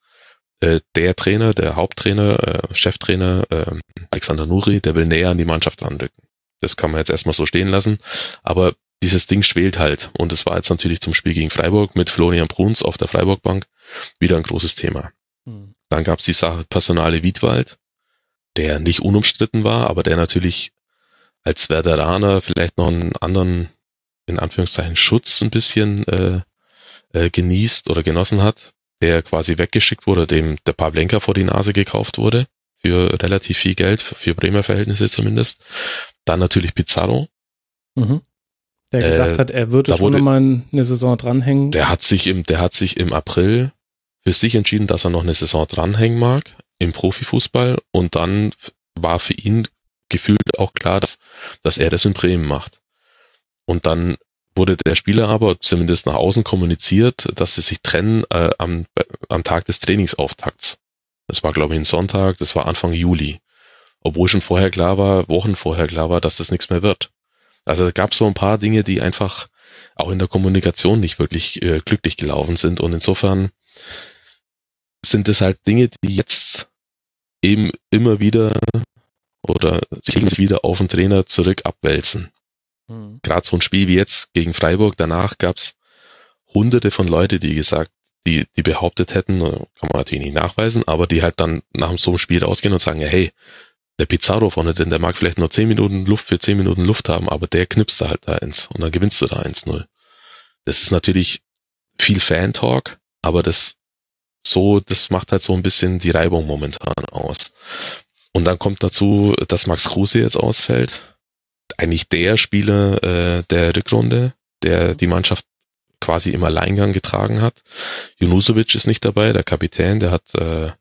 äh, der Trainer, der Haupttrainer, äh, Cheftrainer äh, Alexander Nuri, der will näher an die Mannschaft anrücken. Das kann man jetzt erstmal so stehen lassen. Aber dieses Ding schwelt halt. Und es war jetzt natürlich zum Spiel gegen Freiburg mit Florian Bruns auf der Freiburg-Bank wieder ein großes Thema. Mhm. Dann gab es die Sache Personale Wiedwald, der nicht unumstritten war, aber der natürlich als Werderaner vielleicht noch einen anderen, in Anführungszeichen, Schutz ein bisschen äh, äh, genießt oder genossen hat, der quasi weggeschickt wurde, dem der Pavlenka vor die Nase gekauft wurde, für relativ viel Geld, für Bremer Verhältnisse zumindest. Dann natürlich Pizarro. Mhm. Der gesagt äh, hat, er würde schon wurde, mal eine Saison dranhängen. Der hat sich im, der hat sich im April für sich entschieden, dass er noch eine Saison dranhängen mag im Profifußball und dann war für ihn gefühlt auch klar, dass, dass er das in Bremen macht. Und dann wurde der Spieler aber zumindest nach außen kommuniziert, dass sie sich trennen äh, am, am Tag des Trainingsauftakts. Das war, glaube ich, ein Sonntag, das war Anfang Juli obwohl schon vorher klar war, Wochen vorher klar war, dass das nichts mehr wird. Also es gab so ein paar Dinge, die einfach auch in der Kommunikation nicht wirklich äh, glücklich gelaufen sind und insofern sind es halt Dinge, die jetzt eben immer wieder oder sich wieder auf den Trainer zurück abwälzen. Mhm. Gerade so ein Spiel wie jetzt gegen Freiburg, danach gab's hunderte von Leute, die gesagt, die, die behauptet hätten, kann man natürlich nicht nachweisen, aber die halt dann nach so einem Spiel rausgehen und sagen, ja, hey, der Pizarro vorne drin, der mag vielleicht nur 10 Minuten Luft für 10 Minuten Luft haben, aber der knipst da halt da eins und dann gewinnst du da 1-0. Das ist natürlich viel Fan-Talk, aber das so, das macht halt so ein bisschen die Reibung momentan aus. Und dann kommt dazu, dass Max Kruse jetzt ausfällt. Eigentlich der Spieler äh, der Rückrunde, der die Mannschaft quasi im Alleingang getragen hat. Junusovic ist nicht dabei, der Kapitän, der hat, äh,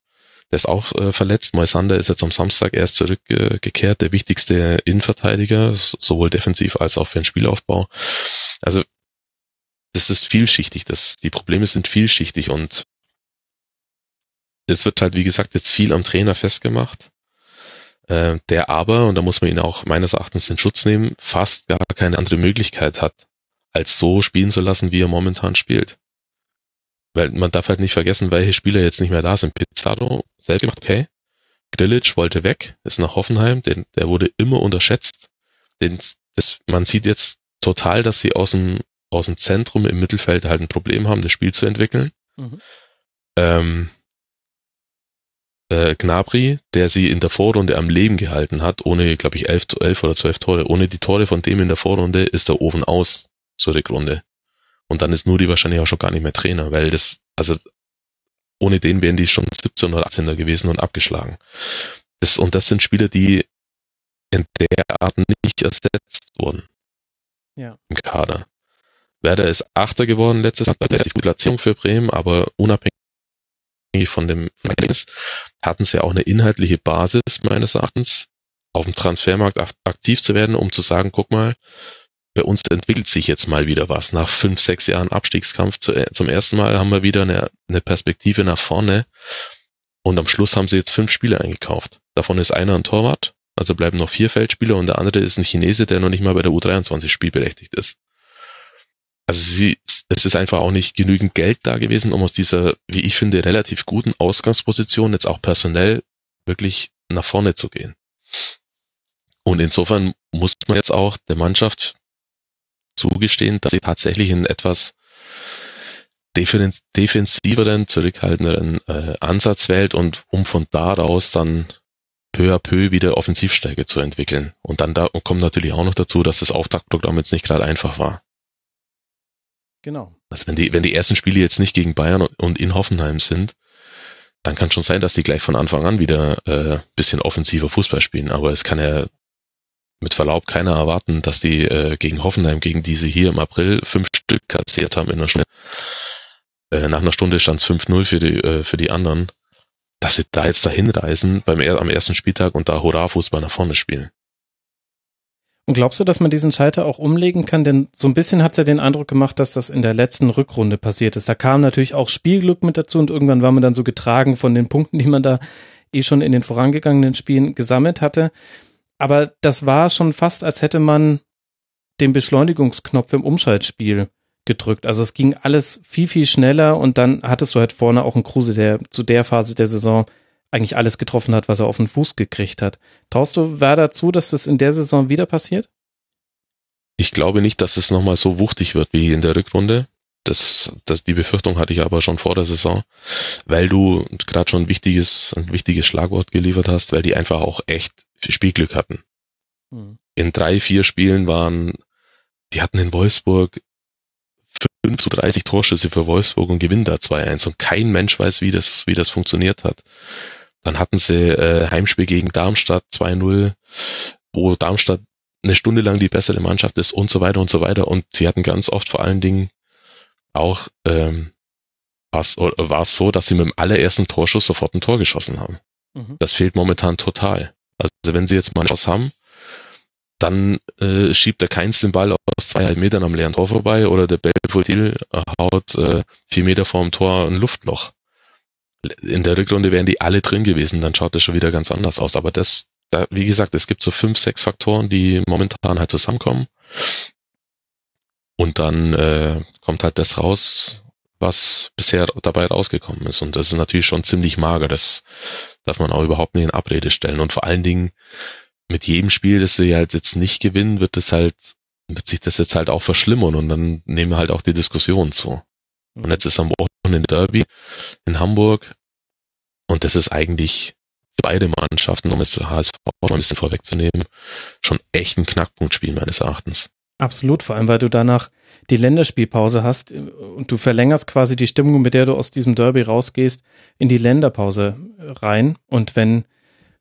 der ist auch äh, verletzt. Moisander ist jetzt am Samstag erst zurückgekehrt, der wichtigste Innenverteidiger, sowohl defensiv als auch für den Spielaufbau. Also das ist vielschichtig, das, die Probleme sind vielschichtig und es wird halt, wie gesagt, jetzt viel am Trainer festgemacht, äh, der aber, und da muss man ihn auch meines Erachtens in Schutz nehmen, fast gar keine andere Möglichkeit hat, als so spielen zu lassen, wie er momentan spielt. Weil man darf halt nicht vergessen, welche Spieler jetzt nicht mehr da sind. Pizarro selbst gemacht, okay. Grilic wollte weg, ist nach Hoffenheim, den, der wurde immer unterschätzt. Den, das, man sieht jetzt total, dass sie aus dem, aus dem Zentrum im Mittelfeld halt ein Problem haben, das Spiel zu entwickeln. Mhm. Ähm, äh, Gnabry, der sie in der Vorrunde am Leben gehalten hat, ohne, glaube ich, elf, elf oder zwölf Tore. Ohne die Tore von dem in der Vorrunde ist der Ofen aus zur Rückrunde. Und dann ist Nuri wahrscheinlich auch schon gar nicht mehr Trainer, weil das, also ohne den wären die schon 17 oder 18er gewesen und abgeschlagen. Das, und das sind Spieler, die in der Art nicht ersetzt wurden. Ja. Im Kader. Werder ist Achter geworden letztes Jahr, relativ gute Platzierung für Bremen, aber unabhängig von dem hatten sie auch eine inhaltliche Basis meines Erachtens, auf dem Transfermarkt aktiv zu werden, um zu sagen, guck mal, bei uns entwickelt sich jetzt mal wieder was. Nach fünf, sechs Jahren Abstiegskampf zu, äh, zum ersten Mal haben wir wieder eine, eine Perspektive nach vorne. Und am Schluss haben sie jetzt fünf Spieler eingekauft. Davon ist einer ein Torwart, also bleiben noch vier Feldspieler und der andere ist ein Chinese, der noch nicht mal bei der U23 spielberechtigt ist. Also sie, es ist einfach auch nicht genügend Geld da gewesen, um aus dieser, wie ich finde, relativ guten Ausgangsposition jetzt auch personell wirklich nach vorne zu gehen. Und insofern muss man jetzt auch der Mannschaft zugestehen, dass sie tatsächlich einen etwas defensiveren, zurückhaltenderen äh, Ansatz wählt und um von daraus dann peu à peu wieder Offensivstärke zu entwickeln. Und dann da kommt natürlich auch noch dazu, dass das Auftaktprogramm jetzt nicht gerade einfach war. Genau. Also wenn die, wenn die ersten Spiele jetzt nicht gegen Bayern und in Hoffenheim sind, dann kann schon sein, dass die gleich von Anfang an wieder äh, bisschen offensiver Fußball spielen. Aber es kann ja mit Verlaub keiner erwarten, dass die äh, gegen Hoffenheim, gegen die sie hier im April fünf Stück kassiert haben in einer Stunde. Äh, nach einer Stunde stand es 5-0 für die, äh, für die anderen, dass sie da jetzt dahin reisen beim, am ersten Spieltag und da Hurra-Fußball nach vorne spielen. Und glaubst du, dass man diesen Schalter auch umlegen kann? Denn so ein bisschen hat es ja den Eindruck gemacht, dass das in der letzten Rückrunde passiert ist. Da kam natürlich auch Spielglück mit dazu und irgendwann war man dann so getragen von den Punkten, die man da eh schon in den vorangegangenen Spielen gesammelt hatte. Aber das war schon fast, als hätte man den Beschleunigungsknopf im Umschaltspiel gedrückt. Also es ging alles viel, viel schneller und dann hattest du halt vorne auch einen Kruse, der zu der Phase der Saison eigentlich alles getroffen hat, was er auf den Fuß gekriegt hat. Traust du Werder zu, dass das in der Saison wieder passiert? Ich glaube nicht, dass es nochmal so wuchtig wird wie in der Rückrunde. Das, das, die Befürchtung hatte ich aber schon vor der Saison, weil du gerade schon ein wichtiges, ein wichtiges Schlagwort geliefert hast, weil die einfach auch echt Spielglück hatten. Hm. In drei, vier Spielen waren, die hatten in Wolfsburg 5 zu 30 Torschüsse für Wolfsburg und gewinnen da 2-1 und kein Mensch weiß, wie das, wie das funktioniert hat. Dann hatten sie äh, Heimspiel gegen Darmstadt 2-0, wo Darmstadt eine Stunde lang die bessere Mannschaft ist und so weiter und so weiter. Und sie hatten ganz oft vor allen Dingen auch ähm, war es so, dass sie mit dem allerersten Torschuss sofort ein Tor geschossen haben. Mhm. Das fehlt momentan total. Also wenn sie jetzt mal was haben, dann äh, schiebt der Keins den Ball aus zweieinhalb Metern am leeren Tor vorbei oder der Belfodil haut äh, vier Meter vorm Tor ein Luftloch. In der Rückrunde wären die alle drin gewesen, dann schaut das schon wieder ganz anders aus. Aber das, da, wie gesagt, es gibt so fünf, sechs Faktoren, die momentan halt zusammenkommen. Und dann äh, kommt halt das raus, was bisher dabei rausgekommen ist. Und das ist natürlich schon ziemlich mager. Das darf man auch überhaupt nicht in Abrede stellen. Und vor allen Dingen mit jedem Spiel, das sie halt jetzt nicht gewinnen, wird es halt, wird sich das jetzt halt auch verschlimmern und dann nehmen wir halt auch die Diskussion zu. Und jetzt ist am Wochenende Derby in Hamburg. Und das ist eigentlich für beide Mannschaften, um es zu HSV ein bisschen vorwegzunehmen, schon echt ein Knackpunktspiel meines Erachtens. Absolut, vor allem weil du danach die Länderspielpause hast und du verlängerst quasi die Stimmung, mit der du aus diesem Derby rausgehst, in die Länderpause rein. Und wenn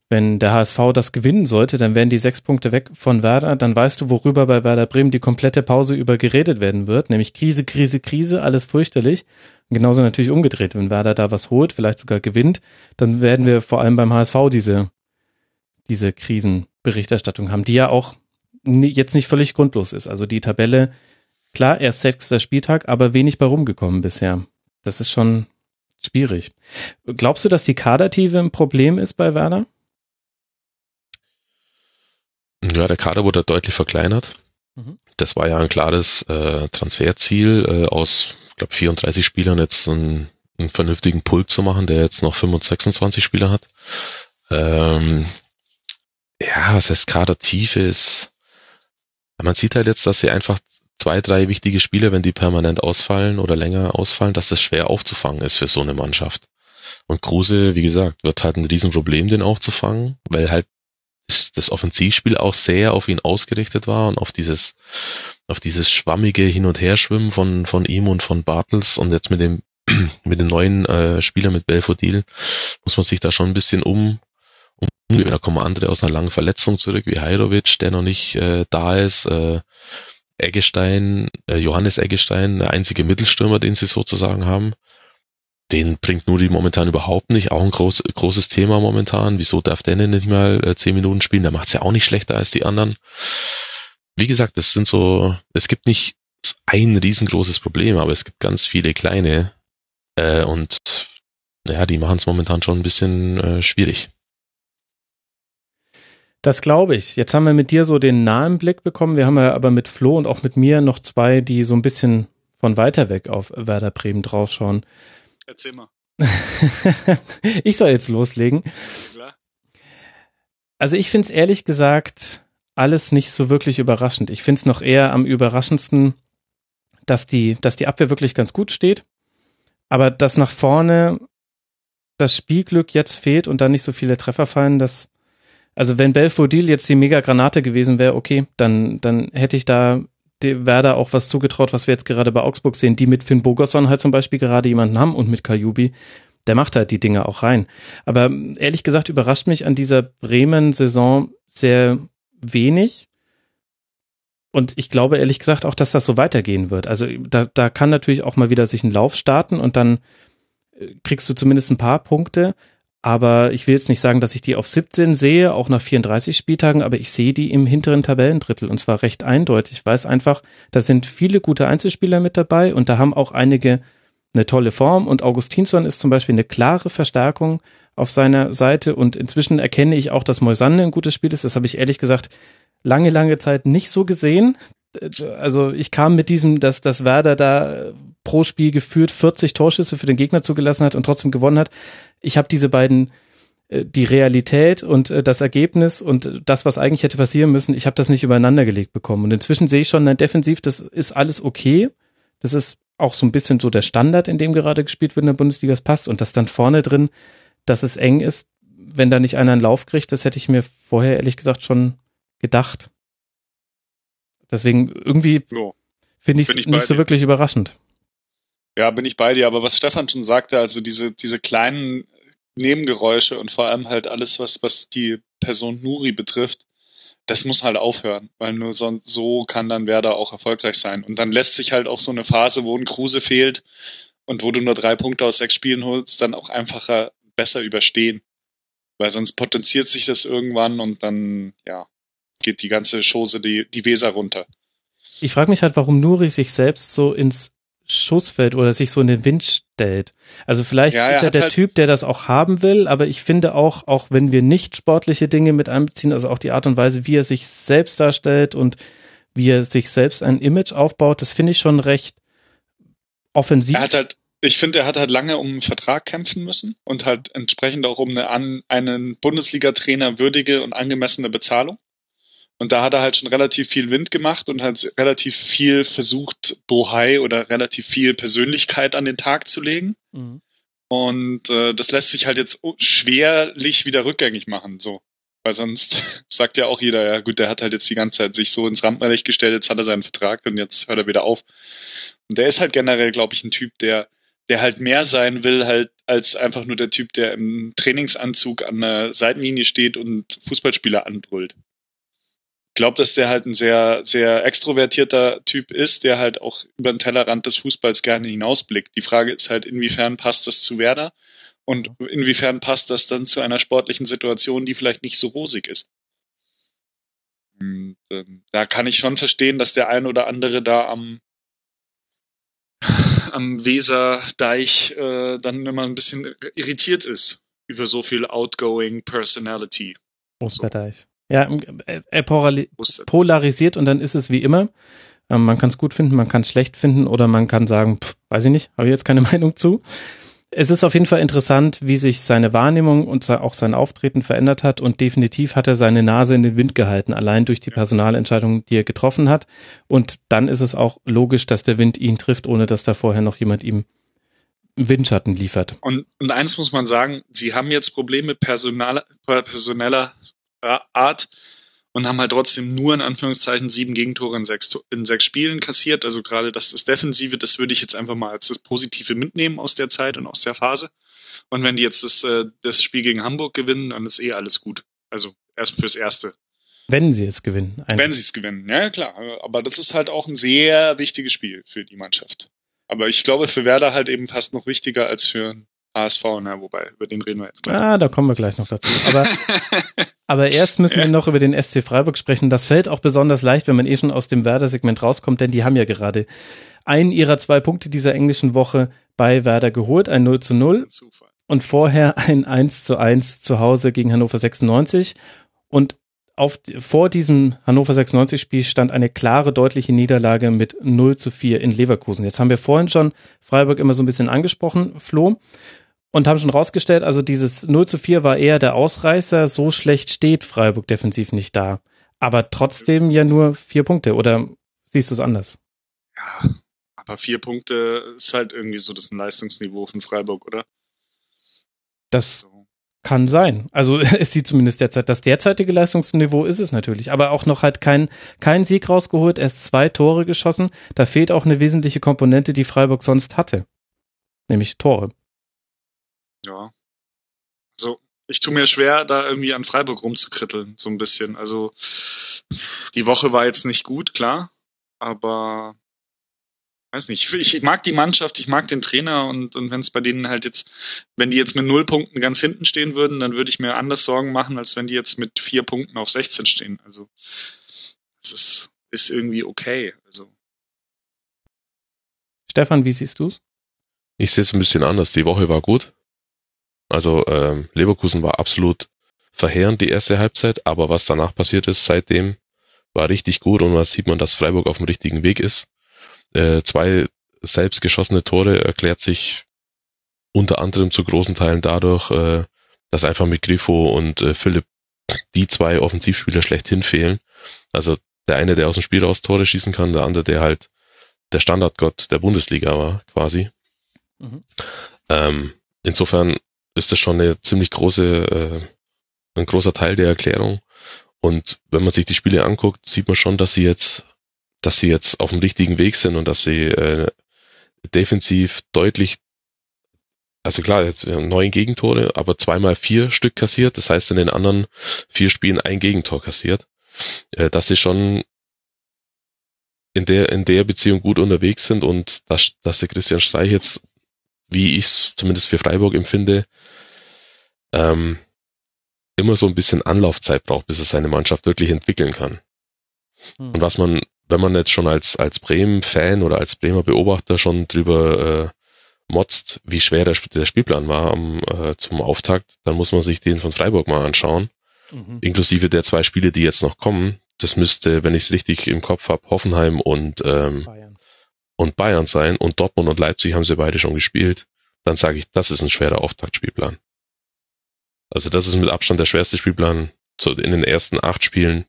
wenn der HSV das gewinnen sollte, dann wären die sechs Punkte weg von Werder. Dann weißt du, worüber bei Werder Bremen die komplette Pause über geredet werden wird. Nämlich Krise, Krise, Krise, alles fürchterlich. Und genauso natürlich umgedreht. Wenn Werder da was holt, vielleicht sogar gewinnt, dann werden wir vor allem beim HSV diese, diese Krisenberichterstattung haben, die ja auch jetzt nicht völlig grundlos ist. Also die Tabelle, klar, erst sechster Spieltag, aber wenig bei rumgekommen bisher. Das ist schon schwierig. Glaubst du, dass die Kadertiefe ein Problem ist bei Werder? Ja, der Kader wurde deutlich verkleinert. Mhm. Das war ja ein klares äh, Transferziel, äh, aus, ich glaube, 34 Spielern jetzt einen, einen vernünftigen Pult zu machen, der jetzt noch 25, 26 Spieler hat. Ähm, ja, was heißt Kadertiefe ist, man sieht halt jetzt, dass sie einfach zwei, drei wichtige Spieler, wenn die permanent ausfallen oder länger ausfallen, dass das schwer aufzufangen ist für so eine Mannschaft. Und Kruse, wie gesagt, wird halt ein Riesenproblem, den aufzufangen, weil halt das Offensivspiel auch sehr auf ihn ausgerichtet war und auf dieses, auf dieses schwammige Hin- und Herschwimmen von, von ihm und von Bartels und jetzt mit dem, <clears throat> mit dem neuen äh, Spieler mit Belfodil muss man sich da schon ein bisschen um, um da kommen andere aus einer langen Verletzung zurück, wie Heirovic, der noch nicht äh, da ist, äh, Eggestein, äh, Johannes Eggestein, der einzige Mittelstürmer, den sie sozusagen haben den bringt Nuri momentan überhaupt nicht. Auch ein groß, großes Thema momentan. Wieso darf der denn nicht mal äh, zehn Minuten spielen? Der macht's ja auch nicht schlechter als die anderen. Wie gesagt, es sind so, es gibt nicht ein riesengroßes Problem, aber es gibt ganz viele kleine. Äh, und ja, die machen es momentan schon ein bisschen äh, schwierig. Das glaube ich. Jetzt haben wir mit dir so den nahen Blick bekommen. Wir haben ja aber mit Flo und auch mit mir noch zwei, die so ein bisschen von weiter weg auf Werder Bremen draufschauen. Erzähl mal. <laughs> ich soll jetzt loslegen. Klar. Also ich finde es ehrlich gesagt alles nicht so wirklich überraschend. Ich finde es noch eher am überraschendsten, dass die, dass die Abwehr wirklich ganz gut steht, aber dass nach vorne das Spielglück jetzt fehlt und da nicht so viele Treffer fallen, dass also wenn Belfodil jetzt die Mega-Granate gewesen wäre, okay, dann, dann hätte ich da Werder auch was zugetraut, was wir jetzt gerade bei Augsburg sehen, die mit Finn Bogerson halt zum Beispiel gerade jemanden haben und mit Kajubi. Der macht halt die Dinge auch rein. Aber ehrlich gesagt überrascht mich an dieser Bremen-Saison sehr wenig. Und ich glaube ehrlich gesagt auch, dass das so weitergehen wird. Also da, da kann natürlich auch mal wieder sich ein Lauf starten und dann äh, kriegst du zumindest ein paar Punkte. Aber ich will jetzt nicht sagen, dass ich die auf 17 sehe, auch nach 34 Spieltagen, aber ich sehe die im hinteren Tabellendrittel und zwar recht eindeutig. Ich weiß einfach, da sind viele gute Einzelspieler mit dabei und da haben auch einige eine tolle Form und Augustinsson ist zum Beispiel eine klare Verstärkung auf seiner Seite und inzwischen erkenne ich auch, dass Moisanne ein gutes Spiel ist. Das habe ich ehrlich gesagt lange, lange Zeit nicht so gesehen. Also ich kam mit diesem, dass, dass Werder da pro Spiel geführt 40 Torschüsse für den Gegner zugelassen hat und trotzdem gewonnen hat ich habe diese beiden äh, die Realität und äh, das Ergebnis und das, was eigentlich hätte passieren müssen, ich habe das nicht übereinander gelegt bekommen. Und inzwischen sehe ich schon, nein, defensiv, das ist alles okay. Das ist auch so ein bisschen so der Standard, in dem gerade gespielt wird in der Bundesliga, es passt. Und das dann vorne drin, dass es eng ist, wenn da nicht einer einen Lauf kriegt, das hätte ich mir vorher ehrlich gesagt schon gedacht. Deswegen irgendwie so. finde ich es nicht so wirklich überraschend. Ja, bin ich bei dir. Aber was Stefan schon sagte, also diese, diese kleinen Nebengeräusche und vor allem halt alles, was, was die Person Nuri betrifft, das muss halt aufhören, weil nur so, so kann dann Werder auch erfolgreich sein. Und dann lässt sich halt auch so eine Phase, wo ein Kruse fehlt und wo du nur drei Punkte aus sechs Spielen holst, dann auch einfacher besser überstehen. Weil sonst potenziert sich das irgendwann und dann, ja, geht die ganze Chose die, die Weser runter. Ich frage mich halt, warum Nuri sich selbst so ins Schussfeld oder sich so in den Wind stellt. Also vielleicht ja, ist er der halt Typ, der das auch haben will, aber ich finde auch, auch wenn wir nicht sportliche Dinge mit einbeziehen, also auch die Art und Weise, wie er sich selbst darstellt und wie er sich selbst ein Image aufbaut, das finde ich schon recht offensiv. Er hat halt, ich finde, er hat halt lange um einen Vertrag kämpfen müssen und halt entsprechend auch um eine, an, einen Bundesliga-Trainer würdige und angemessene Bezahlung. Und da hat er halt schon relativ viel Wind gemacht und hat relativ viel versucht, Bohai oder relativ viel Persönlichkeit an den Tag zu legen. Mhm. Und äh, das lässt sich halt jetzt schwerlich wieder rückgängig machen, so. Weil sonst <laughs> sagt ja auch jeder, ja gut, der hat halt jetzt die ganze Zeit sich so ins Rampenrecht gestellt, jetzt hat er seinen Vertrag und jetzt hört er wieder auf. Und der ist halt generell, glaube ich, ein Typ, der, der halt mehr sein will, halt als einfach nur der Typ, der im Trainingsanzug an der Seitenlinie steht und Fußballspieler anbrüllt glaube, dass der halt ein sehr, sehr extrovertierter Typ ist, der halt auch über den Tellerrand des Fußballs gerne hinausblickt. Die Frage ist halt, inwiefern passt das zu Werder und inwiefern passt das dann zu einer sportlichen Situation, die vielleicht nicht so rosig ist. Und, ähm, da kann ich schon verstehen, dass der ein oder andere da am am Weserdeich äh, dann immer ein bisschen irritiert ist über so viel outgoing Personality. Osterdeich. Ja, er polarisiert und dann ist es wie immer. Ähm, man kann es gut finden, man kann es schlecht finden oder man kann sagen, pff, weiß ich nicht, habe ich jetzt keine <laughs> Meinung zu. Es ist auf jeden Fall interessant, wie sich seine Wahrnehmung und auch sein Auftreten verändert hat und definitiv hat er seine Nase in den Wind gehalten, allein durch die Personalentscheidung, die er getroffen hat. Und dann ist es auch logisch, dass der Wind ihn trifft, ohne dass da vorher noch jemand ihm Windschatten liefert. Und, und eins muss man sagen, sie haben jetzt Probleme personaler, personeller Art und haben halt trotzdem nur in Anführungszeichen sieben Gegentore in sechs, in sechs Spielen kassiert. Also gerade das, das Defensive, das würde ich jetzt einfach mal als das Positive mitnehmen aus der Zeit und aus der Phase. Und wenn die jetzt das, äh, das Spiel gegen Hamburg gewinnen, dann ist eh alles gut. Also erst fürs Erste. Wenn sie es gewinnen. Einfach. Wenn sie es gewinnen, ja klar. Aber das ist halt auch ein sehr wichtiges Spiel für die Mannschaft. Aber ich glaube für Werder halt eben fast noch wichtiger als für HSV, na, wobei, über den reden wir jetzt gleich. Ah, da kommen wir gleich noch dazu. Aber, <laughs> aber erst müssen wir noch über den SC Freiburg sprechen. Das fällt auch besonders leicht, wenn man eh schon aus dem Werder-Segment rauskommt, denn die haben ja gerade einen ihrer zwei Punkte dieser englischen Woche bei Werder geholt, ein 0 zu 0. Und vorher ein 1 zu 1 zu Hause gegen Hannover 96. Und auf, vor diesem Hannover 96 Spiel stand eine klare, deutliche Niederlage mit 0 zu 4 in Leverkusen. Jetzt haben wir vorhin schon Freiburg immer so ein bisschen angesprochen, Flo und haben schon rausgestellt, also dieses 0 zu 4 war eher der Ausreißer, so schlecht steht Freiburg defensiv nicht da. Aber trotzdem ja nur vier Punkte, oder siehst du es anders? Ja, aber vier Punkte ist halt irgendwie so das Leistungsniveau von Freiburg, oder? Das kann sein. Also <laughs> es sieht zumindest derzeit, das derzeitige Leistungsniveau ist es natürlich, aber auch noch halt kein, kein Sieg rausgeholt, erst zwei Tore geschossen. Da fehlt auch eine wesentliche Komponente, die Freiburg sonst hatte. Nämlich Tore. Ja. Also, ich tue mir schwer, da irgendwie an Freiburg rumzukritteln, so ein bisschen. Also, die Woche war jetzt nicht gut, klar, aber weiß nicht, ich mag die Mannschaft, ich mag den Trainer und, und wenn es bei denen halt jetzt, wenn die jetzt mit null Punkten ganz hinten stehen würden, dann würde ich mir anders Sorgen machen, als wenn die jetzt mit vier Punkten auf 16 stehen. Also es ist, ist irgendwie okay. Also. Stefan, wie siehst du's? Ich sehe es ein bisschen anders. Die Woche war gut. Also ähm, Leverkusen war absolut verheerend die erste Halbzeit, aber was danach passiert ist seitdem, war richtig gut und was sieht man, dass Freiburg auf dem richtigen Weg ist. Äh, zwei selbst geschossene Tore erklärt sich unter anderem zu großen Teilen dadurch, äh, dass einfach mit Griffo und äh, Philipp die zwei Offensivspieler schlechthin fehlen. Also der eine, der aus dem Spiel raus Tore schießen kann, der andere, der halt der Standardgott der Bundesliga war, quasi. Mhm. Ähm, insofern ist das schon eine ziemlich große, äh, ein großer Teil der Erklärung. Und wenn man sich die Spiele anguckt, sieht man schon, dass sie jetzt, dass sie jetzt auf dem richtigen Weg sind und dass sie äh, defensiv deutlich, also klar, jetzt neun Gegentore, aber zweimal vier Stück kassiert. Das heißt, in den anderen vier Spielen ein Gegentor kassiert. Äh, dass sie schon in der, in der Beziehung gut unterwegs sind und dass, dass der Christian Streich jetzt wie ich es zumindest für Freiburg empfinde, ähm, immer so ein bisschen Anlaufzeit braucht, bis er seine Mannschaft wirklich entwickeln kann. Hm. Und was man, wenn man jetzt schon als, als Bremen-Fan oder als Bremer Beobachter schon drüber äh, motzt, wie schwer der, der Spielplan war am, äh, zum Auftakt, dann muss man sich den von Freiburg mal anschauen. Mhm. Inklusive der zwei Spiele, die jetzt noch kommen. Das müsste, wenn ich es richtig im Kopf habe, Hoffenheim und ähm, Bayern und Bayern sein und Dortmund und Leipzig haben sie beide schon gespielt, dann sage ich, das ist ein schwerer Auftaktspielplan. Also das ist mit Abstand der schwerste Spielplan in den ersten acht Spielen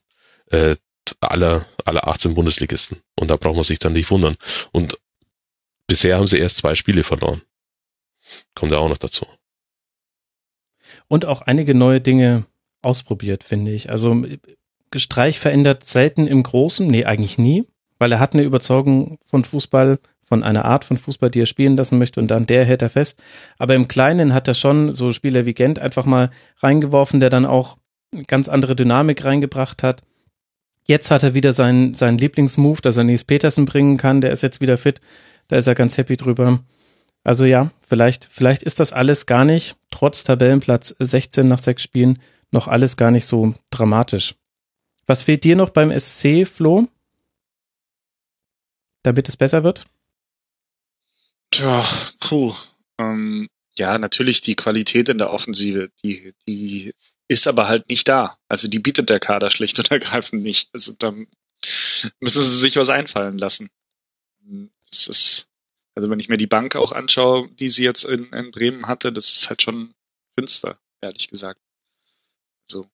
äh, aller, aller 18 Bundesligisten. Und da braucht man sich dann nicht wundern. Und bisher haben sie erst zwei Spiele verloren. Kommt ja auch noch dazu. Und auch einige neue Dinge ausprobiert, finde ich. Also Streich verändert selten im Großen, nee, eigentlich nie, weil er hat eine Überzeugung von Fußball, von einer Art von Fußball, die er spielen lassen möchte und dann der hält er fest. Aber im Kleinen hat er schon so Spieler wie Gent einfach mal reingeworfen, der dann auch ganz andere Dynamik reingebracht hat. Jetzt hat er wieder seinen, seinen Lieblingsmove, dass er Nies Petersen bringen kann, der ist jetzt wieder fit. Da ist er ganz happy drüber. Also ja, vielleicht, vielleicht ist das alles gar nicht, trotz Tabellenplatz 16 nach sechs Spielen, noch alles gar nicht so dramatisch. Was fehlt dir noch beim SC, Flo? Damit es besser wird? Tja, puh. Ähm, ja, natürlich die Qualität in der Offensive, die, die ist aber halt nicht da. Also die bietet der Kader schlicht und ergreifend nicht. Also da müssen sie sich was einfallen lassen. Das ist, also wenn ich mir die Bank auch anschaue, die sie jetzt in, in Bremen hatte, das ist halt schon finster, ehrlich gesagt. Also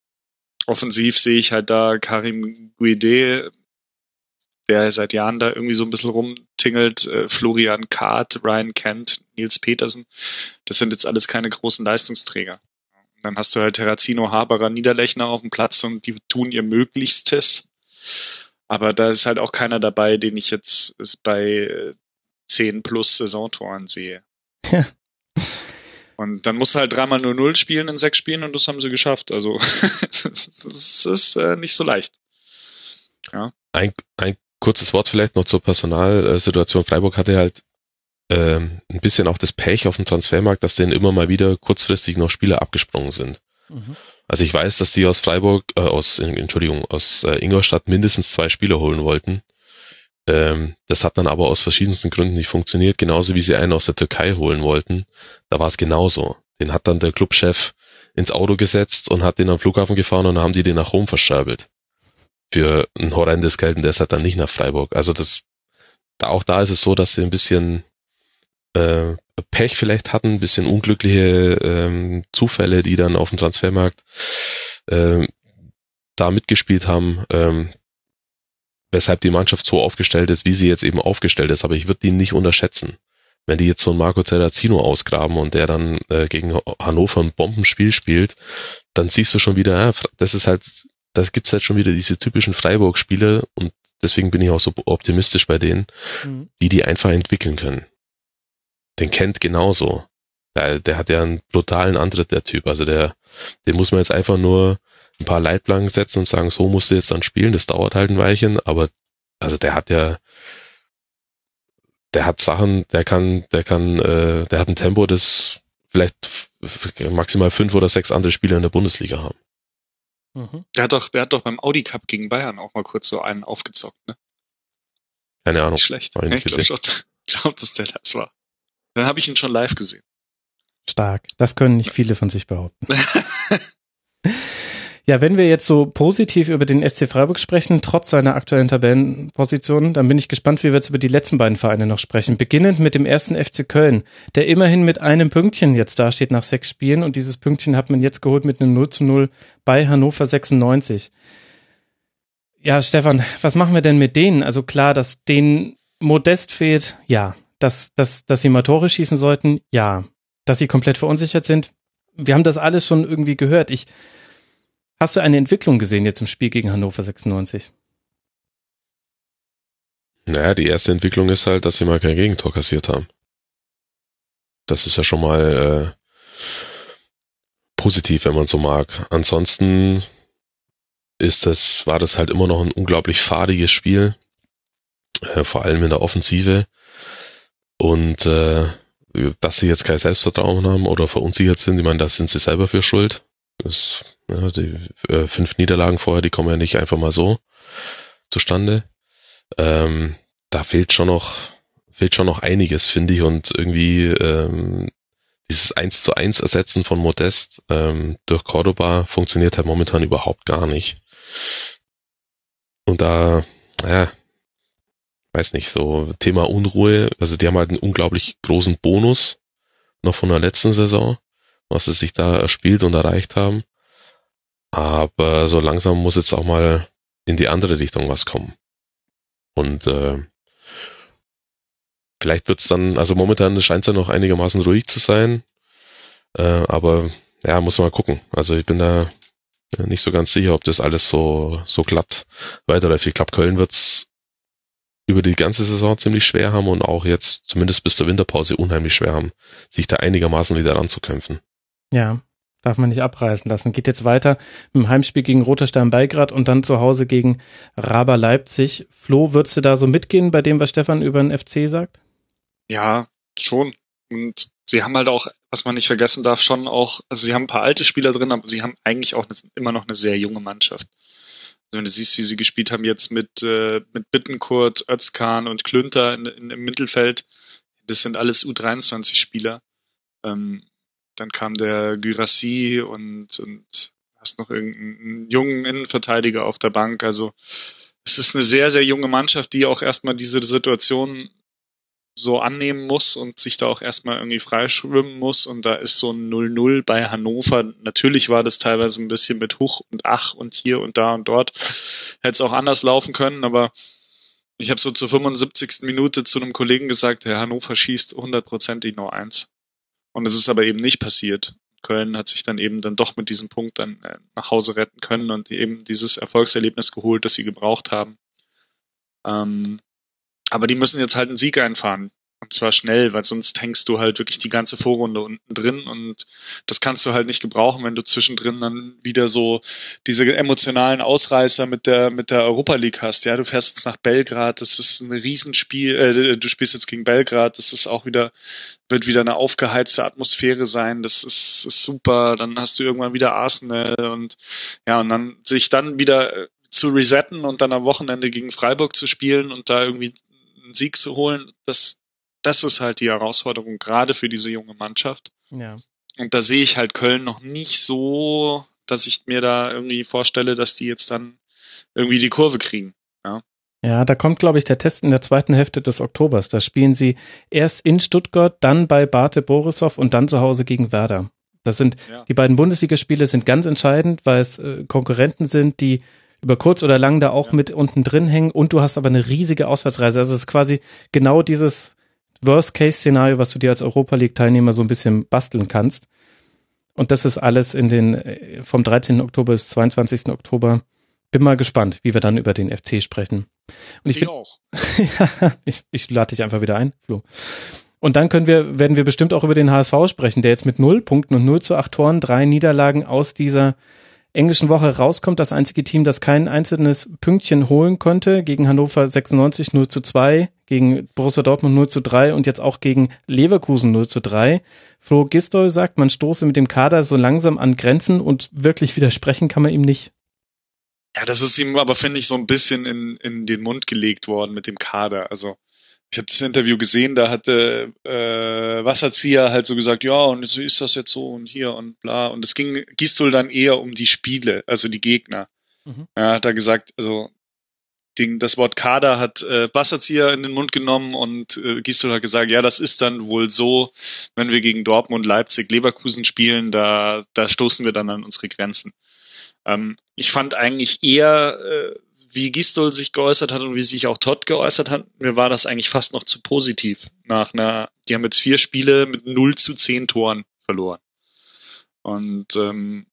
offensiv sehe ich halt da Karim Guide, der seit Jahren da irgendwie so ein bisschen rumtingelt, äh, Florian Kahrt, Ryan Kent, Nils Petersen. Das sind jetzt alles keine großen Leistungsträger. Dann hast du halt Terrazino, Haberer, Niederlechner auf dem Platz und die tun ihr Möglichstes. Aber da ist halt auch keiner dabei, den ich jetzt bei 10 äh, plus Saisontoren sehe. Ja. <laughs> Und dann musst du halt dreimal 0-0 spielen in sechs Spielen und das haben sie geschafft. Also <laughs> es ist äh, nicht so leicht. Ja. Ein, ein kurzes Wort vielleicht noch zur Personalsituation. Freiburg hatte halt ähm, ein bisschen auch das Pech auf dem Transfermarkt, dass denen immer mal wieder kurzfristig noch Spieler abgesprungen sind. Mhm. Also ich weiß, dass die aus Freiburg, äh, aus, Entschuldigung, aus äh, Ingolstadt mindestens zwei Spieler holen wollten. Ähm, das hat dann aber aus verschiedensten Gründen nicht funktioniert, genauso wie sie einen aus der Türkei holen wollten. Da war es genauso. Den hat dann der Clubchef ins Auto gesetzt und hat den am Flughafen gefahren und dann haben die den nach Rom verscherbelt. Für ein horrendes Geld und der ist halt dann nicht nach Freiburg. Also das, da auch da ist es so, dass sie ein bisschen äh, Pech vielleicht hatten, ein bisschen unglückliche ähm, Zufälle, die dann auf dem Transfermarkt äh, da mitgespielt haben. Ähm, weshalb die Mannschaft so aufgestellt ist, wie sie jetzt eben aufgestellt ist. Aber ich würde die nicht unterschätzen. Wenn die jetzt so einen Marco Terrazino ausgraben und der dann äh, gegen Hannover ein Bombenspiel spielt, dann siehst du schon wieder, ja, das ist halt, das gibt's halt schon wieder diese typischen Freiburg-Spiele und deswegen bin ich auch so optimistisch bei denen, mhm. die die einfach entwickeln können. Den kennt genauso. Der, der hat ja einen brutalen Antritt, der Typ. Also der, den muss man jetzt einfach nur ein paar Leitplanken setzen und sagen, so musst du jetzt dann spielen, das dauert halt ein Weilchen, aber also der hat ja, der hat Sachen, der kann, der kann, äh, der hat ein Tempo, das vielleicht maximal fünf oder sechs andere Spieler in der Bundesliga haben. Mhm. Der hat doch, der hat doch beim Audi Cup gegen Bayern auch mal kurz so einen aufgezockt, ne? Keine Ahnung. Schlecht. Ich, ich glaube schon. Ich glaube, dass der das war. Dann habe ich ihn schon live gesehen. Stark. Das können nicht viele von sich behaupten. Ja, wenn wir jetzt so positiv über den SC Freiburg sprechen, trotz seiner aktuellen Tabellenposition, dann bin ich gespannt, wie wir jetzt über die letzten beiden Vereine noch sprechen. Beginnend mit dem ersten FC Köln, der immerhin mit einem Pünktchen jetzt dasteht nach sechs Spielen und dieses Pünktchen hat man jetzt geholt mit einem 0 zu 0 bei Hannover 96. Ja, Stefan, was machen wir denn mit denen? Also klar, dass denen Modest fehlt, ja. Dass, dass, dass sie mal Tore schießen sollten, ja. Dass sie komplett verunsichert sind, wir haben das alles schon irgendwie gehört. Ich, Hast du eine Entwicklung gesehen jetzt im Spiel gegen Hannover 96? Naja, die erste Entwicklung ist halt, dass sie mal kein Gegentor kassiert haben. Das ist ja schon mal äh, positiv, wenn man so mag. Ansonsten ist das, war das halt immer noch ein unglaublich fadiges Spiel, äh, vor allem in der Offensive. Und äh, dass sie jetzt kein Selbstvertrauen haben oder verunsichert sind, ich meine, da sind sie selber für schuld. Das, ja, die äh, fünf Niederlagen vorher, die kommen ja nicht einfach mal so zustande. Ähm, da fehlt schon noch, fehlt schon noch einiges, finde ich, und irgendwie ähm, dieses 1 zu 1 Ersetzen von Modest ähm, durch Cordoba funktioniert halt momentan überhaupt gar nicht. Und da, ja, weiß nicht, so Thema Unruhe, also die haben halt einen unglaublich großen Bonus noch von der letzten Saison was sie sich da erspielt und erreicht haben. Aber so langsam muss jetzt auch mal in die andere Richtung was kommen. Und äh, vielleicht wird's dann, also momentan scheint es ja noch einigermaßen ruhig zu sein, äh, aber ja, muss man mal gucken. Also ich bin da nicht so ganz sicher, ob das alles so, so glatt weiterläuft. Ich glaube, Köln wird's über die ganze Saison ziemlich schwer haben und auch jetzt zumindest bis zur Winterpause unheimlich schwer haben, sich da einigermaßen wieder ranzukämpfen. Ja, darf man nicht abreißen lassen. Geht jetzt weiter mit dem Heimspiel gegen Roter Stern Belgrad und dann zu Hause gegen Raber Leipzig. Flo, würdest du da so mitgehen bei dem, was Stefan über den FC sagt? Ja, schon. Und sie haben halt auch, was man nicht vergessen darf, schon auch, also sie haben ein paar alte Spieler drin, aber sie haben eigentlich auch eine, immer noch eine sehr junge Mannschaft. Also wenn du siehst, wie sie gespielt haben jetzt mit, äh, mit Bittenkurt, Özkan und Klünter in, in, im Mittelfeld, das sind alles U23-Spieler. Ähm, dann kam der Gyrassi und, und hast noch irgendeinen jungen Innenverteidiger auf der Bank. Also es ist eine sehr, sehr junge Mannschaft, die auch erstmal diese Situation so annehmen muss und sich da auch erstmal irgendwie freischwimmen muss. Und da ist so ein 0-0 bei Hannover. Natürlich war das teilweise ein bisschen mit Huch und Ach und hier und da und dort. Hätte es auch anders laufen können, aber ich habe so zur 75. Minute zu einem Kollegen gesagt, Herr Hannover schießt hundertprozentig nur eins. Und es ist aber eben nicht passiert. Köln hat sich dann eben dann doch mit diesem Punkt dann äh, nach Hause retten können und eben dieses Erfolgserlebnis geholt, das sie gebraucht haben. Ähm, aber die müssen jetzt halt einen Sieg einfahren. Und zwar schnell, weil sonst hängst du halt wirklich die ganze Vorrunde unten drin und das kannst du halt nicht gebrauchen, wenn du zwischendrin dann wieder so diese emotionalen Ausreißer mit der mit der Europa League hast. Ja, du fährst jetzt nach Belgrad, das ist ein Riesenspiel, äh, du spielst jetzt gegen Belgrad, das ist auch wieder wird wieder eine aufgeheizte Atmosphäre sein, das ist, ist super. Dann hast du irgendwann wieder Arsenal und ja und dann sich dann wieder zu resetten und dann am Wochenende gegen Freiburg zu spielen und da irgendwie einen Sieg zu holen, das das ist halt die Herausforderung, gerade für diese junge Mannschaft. Ja. Und da sehe ich halt Köln noch nicht so, dass ich mir da irgendwie vorstelle, dass die jetzt dann irgendwie die Kurve kriegen. Ja. Ja, da kommt, glaube ich, der Test in der zweiten Hälfte des Oktobers. Da spielen sie erst in Stuttgart, dann bei Bate Borisov und dann zu Hause gegen Werder. Das sind ja. die beiden Bundesligaspiele sind ganz entscheidend, weil es äh, Konkurrenten sind, die über kurz oder lang da auch ja. mit unten drin hängen und du hast aber eine riesige Auswärtsreise. Also es ist quasi genau dieses Worst-Case-Szenario, was du dir als Europa League-Teilnehmer so ein bisschen basteln kannst. Und das ist alles in den, äh, vom 13. Oktober bis 22. Oktober. Bin mal gespannt, wie wir dann über den FC sprechen. Und ich, ich bin, auch. <laughs> ja, ich, ich lade dich einfach wieder ein, Flo. Und dann können wir, werden wir bestimmt auch über den HSV sprechen, der jetzt mit null Punkten und 0 zu 8 Toren, drei Niederlagen aus dieser englischen Woche rauskommt. Das einzige Team, das kein einzelnes Pünktchen holen konnte, gegen Hannover 96 0 zu 2, gegen Borussia Dortmund 0 zu 3 und jetzt auch gegen Leverkusen 0 zu 3. Flo Gistol sagt, man stoße mit dem Kader so langsam an Grenzen und wirklich widersprechen kann man ihm nicht. Ja, das ist ihm aber, finde ich, so ein bisschen in, in den Mund gelegt worden mit dem Kader. Also ich habe das Interview gesehen, da hatte äh, Wasserzieher halt so gesagt, ja, und so ist das jetzt so und hier und bla. Und es ging Gistol dann eher um die Spiele, also die Gegner. Mhm. Ja, hat er gesagt, also den, das Wort Kader hat äh, Wasserzieher in den Mund genommen und äh, Gistol hat gesagt, ja, das ist dann wohl so, wenn wir gegen Dortmund, Leipzig, Leverkusen spielen, da, da stoßen wir dann an unsere Grenzen. Ähm, ich fand eigentlich eher äh, wie Gistol sich geäußert hat und wie sich auch Todd geäußert hat, mir war das eigentlich fast noch zu positiv. Nach einer, die haben jetzt vier Spiele mit 0 zu 10 Toren verloren. Und ähm,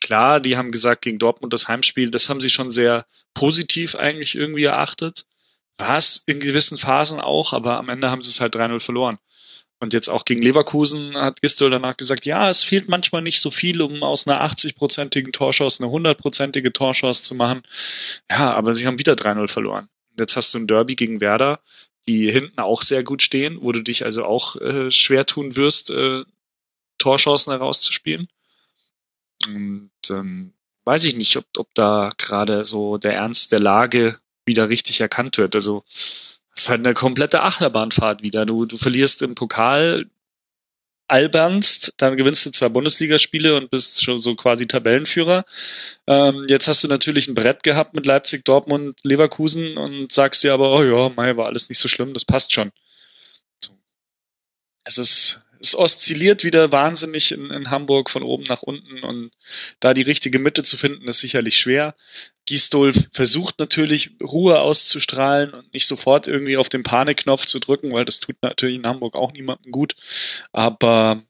klar, die haben gesagt, gegen Dortmund das Heimspiel, das haben sie schon sehr positiv eigentlich irgendwie erachtet. War es in gewissen Phasen auch, aber am Ende haben sie es halt 3-0 verloren. Und jetzt auch gegen Leverkusen hat Gistol danach gesagt, ja, es fehlt manchmal nicht so viel, um aus einer 80-prozentigen Torchance eine 100-prozentige Torchance zu machen. Ja, aber sie haben wieder 3-0 verloren. Jetzt hast du ein Derby gegen Werder, die hinten auch sehr gut stehen, wo du dich also auch äh, schwer tun wirst, äh, Torchancen herauszuspielen. Und ähm, weiß ich nicht, ob, ob da gerade so der Ernst der Lage wieder richtig erkannt wird. Also das ist halt eine komplette Achterbahnfahrt wieder. Du, du verlierst im Pokal, albernst, dann gewinnst du zwei Bundesligaspiele und bist schon so quasi Tabellenführer. Ähm, jetzt hast du natürlich ein Brett gehabt mit Leipzig, Dortmund, Leverkusen und sagst dir aber, oh ja, Mai war alles nicht so schlimm, das passt schon. Es ist, es oszilliert wieder wahnsinnig in, in Hamburg von oben nach unten und da die richtige Mitte zu finden, ist sicherlich schwer. Gisdol versucht natürlich Ruhe auszustrahlen und nicht sofort irgendwie auf den Panikknopf zu drücken, weil das tut natürlich in Hamburg auch niemandem gut. Aber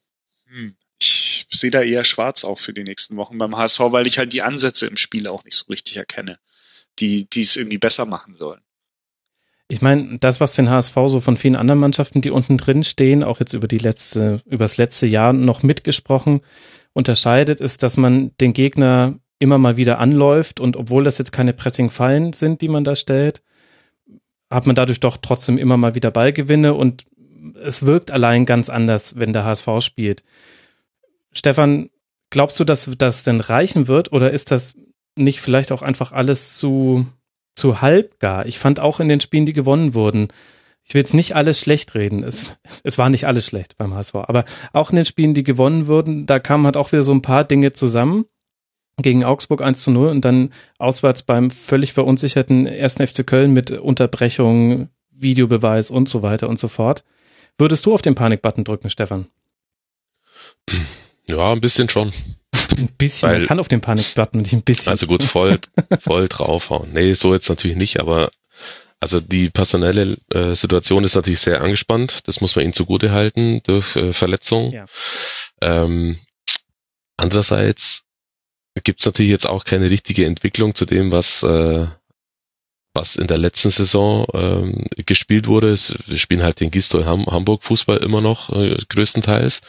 hm, ich sehe da eher schwarz auch für die nächsten Wochen beim HSV, weil ich halt die Ansätze im Spiel auch nicht so richtig erkenne, die es irgendwie besser machen sollen. Ich meine, das, was den HSV so von vielen anderen Mannschaften, die unten drin stehen, auch jetzt über die letzte, über das letzte Jahr noch mitgesprochen, unterscheidet, ist, dass man den Gegner immer mal wieder anläuft und obwohl das jetzt keine Pressing-Fallen sind, die man da stellt, hat man dadurch doch trotzdem immer mal wieder Ballgewinne und es wirkt allein ganz anders, wenn der HSV spielt. Stefan, glaubst du, dass das denn reichen wird oder ist das nicht vielleicht auch einfach alles zu zu halb gar. Ich fand auch in den Spielen, die gewonnen wurden, ich will jetzt nicht alles schlecht reden. Es, es war nicht alles schlecht beim HSV, aber auch in den Spielen, die gewonnen wurden, da kamen halt auch wieder so ein paar Dinge zusammen. Gegen Augsburg 1 zu 0 und dann auswärts beim völlig verunsicherten 1. FC Köln mit Unterbrechung, Videobeweis und so weiter und so fort. Würdest du auf den Panikbutton drücken, Stefan? Ja, ein bisschen schon. Ein bisschen, Weil, man kann auf den Panikbutton nicht ein bisschen. Also gut, voll, <laughs> voll draufhauen. Nee, so jetzt natürlich nicht, aber also die personelle äh, Situation ist natürlich sehr angespannt. Das muss man ihnen zugute halten durch äh, Verletzungen. Ja. Ähm, andererseits gibt es natürlich jetzt auch keine richtige Entwicklung zu dem, was äh, was in der letzten Saison ähm, gespielt wurde. Wir spielen halt den Gistol Ham Hamburg Fußball immer noch äh, größtenteils.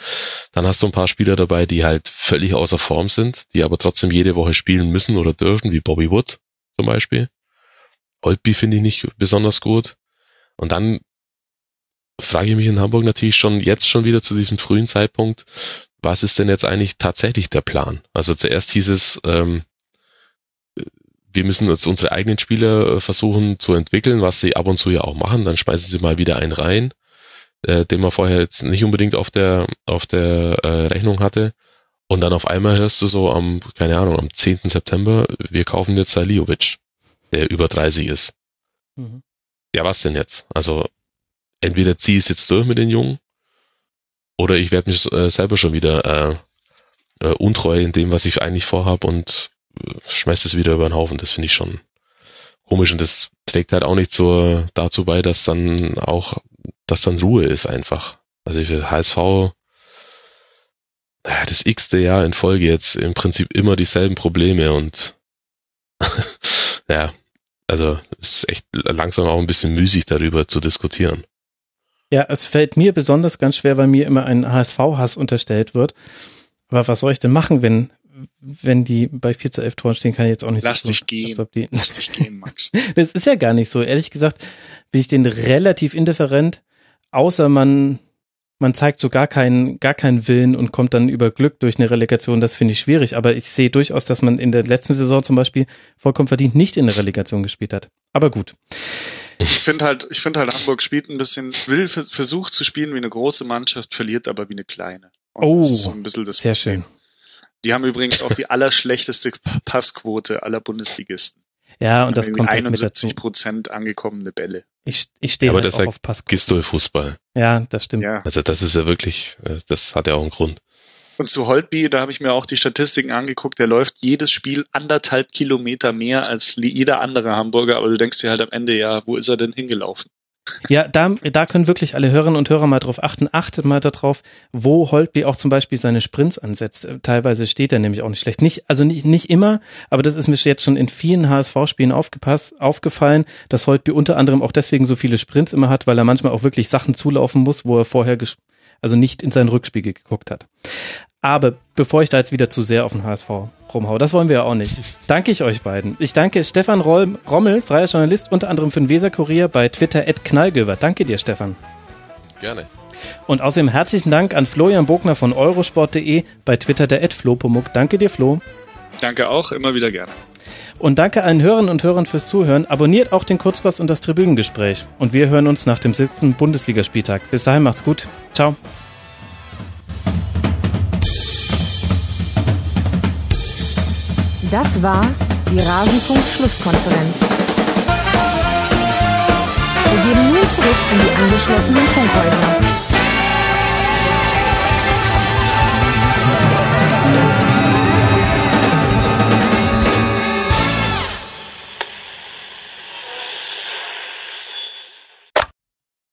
Dann hast du ein paar Spieler dabei, die halt völlig außer Form sind, die aber trotzdem jede Woche spielen müssen oder dürfen, wie Bobby Wood zum Beispiel. Holtby finde ich nicht besonders gut. Und dann frage ich mich in Hamburg natürlich schon jetzt schon wieder zu diesem frühen Zeitpunkt, was ist denn jetzt eigentlich tatsächlich der Plan? Also zuerst hieß es, ähm, wir müssen jetzt unsere eigenen Spieler äh, versuchen zu entwickeln, was sie ab und zu ja auch machen. Dann speisen sie mal wieder einen rein, äh, den man vorher jetzt nicht unbedingt auf der auf der äh, Rechnung hatte. Und dann auf einmal hörst du so am, keine Ahnung, am 10. September, wir kaufen jetzt Saliovic, der über 30 ist. Mhm. Ja, was denn jetzt? Also entweder zieh es jetzt durch mit den Jungen, oder ich werde mich äh, selber schon wieder äh, äh, untreu in dem, was ich eigentlich vorhab und schmeißt es wieder über den Haufen. Das finde ich schon komisch und das trägt halt auch nicht so dazu bei, dass dann auch, dass dann Ruhe ist einfach. Also ich will HSV das x-te Jahr in Folge jetzt im Prinzip immer dieselben Probleme und <laughs> ja, also ist echt langsam auch ein bisschen müßig darüber zu diskutieren. Ja, es fällt mir besonders ganz schwer, weil mir immer ein HSV-Hass unterstellt wird. Aber was soll ich denn machen, wenn, wenn die bei 4 zu 11 Toren stehen, kann ich jetzt auch nicht Lass so dich gehen. Lass dich gehen, Max. <laughs> das ist ja gar nicht so. Ehrlich gesagt bin ich denen relativ indifferent, außer man, man zeigt so gar keinen, gar keinen Willen und kommt dann über Glück durch eine Relegation. Das finde ich schwierig. Aber ich sehe durchaus, dass man in der letzten Saison zum Beispiel vollkommen verdient nicht in der Relegation gespielt hat. Aber gut. Ich finde halt, ich finde halt, Hamburg spielt ein bisschen, will, versucht zu spielen wie eine große Mannschaft, verliert aber wie eine kleine. Und oh, so sehr Problem. schön. Die haben übrigens auch die allerschlechteste Passquote aller Bundesligisten. Ja, und das kommt 71 Prozent angekommene Bälle. Ich, ich stehe ja, halt auch auf Passquote. Gistol-Fußball. Ja, das stimmt. Ja. Also das ist ja wirklich, äh, das hat ja auch einen Grund. Und zu Holtby, da habe ich mir auch die Statistiken angeguckt, der läuft jedes Spiel anderthalb Kilometer mehr als jeder andere Hamburger, aber du denkst dir halt am Ende, ja, wo ist er denn hingelaufen? Ja, da, da können wirklich alle Hörerinnen und Hörer mal drauf achten. Achtet mal darauf, wo Holtby auch zum Beispiel seine Sprints ansetzt. Teilweise steht er nämlich auch nicht schlecht. Nicht, also nicht, nicht immer, aber das ist mir jetzt schon in vielen HSV-Spielen aufgepasst, aufgefallen, dass Holtby unter anderem auch deswegen so viele Sprints immer hat, weil er manchmal auch wirklich Sachen zulaufen muss, wo er vorher also nicht in seinen Rückspiegel geguckt hat. Aber bevor ich da jetzt wieder zu sehr auf den HSV rumhau, das wollen wir ja auch nicht. <laughs> Danke ich euch beiden. Ich danke Stefan Rommel, freier Journalist, unter anderem für den Weser-Kurier bei Twitter at Knallgöver. Danke dir, Stefan. Gerne. Und außerdem herzlichen Dank an Florian Bogner von eurosport.de bei Twitter der Flo.pumuck. Danke dir, Flo. Danke auch, immer wieder gerne. Und danke allen Hörerinnen und Hörern fürs Zuhören. Abonniert auch den Kurzpass und das Tribünengespräch. Und wir hören uns nach dem siebten Bundesligaspieltag. Bis dahin macht's gut. Ciao. Das war die Rasenfunk-Schlusskonferenz. Wir gehen nun zurück in die angeschlossenen Funkhäuser.